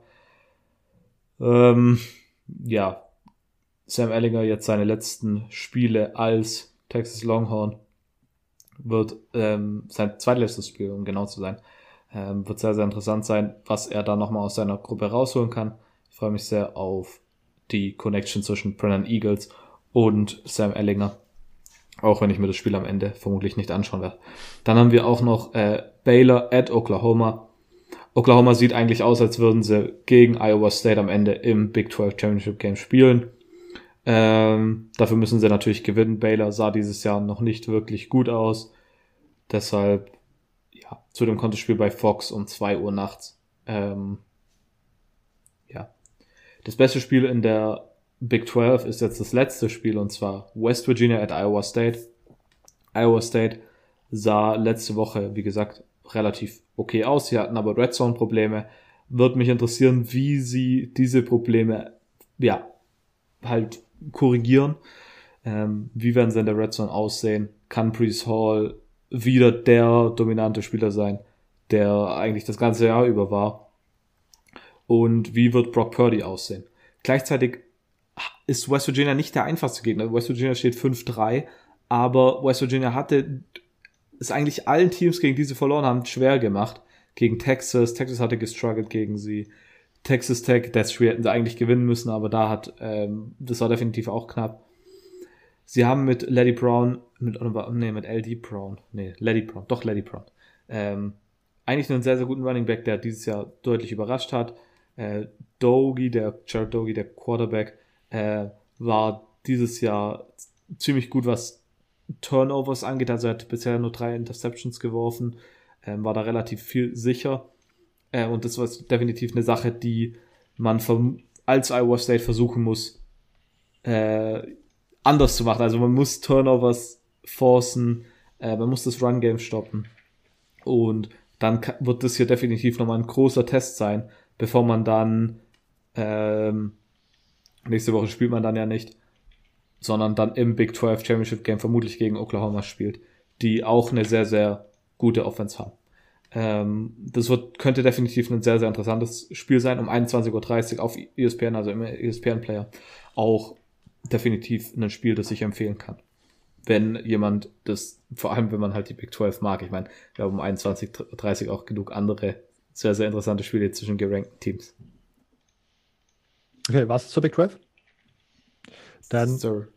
Ähm, ja, Sam Ellinger jetzt seine letzten Spiele als Texas Longhorn wird ähm, sein zweitletztes Spiel, um genau zu sein. Ähm, wird sehr, sehr interessant sein, was er da nochmal aus seiner Gruppe rausholen kann. Ich freue mich sehr auf die Connection zwischen Brennan Eagles und Sam Ellinger. Auch wenn ich mir das Spiel am Ende vermutlich nicht anschauen werde. Dann haben wir auch noch äh, Baylor at Oklahoma. Oklahoma sieht eigentlich aus, als würden sie gegen Iowa State am Ende im Big 12 Championship Game spielen. Ähm, dafür müssen sie natürlich gewinnen. Baylor sah dieses Jahr noch nicht wirklich gut aus. Deshalb, ja, zu dem Kontospiel bei Fox um 2 Uhr nachts. Ähm, ja. Das beste Spiel in der Big 12 ist jetzt das letzte Spiel und zwar West Virginia at Iowa State. Iowa State sah letzte Woche, wie gesagt, relativ okay aus. Sie hatten aber Red Zone Probleme. Wird mich interessieren, wie sie diese Probleme, ja, halt korrigieren. Ähm, wie werden sie in der Red Zone aussehen? Kann Priest Hall wieder der dominante Spieler sein, der eigentlich das ganze Jahr über war? Und wie wird Brock Purdy aussehen? Gleichzeitig ist West Virginia nicht der einfachste Gegner. West Virginia steht 5-3, aber West Virginia hatte es eigentlich allen Teams, gegen die sie verloren haben, schwer gemacht. Gegen Texas, Texas hatte gestruggelt gegen sie. Texas Tech, das Spiel hätten sie eigentlich gewinnen müssen, aber da hat, ähm, das war definitiv auch knapp. Sie haben mit Lady Brown, mit, nee, mit LD Brown, nee, Lady Brown, doch Lady Brown, ähm, eigentlich einen sehr, sehr guten Running Back, der dieses Jahr deutlich überrascht hat. Äh, Dogi, der Jared Dogi, der Quarterback, äh, war dieses Jahr ziemlich gut, was Turnovers angeht. Also er hat bisher nur drei Interceptions geworfen, äh, war da relativ viel sicher. Äh, und das war definitiv eine Sache, die man als Iowa State versuchen muss, äh, anders zu machen. Also man muss Turnovers forcen, äh, man muss das Run-Game stoppen. Und dann wird das hier definitiv nochmal ein großer Test sein, bevor man dann ähm, nächste Woche spielt man dann ja nicht, sondern dann im Big 12 Championship Game vermutlich gegen Oklahoma spielt, die auch eine sehr, sehr gute Offense haben. Ähm, das wird, könnte definitiv ein sehr, sehr interessantes Spiel sein. Um 21.30 Uhr auf ESPN, also im ESPN-Player, auch definitiv ein Spiel, das ich empfehlen kann. Wenn jemand das, vor allem wenn man halt die Big 12 mag. Ich meine, wir haben um 21.30 Uhr auch genug andere sehr, sehr interessante Spiele zwischen gerankten Teams. Okay, was zur Big 12? Dann Sir.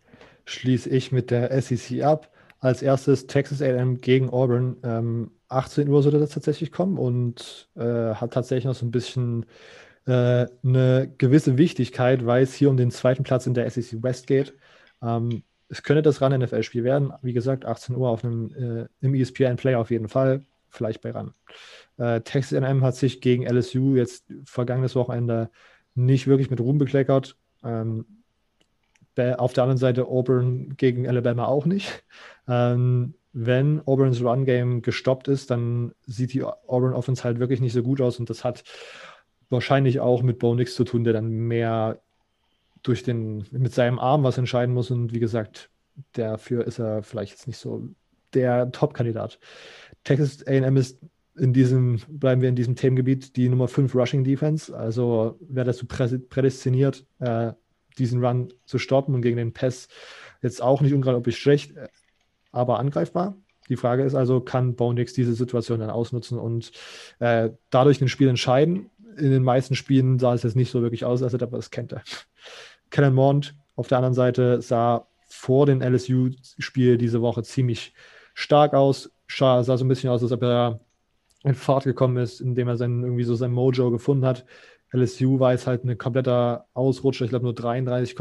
schließe ich mit der SEC ab. Als erstes Texas AM gegen Auburn. Ähm, 18 Uhr sollte das tatsächlich kommen und äh, hat tatsächlich noch so ein bisschen äh, eine gewisse Wichtigkeit, weil es hier um den zweiten Platz in der SEC West geht. Ähm, es könnte das Run NFL-Spiel werden. Wie gesagt, 18 Uhr auf einem äh, im ESPN Play auf jeden Fall. Vielleicht bei Run. Äh, Texas AM hat sich gegen LSU jetzt vergangenes Wochenende nicht wirklich mit Ruhm bekleckert. Ähm, auf der anderen Seite Auburn gegen Alabama auch nicht. Ähm, wenn Auburns Run-Game gestoppt ist, dann sieht die Auburn Offense halt wirklich nicht so gut aus und das hat wahrscheinlich auch mit Bo Nix zu tun, der dann mehr durch den, mit seinem Arm was entscheiden muss und wie gesagt, dafür ist er vielleicht jetzt nicht so der Top-Kandidat. Texas A&M ist in diesem, bleiben wir in diesem Themengebiet, die Nummer 5 Rushing Defense. Also wäre dazu prädestiniert, äh, diesen Run zu stoppen und gegen den Pass jetzt auch nicht unglaublich schlecht, äh, aber angreifbar. Die Frage ist also, kann Bonix diese Situation dann ausnutzen und äh, dadurch ein Spiel entscheiden? In den meisten Spielen sah es jetzt nicht so wirklich aus, als er das kannte. Kellen Mond auf der anderen Seite sah vor dem LSU-Spiel diese Woche ziemlich stark aus. Sah so ein bisschen aus, als ob er in Fahrt gekommen ist, indem er sein, irgendwie so sein Mojo gefunden hat. LSU war jetzt halt ein kompletter Ausrutscher, ich glaube nur 33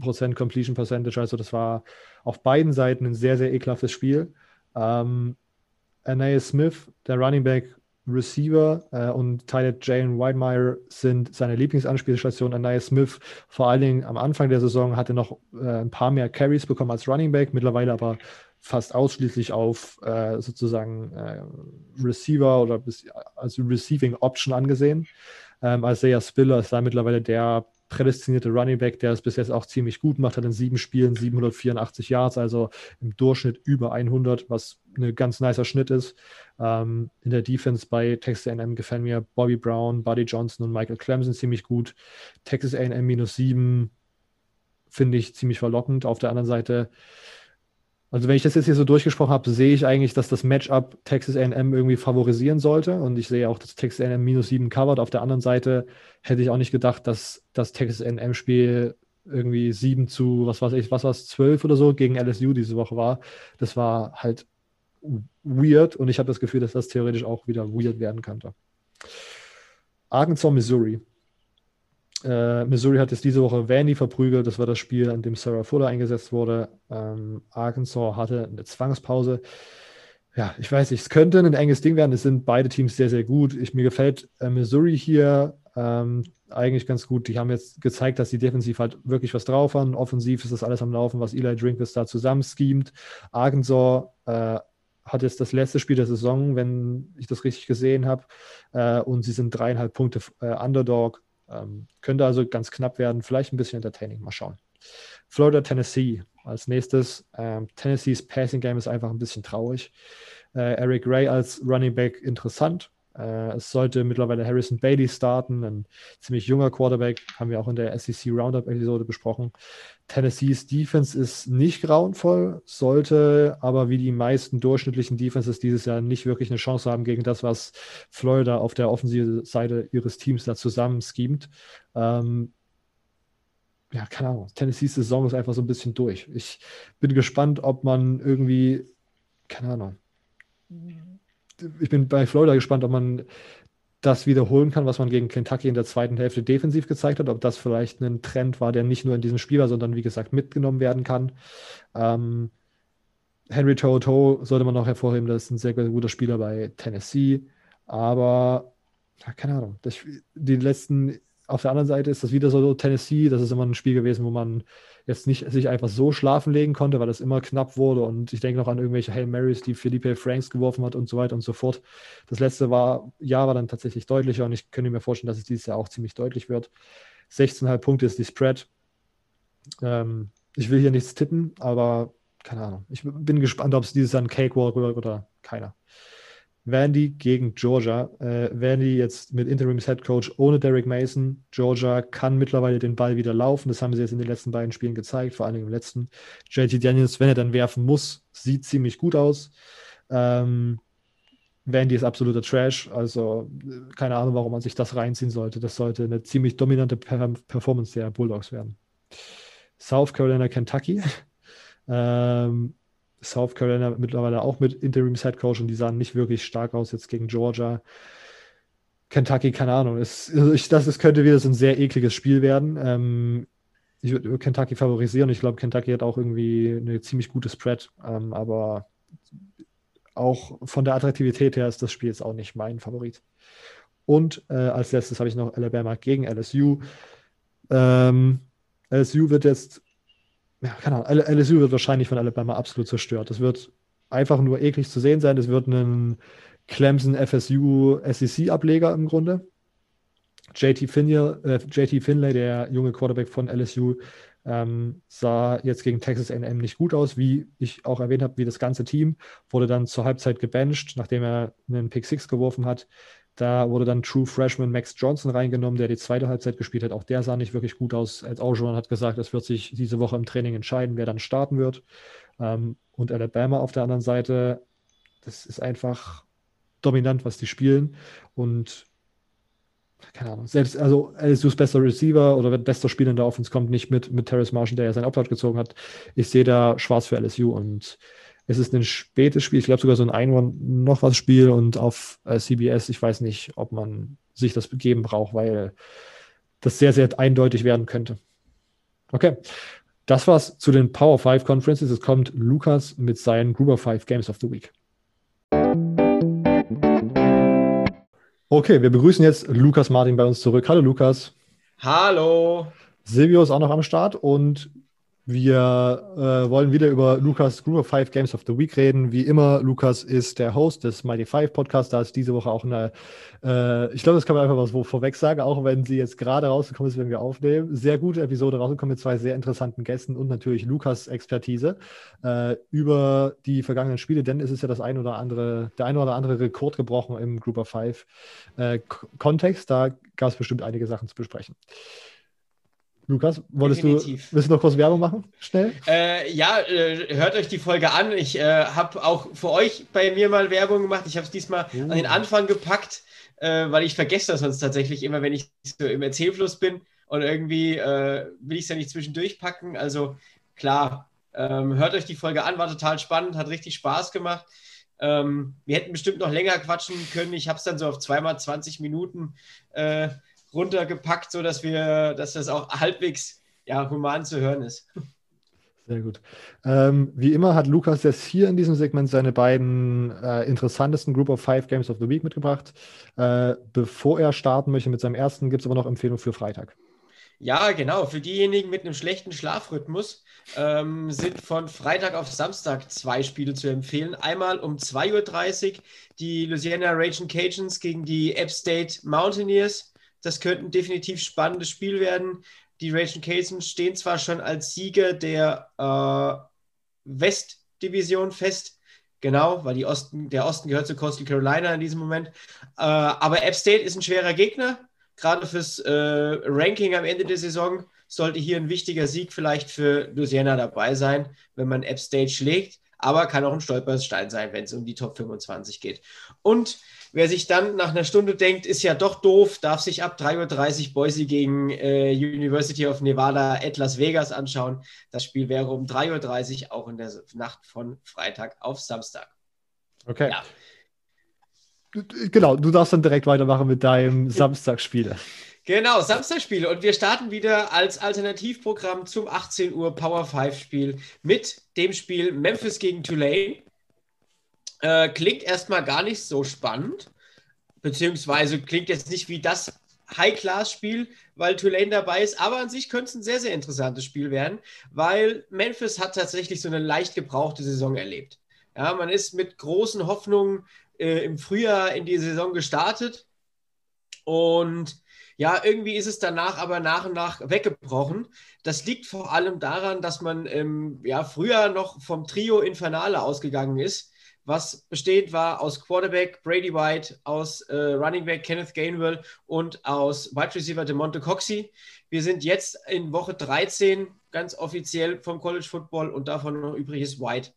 Prozent Completion Percentage, also das war auf beiden Seiten ein sehr, sehr ekelhaftes Spiel. Ähm, Anais Smith, der Running Back, Receiver äh, und Tyler Jane Whitemeyer sind seine Lieblingsanspielstation. Anaya Smith, vor allen Dingen am Anfang der Saison, hatte noch äh, ein paar mehr Carries bekommen als Running Back, mittlerweile aber fast ausschließlich auf äh, sozusagen äh, Receiver oder bis, also Receiving Option angesehen. Ähm, Isaiah Spiller ist da mittlerweile der prädestinierte Running Back, der es bis jetzt auch ziemlich gut macht, hat in sieben Spielen 784 Yards, also im Durchschnitt über 100, was ein ganz nicer Schnitt ist. Ähm, in der Defense bei Texas A&M gefallen mir Bobby Brown, Buddy Johnson und Michael Clemson ziemlich gut. Texas A&M minus sieben finde ich ziemlich verlockend. Auf der anderen Seite also wenn ich das jetzt hier so durchgesprochen habe, sehe ich eigentlich, dass das Matchup Texas A&M irgendwie favorisieren sollte und ich sehe auch, dass Texas A&M minus 7 covert. Auf der anderen Seite hätte ich auch nicht gedacht, dass das Texas A&M-Spiel irgendwie 7 zu, was weiß ich, was war es, 12 oder so gegen LSU diese Woche war. Das war halt weird und ich habe das Gefühl, dass das theoretisch auch wieder weird werden könnte. Arkansas, Missouri. Äh, Missouri hat jetzt diese Woche Vandy verprügelt. Das war das Spiel, an dem Sarah Fuller eingesetzt wurde. Ähm, Arkansas hatte eine Zwangspause. Ja, ich weiß nicht, es könnte ein enges Ding werden. Es sind beide Teams sehr, sehr gut. Ich, mir gefällt äh, Missouri hier ähm, eigentlich ganz gut. Die haben jetzt gezeigt, dass sie defensiv halt wirklich was drauf haben. Offensiv ist das alles am Laufen, was Eli Drinkers da zusammen schemt. Arkansas äh, hat jetzt das letzte Spiel der Saison, wenn ich das richtig gesehen habe. Äh, und sie sind dreieinhalb Punkte äh, Underdog. Ähm, könnte also ganz knapp werden, vielleicht ein bisschen entertaining. Mal schauen. Florida, Tennessee. Als nächstes, ähm, Tennessees Passing Game ist einfach ein bisschen traurig. Äh, Eric Ray als Running Back interessant. Äh, es sollte mittlerweile Harrison Bailey starten, ein ziemlich junger Quarterback, haben wir auch in der SEC Roundup-Episode besprochen. Tennessees Defense ist nicht grauenvoll, sollte aber wie die meisten durchschnittlichen Defenses dieses Jahr nicht wirklich eine Chance haben gegen das, was Florida auf der offensiven Seite ihres Teams da zusammen schemt. Ähm, ja, keine Ahnung. Tennessees Saison ist einfach so ein bisschen durch. Ich bin gespannt, ob man irgendwie, keine Ahnung, ich bin bei Florida gespannt, ob man das wiederholen kann, was man gegen Kentucky in der zweiten Hälfte defensiv gezeigt hat, ob das vielleicht ein Trend war, der nicht nur in diesem Spiel war, sondern wie gesagt mitgenommen werden kann. Ähm, Henry Toto sollte man noch hervorheben, das ist ein sehr guter Spieler bei Tennessee, aber ja, keine Ahnung, das, die letzten auf der anderen Seite ist das wieder so Tennessee. Das ist immer ein Spiel gewesen, wo man jetzt nicht sich einfach so schlafen legen konnte, weil das immer knapp wurde. Und ich denke noch an irgendwelche Hail Marys, die Felipe Franks geworfen hat und so weiter und so fort. Das letzte war, Jahr war dann tatsächlich deutlicher und ich könnte mir vorstellen, dass es dieses Jahr auch ziemlich deutlich wird. 16,5 Punkte ist die Spread. Ähm, ich will hier nichts tippen, aber keine Ahnung. Ich bin gespannt, ob es dieses Jahr ein Cakewalk wird oder keiner. Vandy gegen Georgia. Äh, Vandy jetzt mit Interims Head Coach ohne Derek Mason. Georgia kann mittlerweile den Ball wieder laufen. Das haben sie jetzt in den letzten beiden Spielen gezeigt, vor allem im letzten. JT Daniels, wenn er dann werfen muss, sieht ziemlich gut aus. Ähm, Vandy ist absoluter Trash, also keine Ahnung, warum man sich das reinziehen sollte. Das sollte eine ziemlich dominante per Performance der Bulldogs werden. South Carolina, Kentucky. ähm, South Carolina mittlerweile auch mit Interims Head Coach und die sahen nicht wirklich stark aus jetzt gegen Georgia. Kentucky, keine Ahnung. Es, also ich, das, das könnte wieder so ein sehr ekliges Spiel werden. Ähm, ich würde Kentucky favorisieren. Ich glaube, Kentucky hat auch irgendwie eine ziemlich gute Spread, ähm, aber auch von der Attraktivität her ist das Spiel jetzt auch nicht mein Favorit. Und äh, als letztes habe ich noch Alabama gegen LSU. Ähm, LSU wird jetzt ja, keine Ahnung, LSU wird wahrscheinlich von Alabama absolut zerstört. Das wird einfach nur eklig zu sehen sein. Das wird ein Clemson FSU SEC Ableger im Grunde. JT Finley, äh, JT Finlay, der junge Quarterback von LSU, ähm, sah jetzt gegen Texas A&M nicht gut aus, wie ich auch erwähnt habe, wie das ganze Team wurde dann zur Halbzeit gebencht, nachdem er einen Pick Six geworfen hat. Da wurde dann True Freshman Max Johnson reingenommen, der die zweite Halbzeit gespielt hat. Auch der sah nicht wirklich gut aus. Als Orgeron hat gesagt, es wird sich diese Woche im Training entscheiden, wer dann starten wird. Ähm, und Alabama auf der anderen Seite, das ist einfach dominant, was die spielen. Und keine Ahnung, selbst, also LSU's bester Receiver oder bester Spieler in der Offense kommt nicht mit, mit Terrace Marshall, der ja seinen Opt-out gezogen hat. Ich sehe da schwarz für LSU und es ist ein spätes Spiel, ich glaube sogar so ein Einwand noch was Spiel und auf äh, CBS, ich weiß nicht, ob man sich das begeben braucht, weil das sehr, sehr eindeutig werden könnte. Okay. Das war's zu den Power 5 Conferences. Es kommt Lukas mit seinen Gruber 5 Games of the Week. Okay, wir begrüßen jetzt Lukas Martin bei uns zurück. Hallo Lukas. Hallo. Silvio ist auch noch am Start und wir äh, wollen wieder über Lukas Group of Five Games of the Week reden. Wie immer, Lukas ist der Host des Mighty Five Podcasts. Da ist diese Woche auch eine, äh, ich glaube, das kann man einfach was wo vorweg sagen, auch wenn sie jetzt gerade rausgekommen ist, wenn wir aufnehmen. Sehr gute Episode rausgekommen mit zwei sehr interessanten Gästen und natürlich Lukas Expertise äh, über die vergangenen Spiele, denn es ist ja das ein oder andere, der ein oder andere Rekord gebrochen im Group of Five äh, Kontext. Da gab es bestimmt einige Sachen zu besprechen. Lukas, wolltest Definitiv. du, willst du noch kurz Werbung machen? Schnell? Äh, ja, äh, hört euch die Folge an. Ich äh, habe auch für euch bei mir mal Werbung gemacht. Ich habe es diesmal uh. an den Anfang gepackt, äh, weil ich vergesse das sonst tatsächlich immer, wenn ich so im Erzählfluss bin und irgendwie äh, will ich es ja nicht zwischendurch packen. Also klar, ähm, hört euch die Folge an, war total spannend, hat richtig Spaß gemacht. Ähm, wir hätten bestimmt noch länger quatschen können. Ich habe es dann so auf zweimal 20 Minuten äh, runtergepackt, sodass wir, dass das auch halbwegs ja, human zu hören ist. Sehr gut. Ähm, wie immer hat Lukas jetzt hier in diesem Segment seine beiden äh, interessantesten Group of Five Games of the Week mitgebracht. Äh, bevor er starten möchte mit seinem ersten, gibt es aber noch Empfehlungen für Freitag. Ja, genau. Für diejenigen mit einem schlechten Schlafrhythmus ähm, sind von Freitag auf Samstag zwei Spiele zu empfehlen. Einmal um 2.30 Uhr die Louisiana Raging Cajuns gegen die App State Mountaineers. Das könnte ein definitiv spannendes Spiel werden. Die Raging Cajuns stehen zwar schon als Sieger der äh, Westdivision fest, genau, weil Osten, der Osten gehört zu Coastal Carolina in diesem Moment. Äh, aber App State ist ein schwerer Gegner, gerade fürs äh, Ranking am Ende der Saison sollte hier ein wichtiger Sieg vielleicht für Louisiana dabei sein, wenn man App State schlägt. Aber kann auch ein Stolperstein sein, wenn es um die Top 25 geht. Und Wer sich dann nach einer Stunde denkt, ist ja doch doof, darf sich ab 3.30 Uhr Boise gegen äh, University of Nevada at Las Vegas anschauen. Das Spiel wäre um 3.30 Uhr auch in der Nacht von Freitag auf Samstag. Okay. Ja. Genau, du darfst dann direkt weitermachen mit deinem Samstagsspiel. Genau, Samstagsspiele. Und wir starten wieder als Alternativprogramm zum 18 Uhr Power 5 Spiel mit dem Spiel Memphis gegen Tulane. Äh, klingt erstmal gar nicht so spannend, beziehungsweise klingt jetzt nicht wie das High-Class-Spiel, weil Tulane dabei ist, aber an sich könnte es ein sehr, sehr interessantes Spiel werden, weil Memphis hat tatsächlich so eine leicht gebrauchte Saison erlebt. Ja, man ist mit großen Hoffnungen äh, im Frühjahr in die Saison gestartet und ja, irgendwie ist es danach aber nach und nach weggebrochen. Das liegt vor allem daran, dass man ähm, ja, früher noch vom Trio Infernale ausgegangen ist was bestehend war aus Quarterback Brady White, aus äh, Running Back Kenneth Gainwell und aus Wide Receiver DeMonte Coxey. Wir sind jetzt in Woche 13 ganz offiziell vom College Football und davon noch übrig ist White.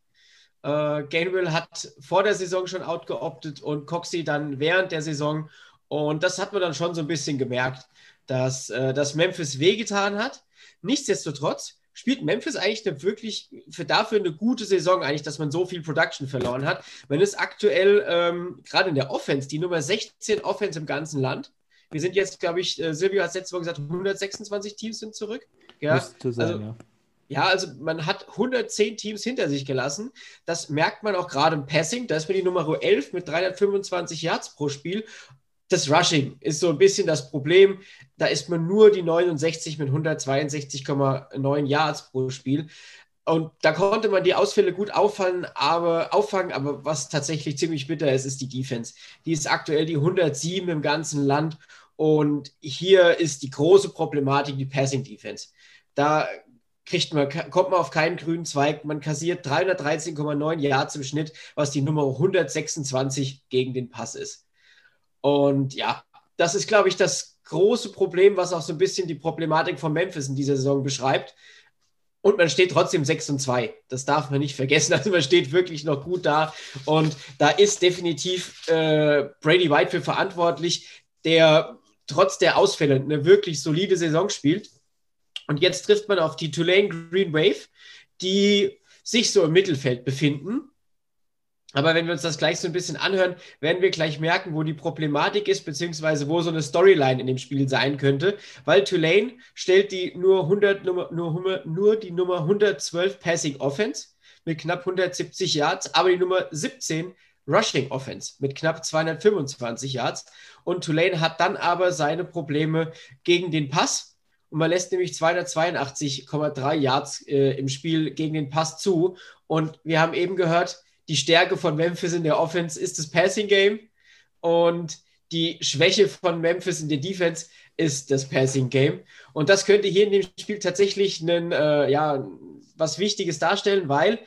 Äh, Gainwell hat vor der Saison schon outgeoptet und Coxey dann während der Saison. Und das hat man dann schon so ein bisschen gemerkt, dass, äh, dass Memphis wehgetan hat. Nichtsdestotrotz spielt Memphis eigentlich eine wirklich für dafür eine gute Saison eigentlich, dass man so viel Production verloren hat. Man ist aktuell ähm, gerade in der Offense die Nummer 16 Offense im ganzen Land. Wir sind jetzt, glaube ich, äh, Silvio hat letzte Woche gesagt, 126 Teams sind zurück. Ja, Müsste sein, also, ja. Ja, also man hat 110 Teams hinter sich gelassen. Das merkt man auch gerade im Passing. Da ist man die Nummer 11 mit 325 Yards pro Spiel das Rushing ist so ein bisschen das Problem. Da ist man nur die 69 mit 162,9 Yards pro Spiel. Und da konnte man die Ausfälle gut auffallen, aber, auffangen, aber was tatsächlich ziemlich bitter ist, ist die Defense. Die ist aktuell die 107 im ganzen Land und hier ist die große Problematik die Passing Defense. Da kriegt man, kommt man auf keinen grünen Zweig. Man kassiert 313,9 Yards im Schnitt, was die Nummer 126 gegen den Pass ist. Und ja, das ist, glaube ich, das große Problem, was auch so ein bisschen die Problematik von Memphis in dieser Saison beschreibt. Und man steht trotzdem 6 und 2. Das darf man nicht vergessen. Also man steht wirklich noch gut da. Und da ist definitiv äh, Brady White für verantwortlich, der trotz der Ausfälle eine wirklich solide Saison spielt. Und jetzt trifft man auf die Tulane Green Wave, die sich so im Mittelfeld befinden aber wenn wir uns das gleich so ein bisschen anhören, werden wir gleich merken, wo die Problematik ist, beziehungsweise wo so eine Storyline in dem Spiel sein könnte. Weil Tulane stellt die nur, 100, nur, nur, nur die Nummer 112 Passing Offense mit knapp 170 Yards, aber die Nummer 17 Rushing Offense mit knapp 225 Yards. Und Tulane hat dann aber seine Probleme gegen den Pass. Und man lässt nämlich 282,3 Yards äh, im Spiel gegen den Pass zu. Und wir haben eben gehört, die Stärke von Memphis in der Offense ist das Passing Game. Und die Schwäche von Memphis in der Defense ist das Passing Game. Und das könnte hier in dem Spiel tatsächlich einen, äh, ja, was Wichtiges darstellen, weil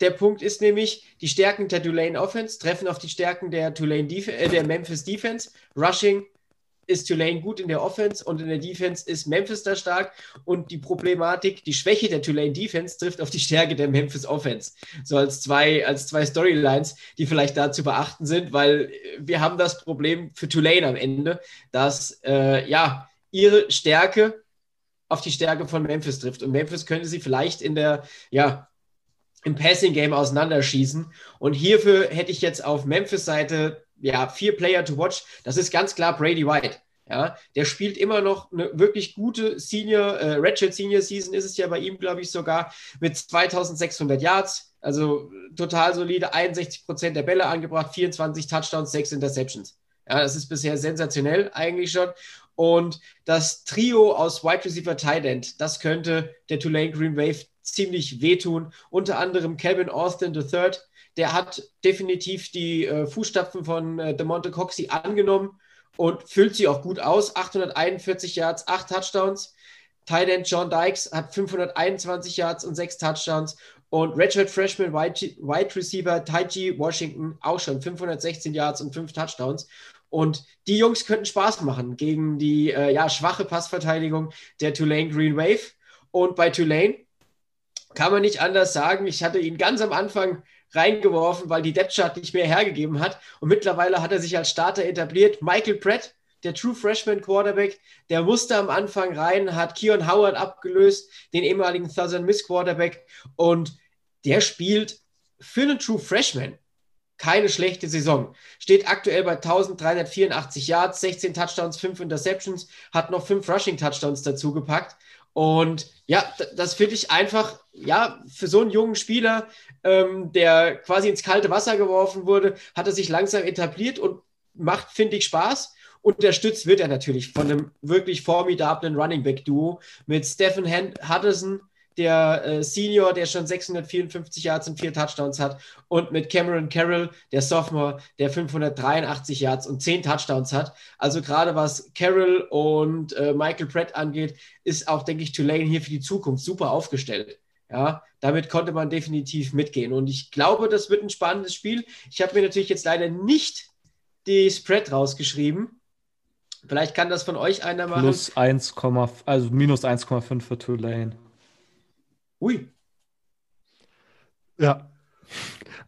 der Punkt ist nämlich, die Stärken der Tulane Offense treffen auf die Stärken der, Tulane Def äh, der Memphis Defense. Rushing ist Tulane gut in der Offense und in der Defense ist Memphis da stark. Und die Problematik, die Schwäche der Tulane Defense trifft auf die Stärke der Memphis Offense. So als zwei, als zwei Storylines, die vielleicht da zu beachten sind, weil wir haben das Problem für Tulane am Ende, dass äh, ja ihre Stärke auf die Stärke von Memphis trifft. Und Memphis könnte sie vielleicht in der, ja, im Passing Game auseinanderschießen. Und hierfür hätte ich jetzt auf Memphis Seite ja vier Player to watch. Das ist ganz klar Brady White. Ja, der spielt immer noch eine wirklich gute Senior, äh, Ratchet Senior Season ist es ja bei ihm, glaube ich, sogar mit 2600 Yards. Also total solide, 61 Prozent der Bälle angebracht, 24 Touchdowns, 6 Interceptions. Ja, das ist bisher sensationell eigentlich schon. Und das Trio aus Wide Receiver Tight End, das könnte der Tulane Green Wave ziemlich wehtun. Unter anderem Kevin Austin III, der hat definitiv die äh, Fußstapfen von äh, DeMonte Coxey angenommen und füllt sie auch gut aus. 841 Yards, 8 Touchdowns. Tight John Dykes hat 521 Yards und 6 Touchdowns. Und Redshirt Freshman Wide, Wide Receiver Taiji Washington auch schon 516 Yards und 5 Touchdowns. Und die Jungs könnten Spaß machen gegen die äh, ja, schwache Passverteidigung der Tulane Green Wave. Und bei Tulane kann man nicht anders sagen. Ich hatte ihn ganz am Anfang reingeworfen, weil die Depth Chart nicht mehr hergegeben hat. Und mittlerweile hat er sich als Starter etabliert. Michael Pratt, der True Freshman Quarterback, der musste am Anfang rein, hat Keon Howard abgelöst, den ehemaligen Southern Miss Quarterback. Und der spielt für einen True Freshman keine schlechte Saison. Steht aktuell bei 1384 Yards, 16 Touchdowns, 5 Interceptions, hat noch 5 Rushing Touchdowns dazu gepackt. Und ja, das finde ich einfach, ja, für so einen jungen Spieler, ähm, der quasi ins kalte Wasser geworfen wurde, hat er sich langsam etabliert und macht, finde ich, Spaß. Unterstützt wird er natürlich von einem wirklich formidablen Running Back Duo mit Stephen Hudson, der äh, Senior, der schon 654 Yards und vier Touchdowns hat, und mit Cameron Carroll, der Sophomore, der 583 Yards und zehn Touchdowns hat. Also gerade was Carroll und äh, Michael Pratt angeht, ist auch, denke ich, Tulane hier für die Zukunft super aufgestellt. Ja, damit konnte man definitiv mitgehen. Und ich glaube, das wird ein spannendes Spiel. Ich habe mir natürlich jetzt leider nicht die Spread rausgeschrieben. Vielleicht kann das von euch einer machen. Plus 1, also minus 1,5 für Tulane. Ui. Ja.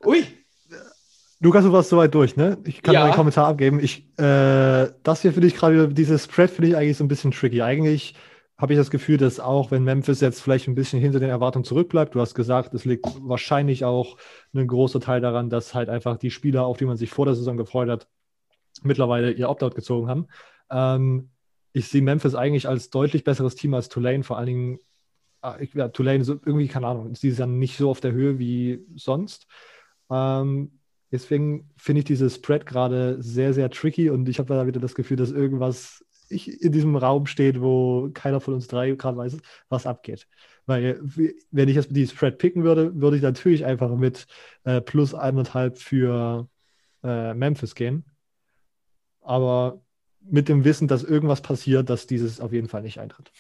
Ui. Lukas, du warst soweit durch, ne? Ich kann ja. einen Kommentar abgeben. Ich, äh, das hier finde ich gerade, dieses Spread finde ich eigentlich so ein bisschen tricky. Eigentlich habe ich das Gefühl, dass auch wenn Memphis jetzt vielleicht ein bisschen hinter den Erwartungen zurückbleibt, du hast gesagt, es liegt wahrscheinlich auch ein großer Teil daran, dass halt einfach die Spieler, auf die man sich vor der Saison gefreut hat, mittlerweile ihr Opt-out gezogen haben. Ähm, ich sehe Memphis eigentlich als deutlich besseres Team als Tulane, vor allen Dingen ja, Tulane so irgendwie, keine Ahnung, sie ist dann nicht so auf der Höhe wie sonst. Ähm, deswegen finde ich dieses Spread gerade sehr, sehr tricky und ich habe da wieder das Gefühl, dass irgendwas in diesem Raum steht, wo keiner von uns drei gerade weiß, was abgeht. Weil, wenn ich jetzt die Spread picken würde, würde ich natürlich einfach mit äh, plus eineinhalb für äh, Memphis gehen. Aber mit dem Wissen, dass irgendwas passiert, dass dieses auf jeden Fall nicht eintritt.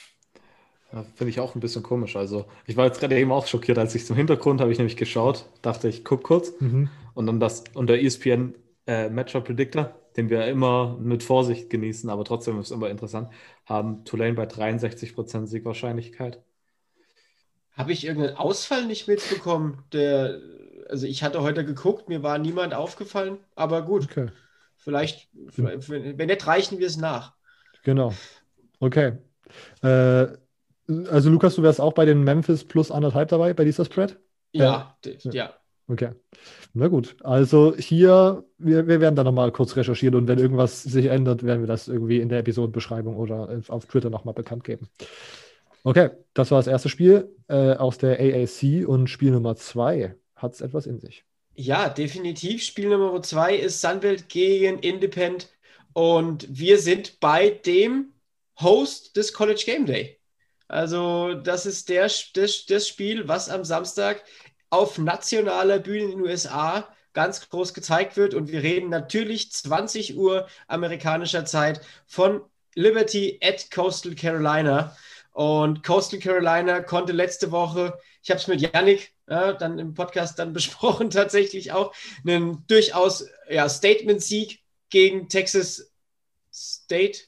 Ja, Finde ich auch ein bisschen komisch. Also, ich war jetzt gerade eben auch schockiert, als ich zum Hintergrund habe ich nämlich geschaut, dachte ich, guck kurz. Mhm. Und dann das und der ESPN äh, Matchup Predictor, den wir immer mit Vorsicht genießen, aber trotzdem ist es immer interessant, haben Tulane bei 63% Siegwahrscheinlichkeit. Habe ich irgendeinen Ausfall nicht mitbekommen? Der, also ich hatte heute geguckt, mir war niemand aufgefallen, aber gut. Okay. Vielleicht, wenn nicht, reichen wir es nach. Genau. Okay. Äh, also Lukas, du wärst auch bei den Memphis plus anderthalb dabei, bei dieser Spread? Ja, ja. ja. Okay. Na gut. Also hier, wir, wir werden da nochmal kurz recherchieren und wenn irgendwas sich ändert, werden wir das irgendwie in der Episodenbeschreibung oder auf Twitter nochmal bekannt geben. Okay, das war das erste Spiel äh, aus der AAC und Spiel Nummer zwei hat es etwas in sich. Ja, definitiv. Spiel Nummer zwei ist Sunwelt gegen Independent und wir sind bei dem Host des College Game Day. Also, das ist der, das, das Spiel, was am Samstag auf nationaler Bühne in den USA ganz groß gezeigt wird. Und wir reden natürlich 20 Uhr amerikanischer Zeit von Liberty at Coastal Carolina. Und Coastal Carolina konnte letzte Woche, ich habe es mit Yannick ja, dann im Podcast dann besprochen, tatsächlich auch einen durchaus ja, Statement-Sieg gegen Texas State.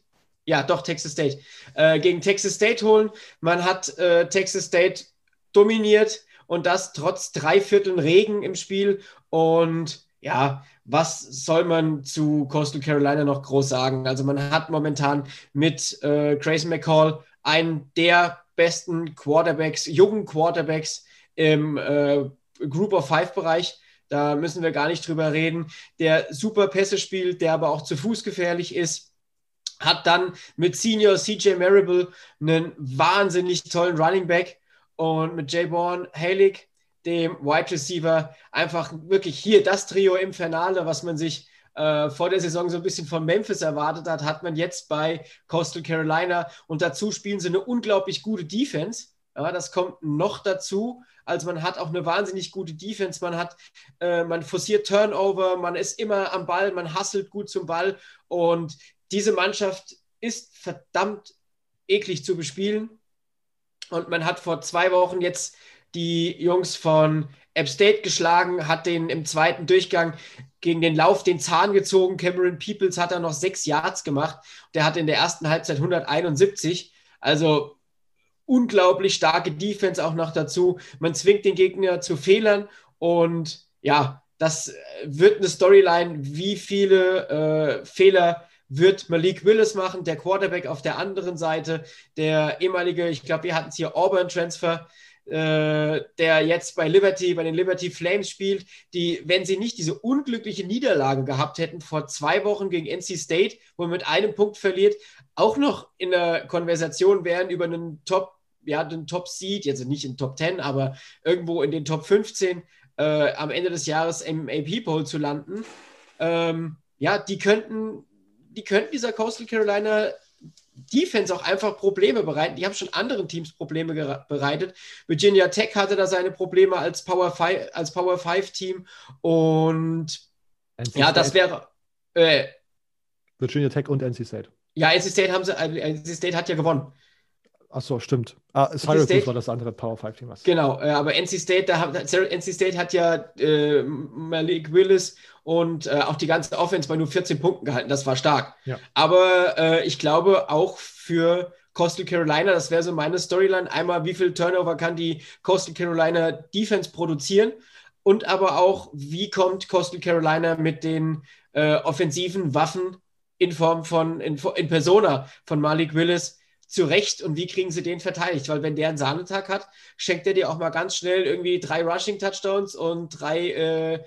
Ja, doch, Texas State. Äh, gegen Texas State holen. Man hat äh, Texas State dominiert und das trotz drei Vierteln Regen im Spiel. Und ja, was soll man zu Coastal Carolina noch groß sagen? Also man hat momentan mit äh, Grayson McCall einen der besten Quarterbacks, jungen Quarterbacks im äh, Group of Five Bereich. Da müssen wir gar nicht drüber reden. Der super Pässe spielt, der aber auch zu Fuß gefährlich ist. Hat dann mit Senior CJ Marable einen wahnsinnig tollen Running Back und mit Jay Bourne, Halik, dem Wide Receiver, einfach wirklich hier das Trio im Finale, was man sich äh, vor der Saison so ein bisschen von Memphis erwartet hat, hat man jetzt bei Coastal Carolina. Und dazu spielen sie eine unglaublich gute Defense. Ja, das kommt noch dazu. Also man hat auch eine wahnsinnig gute Defense, man hat, äh, man forciert Turnover, man ist immer am Ball, man hasselt gut zum Ball. Und diese Mannschaft ist verdammt eklig zu bespielen. Und man hat vor zwei Wochen jetzt die Jungs von App State geschlagen, hat den im zweiten Durchgang gegen den Lauf den Zahn gezogen. Cameron Peoples hat da noch sechs Yards gemacht. Der hat in der ersten Halbzeit 171. Also unglaublich starke Defense auch noch dazu. Man zwingt den Gegner zu Fehlern und ja, das wird eine Storyline, wie viele äh, Fehler wird Malik Willis machen, der Quarterback auf der anderen Seite, der ehemalige, ich glaube, wir hatten es hier Auburn-Transfer, äh, der jetzt bei Liberty, bei den Liberty Flames spielt, die, wenn sie nicht diese unglückliche Niederlage gehabt hätten vor zwei Wochen gegen NC State, wo man mit einem Punkt verliert, auch noch in der Konversation wären über einen Top ja, den Top Seed, jetzt nicht in Top 10, aber irgendwo in den Top 15 äh, am Ende des Jahres im AP Poll zu landen. Ähm, ja, die könnten, die könnten dieser Coastal Carolina Defense auch einfach Probleme bereiten. Die haben schon anderen Teams Probleme bereitet. Virginia Tech hatte da seine Probleme als Power 5, als Power 5 Team und NC ja, das wäre äh, Virginia Tech und NC State. Ja, NC State haben sie, äh, NC State hat ja gewonnen. Achso, stimmt. Ah, Syracuse war das andere Power 5 Team. Genau, äh, aber NC State, da hat, NC State hat ja äh, Malik Willis und äh, auch die ganze Offense bei nur 14 Punkten gehalten. Das war stark. Ja. Aber äh, ich glaube auch für Coastal Carolina, das wäre so meine Storyline. Einmal, wie viel Turnover kann die Coastal Carolina Defense produzieren? Und aber auch, wie kommt Coastal Carolina mit den äh, offensiven Waffen in Form von, in, in Persona von Malik Willis zurecht und wie kriegen sie den verteidigt? Weil wenn der einen Sahnetag hat, schenkt er dir auch mal ganz schnell irgendwie drei Rushing-Touchdowns und drei äh,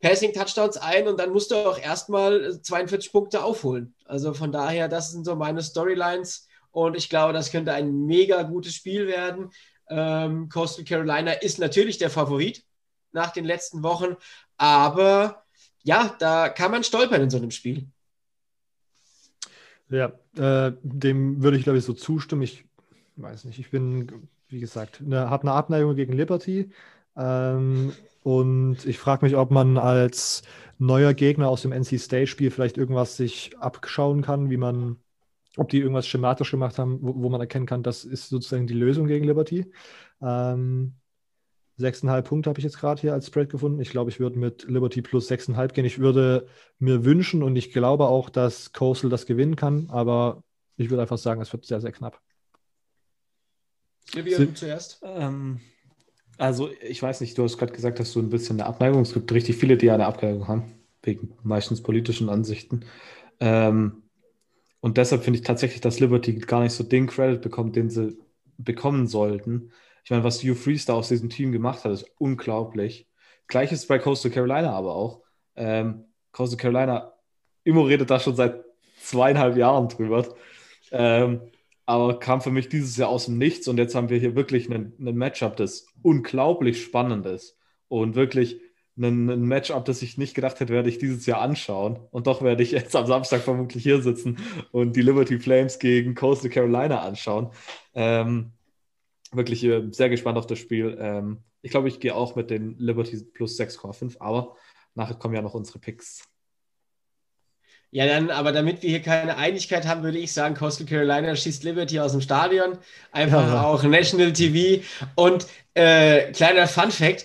Passing-Touchdowns ein und dann musst du auch erstmal 42 Punkte aufholen. Also von daher, das sind so meine Storylines und ich glaube, das könnte ein mega gutes Spiel werden. Ähm, Coastal Carolina ist natürlich der Favorit nach den letzten Wochen, aber ja, da kann man stolpern in so einem Spiel. Ja, äh, dem würde ich, glaube ich, so zustimmen. Ich weiß nicht, ich bin, wie gesagt, ne, habe eine Abneigung gegen Liberty. Ähm, und ich frage mich, ob man als neuer Gegner aus dem NC State-Spiel vielleicht irgendwas sich abschauen kann, wie man, ob die irgendwas schematisch gemacht haben, wo, wo man erkennen kann, das ist sozusagen die Lösung gegen Liberty. Ähm, 6,5 Punkte habe ich jetzt gerade hier als Spread gefunden. Ich glaube, ich würde mit Liberty plus 6,5 gehen. Ich würde mir wünschen und ich glaube auch, dass Coastal das gewinnen kann, aber ich würde einfach sagen, es wird sehr, sehr knapp. Silvia, du zuerst. Ähm, also, ich weiß nicht, du hast gerade gesagt, dass du ein bisschen eine Abneigung. Es gibt richtig viele, die eine Abneigung haben, wegen meistens politischen Ansichten. Ähm, und deshalb finde ich tatsächlich, dass Liberty gar nicht so den Credit bekommt, den sie bekommen sollten. Ich meine, was Hugh Freeze da aus diesem Team gemacht hat, ist unglaublich. Gleiches bei Coastal Carolina aber auch. Ähm, Coastal Carolina, Immo redet da schon seit zweieinhalb Jahren drüber. Ähm, aber kam für mich dieses Jahr aus dem Nichts und jetzt haben wir hier wirklich einen, einen Matchup, das unglaublich spannend ist und wirklich ein, ein Matchup, das ich nicht gedacht hätte, werde ich dieses Jahr anschauen. Und doch werde ich jetzt am Samstag vermutlich hier sitzen und die Liberty Flames gegen Coastal Carolina anschauen. Ähm, wirklich äh, sehr gespannt auf das Spiel. Ähm, ich glaube, ich gehe auch mit den Liberty plus 6,5, aber nachher kommen ja noch unsere Picks. Ja, dann, aber damit wir hier keine Einigkeit haben, würde ich sagen, Coastal Carolina schießt Liberty aus dem Stadion. Einfach ja. auch National TV. Und äh, kleiner Fun Fact: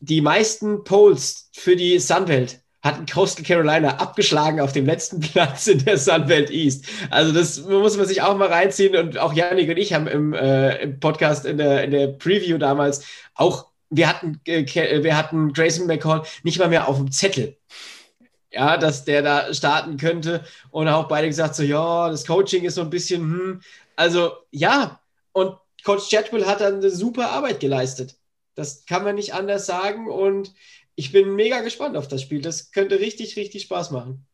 Die meisten Polls für die Sunbelt hatten Coastal Carolina abgeschlagen auf dem letzten Platz in der Sunbelt East. Also das muss man sich auch mal reinziehen. Und auch Janik und ich haben im, äh, im Podcast in der, in der Preview damals auch, wir hatten, äh, wir hatten Grayson McCall nicht mal mehr auf dem Zettel ja, dass der da starten könnte. Und auch beide gesagt, so, ja, das Coaching ist so ein bisschen, hm. Also, ja, und Coach Chatwell hat dann eine super Arbeit geleistet. Das kann man nicht anders sagen. Und ich bin mega gespannt auf das Spiel. Das könnte richtig, richtig Spaß machen.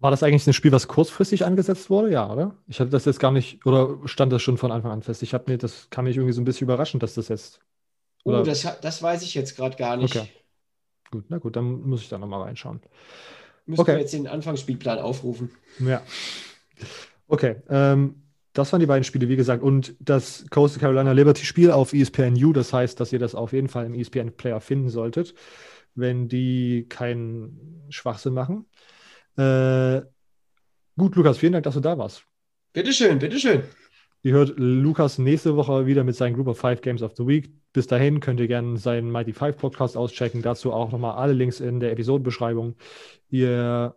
War das eigentlich ein Spiel, was kurzfristig angesetzt wurde? Ja, oder? Ich hatte das jetzt gar nicht, oder stand das schon von Anfang an fest? Ich habe mir, das kam mich irgendwie so ein bisschen überraschend, dass das jetzt. Oder? Oh, das, das weiß ich jetzt gerade gar nicht. Okay. Gut, na gut, dann muss ich da nochmal reinschauen. Müssen okay. wir jetzt den Anfangsspielplan aufrufen. Ja. Okay. Ähm, das waren die beiden Spiele, wie gesagt. Und das Coastal Carolina Liberty Spiel auf ESPNU, das heißt, dass ihr das auf jeden Fall im ESPN Player finden solltet, wenn die keinen Schwachsinn machen. Äh, gut, Lukas, vielen Dank, dass du da warst. Bitteschön, bitteschön. Ihr hört Lukas nächste Woche wieder mit seinen Group of Five Games of the Week. Bis dahin könnt ihr gerne seinen Mighty Five Podcast auschecken. Dazu auch nochmal alle Links in der Episodenbeschreibung. Wir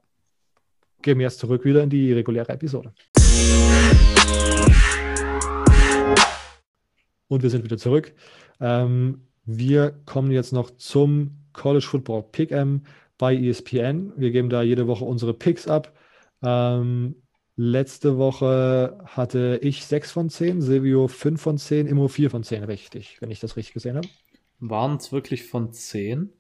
gehen jetzt zurück wieder in die reguläre Episode. Und wir sind wieder zurück. Ähm, wir kommen jetzt noch zum College Football Pick-M bei ESPN. Wir geben da jede Woche unsere Picks ab. Ähm, Letzte Woche hatte ich 6 von 10, Silvio 5 von 10, Immo 4 von 10, richtig, wenn ich das richtig gesehen habe. Waren es wirklich von 10?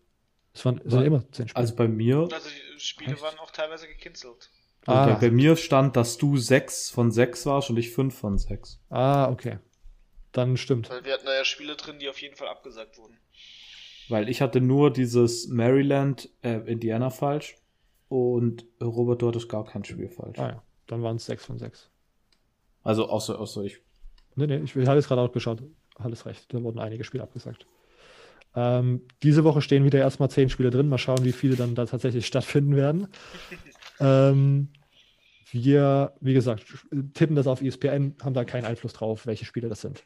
Es waren, es waren immer 10 Spiele. Also bei mir. Also die Spiele Echt? waren auch teilweise gecancelt. Also ah. bei, mir stand, dass du 6 von 6 warst und ich 5 von 6. Ah, okay. Dann stimmt. Weil wir hatten da ja Spiele drin, die auf jeden Fall abgesagt wurden. Weil ich hatte nur dieses Maryland, äh, Indiana falsch und Robert, du hattest gar kein Spiel falsch. Ah ja. Dann waren es 6 von 6. Also außer, außer ich. Nee, nee, ich, ich habe jetzt gerade auch geschaut. Alles recht. Da wurden einige Spiele abgesagt. Ähm, diese Woche stehen wieder erstmal 10 Spiele drin. Mal schauen, wie viele dann da tatsächlich stattfinden werden. ähm, wir, wie gesagt, tippen das auf ESPN, haben da keinen Einfluss drauf, welche Spiele das sind.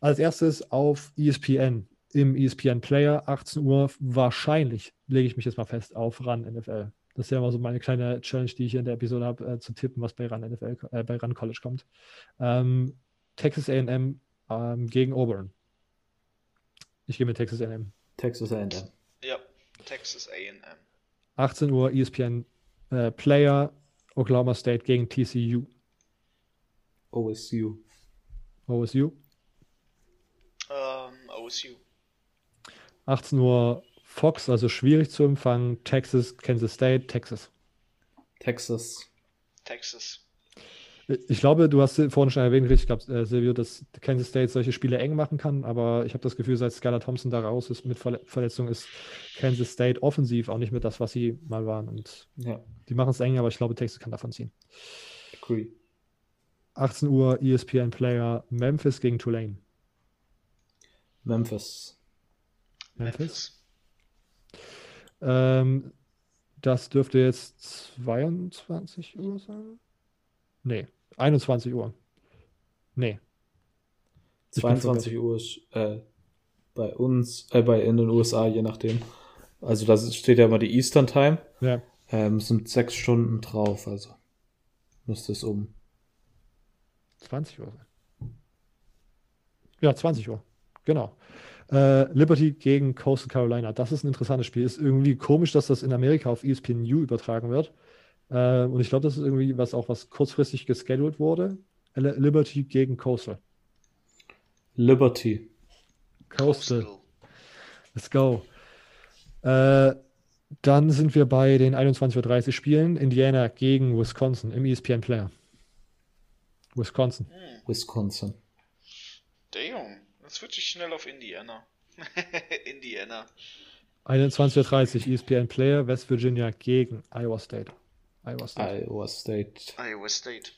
Als erstes auf ESPN, im ESPN Player, 18 Uhr, wahrscheinlich, lege ich mich jetzt mal fest, auf RAN NFL. Das ist ja immer so meine kleine Challenge, die ich hier in der Episode habe, äh, zu tippen, was bei Run NFL, äh, bei Run College kommt. Ähm, Texas AM ähm, gegen Auburn. Ich gehe mit Texas AM. Texas AM. Ja, Texas AM. 18 Uhr ESPN äh, Player, Oklahoma State gegen TCU. OSU. OSU? Ähm, OSU. 18 Uhr Fox, also schwierig zu empfangen. Texas, Kansas State, Texas. Texas. Texas. Ich glaube, du hast vorhin schon erwähnt, richtig, glaub, äh, Silvio, dass Kansas State solche Spiele eng machen kann, aber ich habe das Gefühl, seit Skylar Thompson da raus ist mit Verle Verletzung, ist Kansas State offensiv auch nicht mehr das, was sie mal waren. Und ja. die machen es eng, aber ich glaube, Texas kann davon ziehen. Agree. 18 Uhr ESPN Player Memphis gegen Tulane. Memphis. Memphis. Ähm, das dürfte jetzt 22 Uhr sein? Nee, 21 Uhr. Nee. 22 Uhr ist äh, bei uns, äh, bei in den USA, je nachdem. Also da steht ja immer die Eastern Time. Ja. Ähm, sind sechs Stunden drauf, also müsste es um 20 Uhr sein. Ja, 20 Uhr. Genau. Äh, Liberty gegen Coastal Carolina. Das ist ein interessantes Spiel. Ist irgendwie komisch, dass das in Amerika auf ESPNU übertragen wird. Äh, und ich glaube, das ist irgendwie was auch was kurzfristig gescheduled wurde. Liberty gegen Coastal. Liberty. Coastal. Let's go. Äh, dann sind wir bei den 21.30 Uhr Spielen. Indiana gegen Wisconsin im ESPN Player. Wisconsin. Wisconsin. Damn. Dann switche ich schnell auf Indiana. Indiana. 21.30 Uhr ESPN Player, West Virginia gegen Iowa State. Iowa State. Iowa State. Iowa State.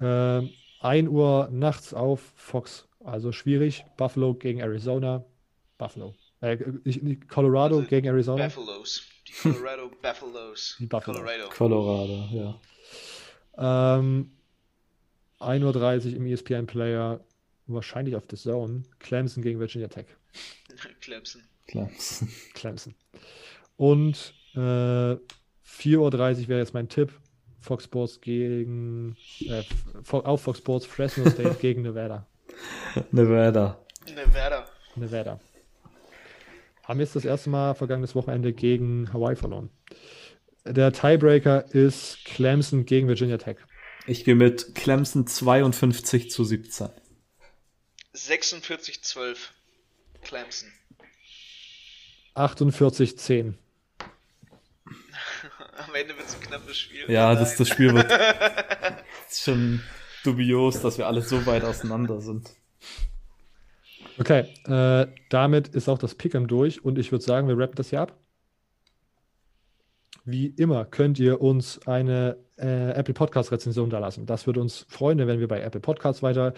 Ähm, 1 Uhr nachts auf Fox. Also schwierig. Buffalo gegen Arizona. Buffalo. Äh, Colorado also gegen Arizona. Buffaloes. Die Colorado Buffaloes. Die Buffalo. Colorado. Colorado, ja. Ähm, 1.30 Uhr im ESPN Player. Wahrscheinlich auf The Zone. Clemson gegen Virginia Tech. Clemson. Clemson. Clemson. Und äh, 4.30 Uhr wäre jetzt mein Tipp. Fox Sports gegen äh, auf Fox Sports Fresno State gegen Nevada. Nevada. Nevada. Nevada. Haben jetzt das erste Mal vergangenes Wochenende gegen Hawaii verloren. Der Tiebreaker ist Clemson gegen Virginia Tech. Ich gehe mit Clemson 52 zu 17. 46 12. Clemson. 48 10. Am Ende wird es ein knappes Spiel. Ja, das, das Spiel wird ist schon dubios, dass wir alle so weit auseinander sind. Okay, äh, damit ist auch das Pick'em durch und ich würde sagen, wir rappen das hier ab. Wie immer könnt ihr uns eine äh, Apple Podcast Rezension da lassen. Das würde uns freuen, wenn wir bei Apple Podcasts weiter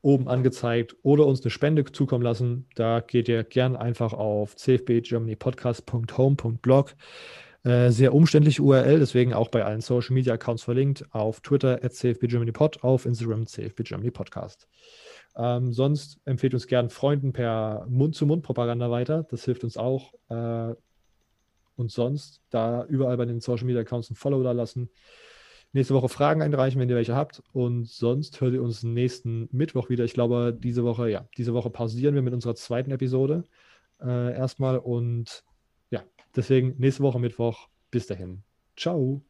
oben angezeigt oder uns eine Spende zukommen lassen. Da geht ihr gern einfach auf cfbgermanypodcast.home.blog. Äh, sehr umständliche URL, deswegen auch bei allen Social Media Accounts verlinkt. Auf Twitter at cfbgermanypod, auf Instagram cfbgermanypodcast. Ähm, sonst empfehlt uns gern Freunden per Mund-zu-Mund-Propaganda weiter. Das hilft uns auch. Äh, und sonst da überall bei den Social Media Accounts ein Follow da lassen. Nächste Woche Fragen einreichen, wenn ihr welche habt. Und sonst hört ihr uns nächsten Mittwoch wieder. Ich glaube, diese Woche, ja, diese Woche pausieren wir mit unserer zweiten Episode äh, erstmal. Und ja, deswegen nächste Woche Mittwoch. Bis dahin. Ciao.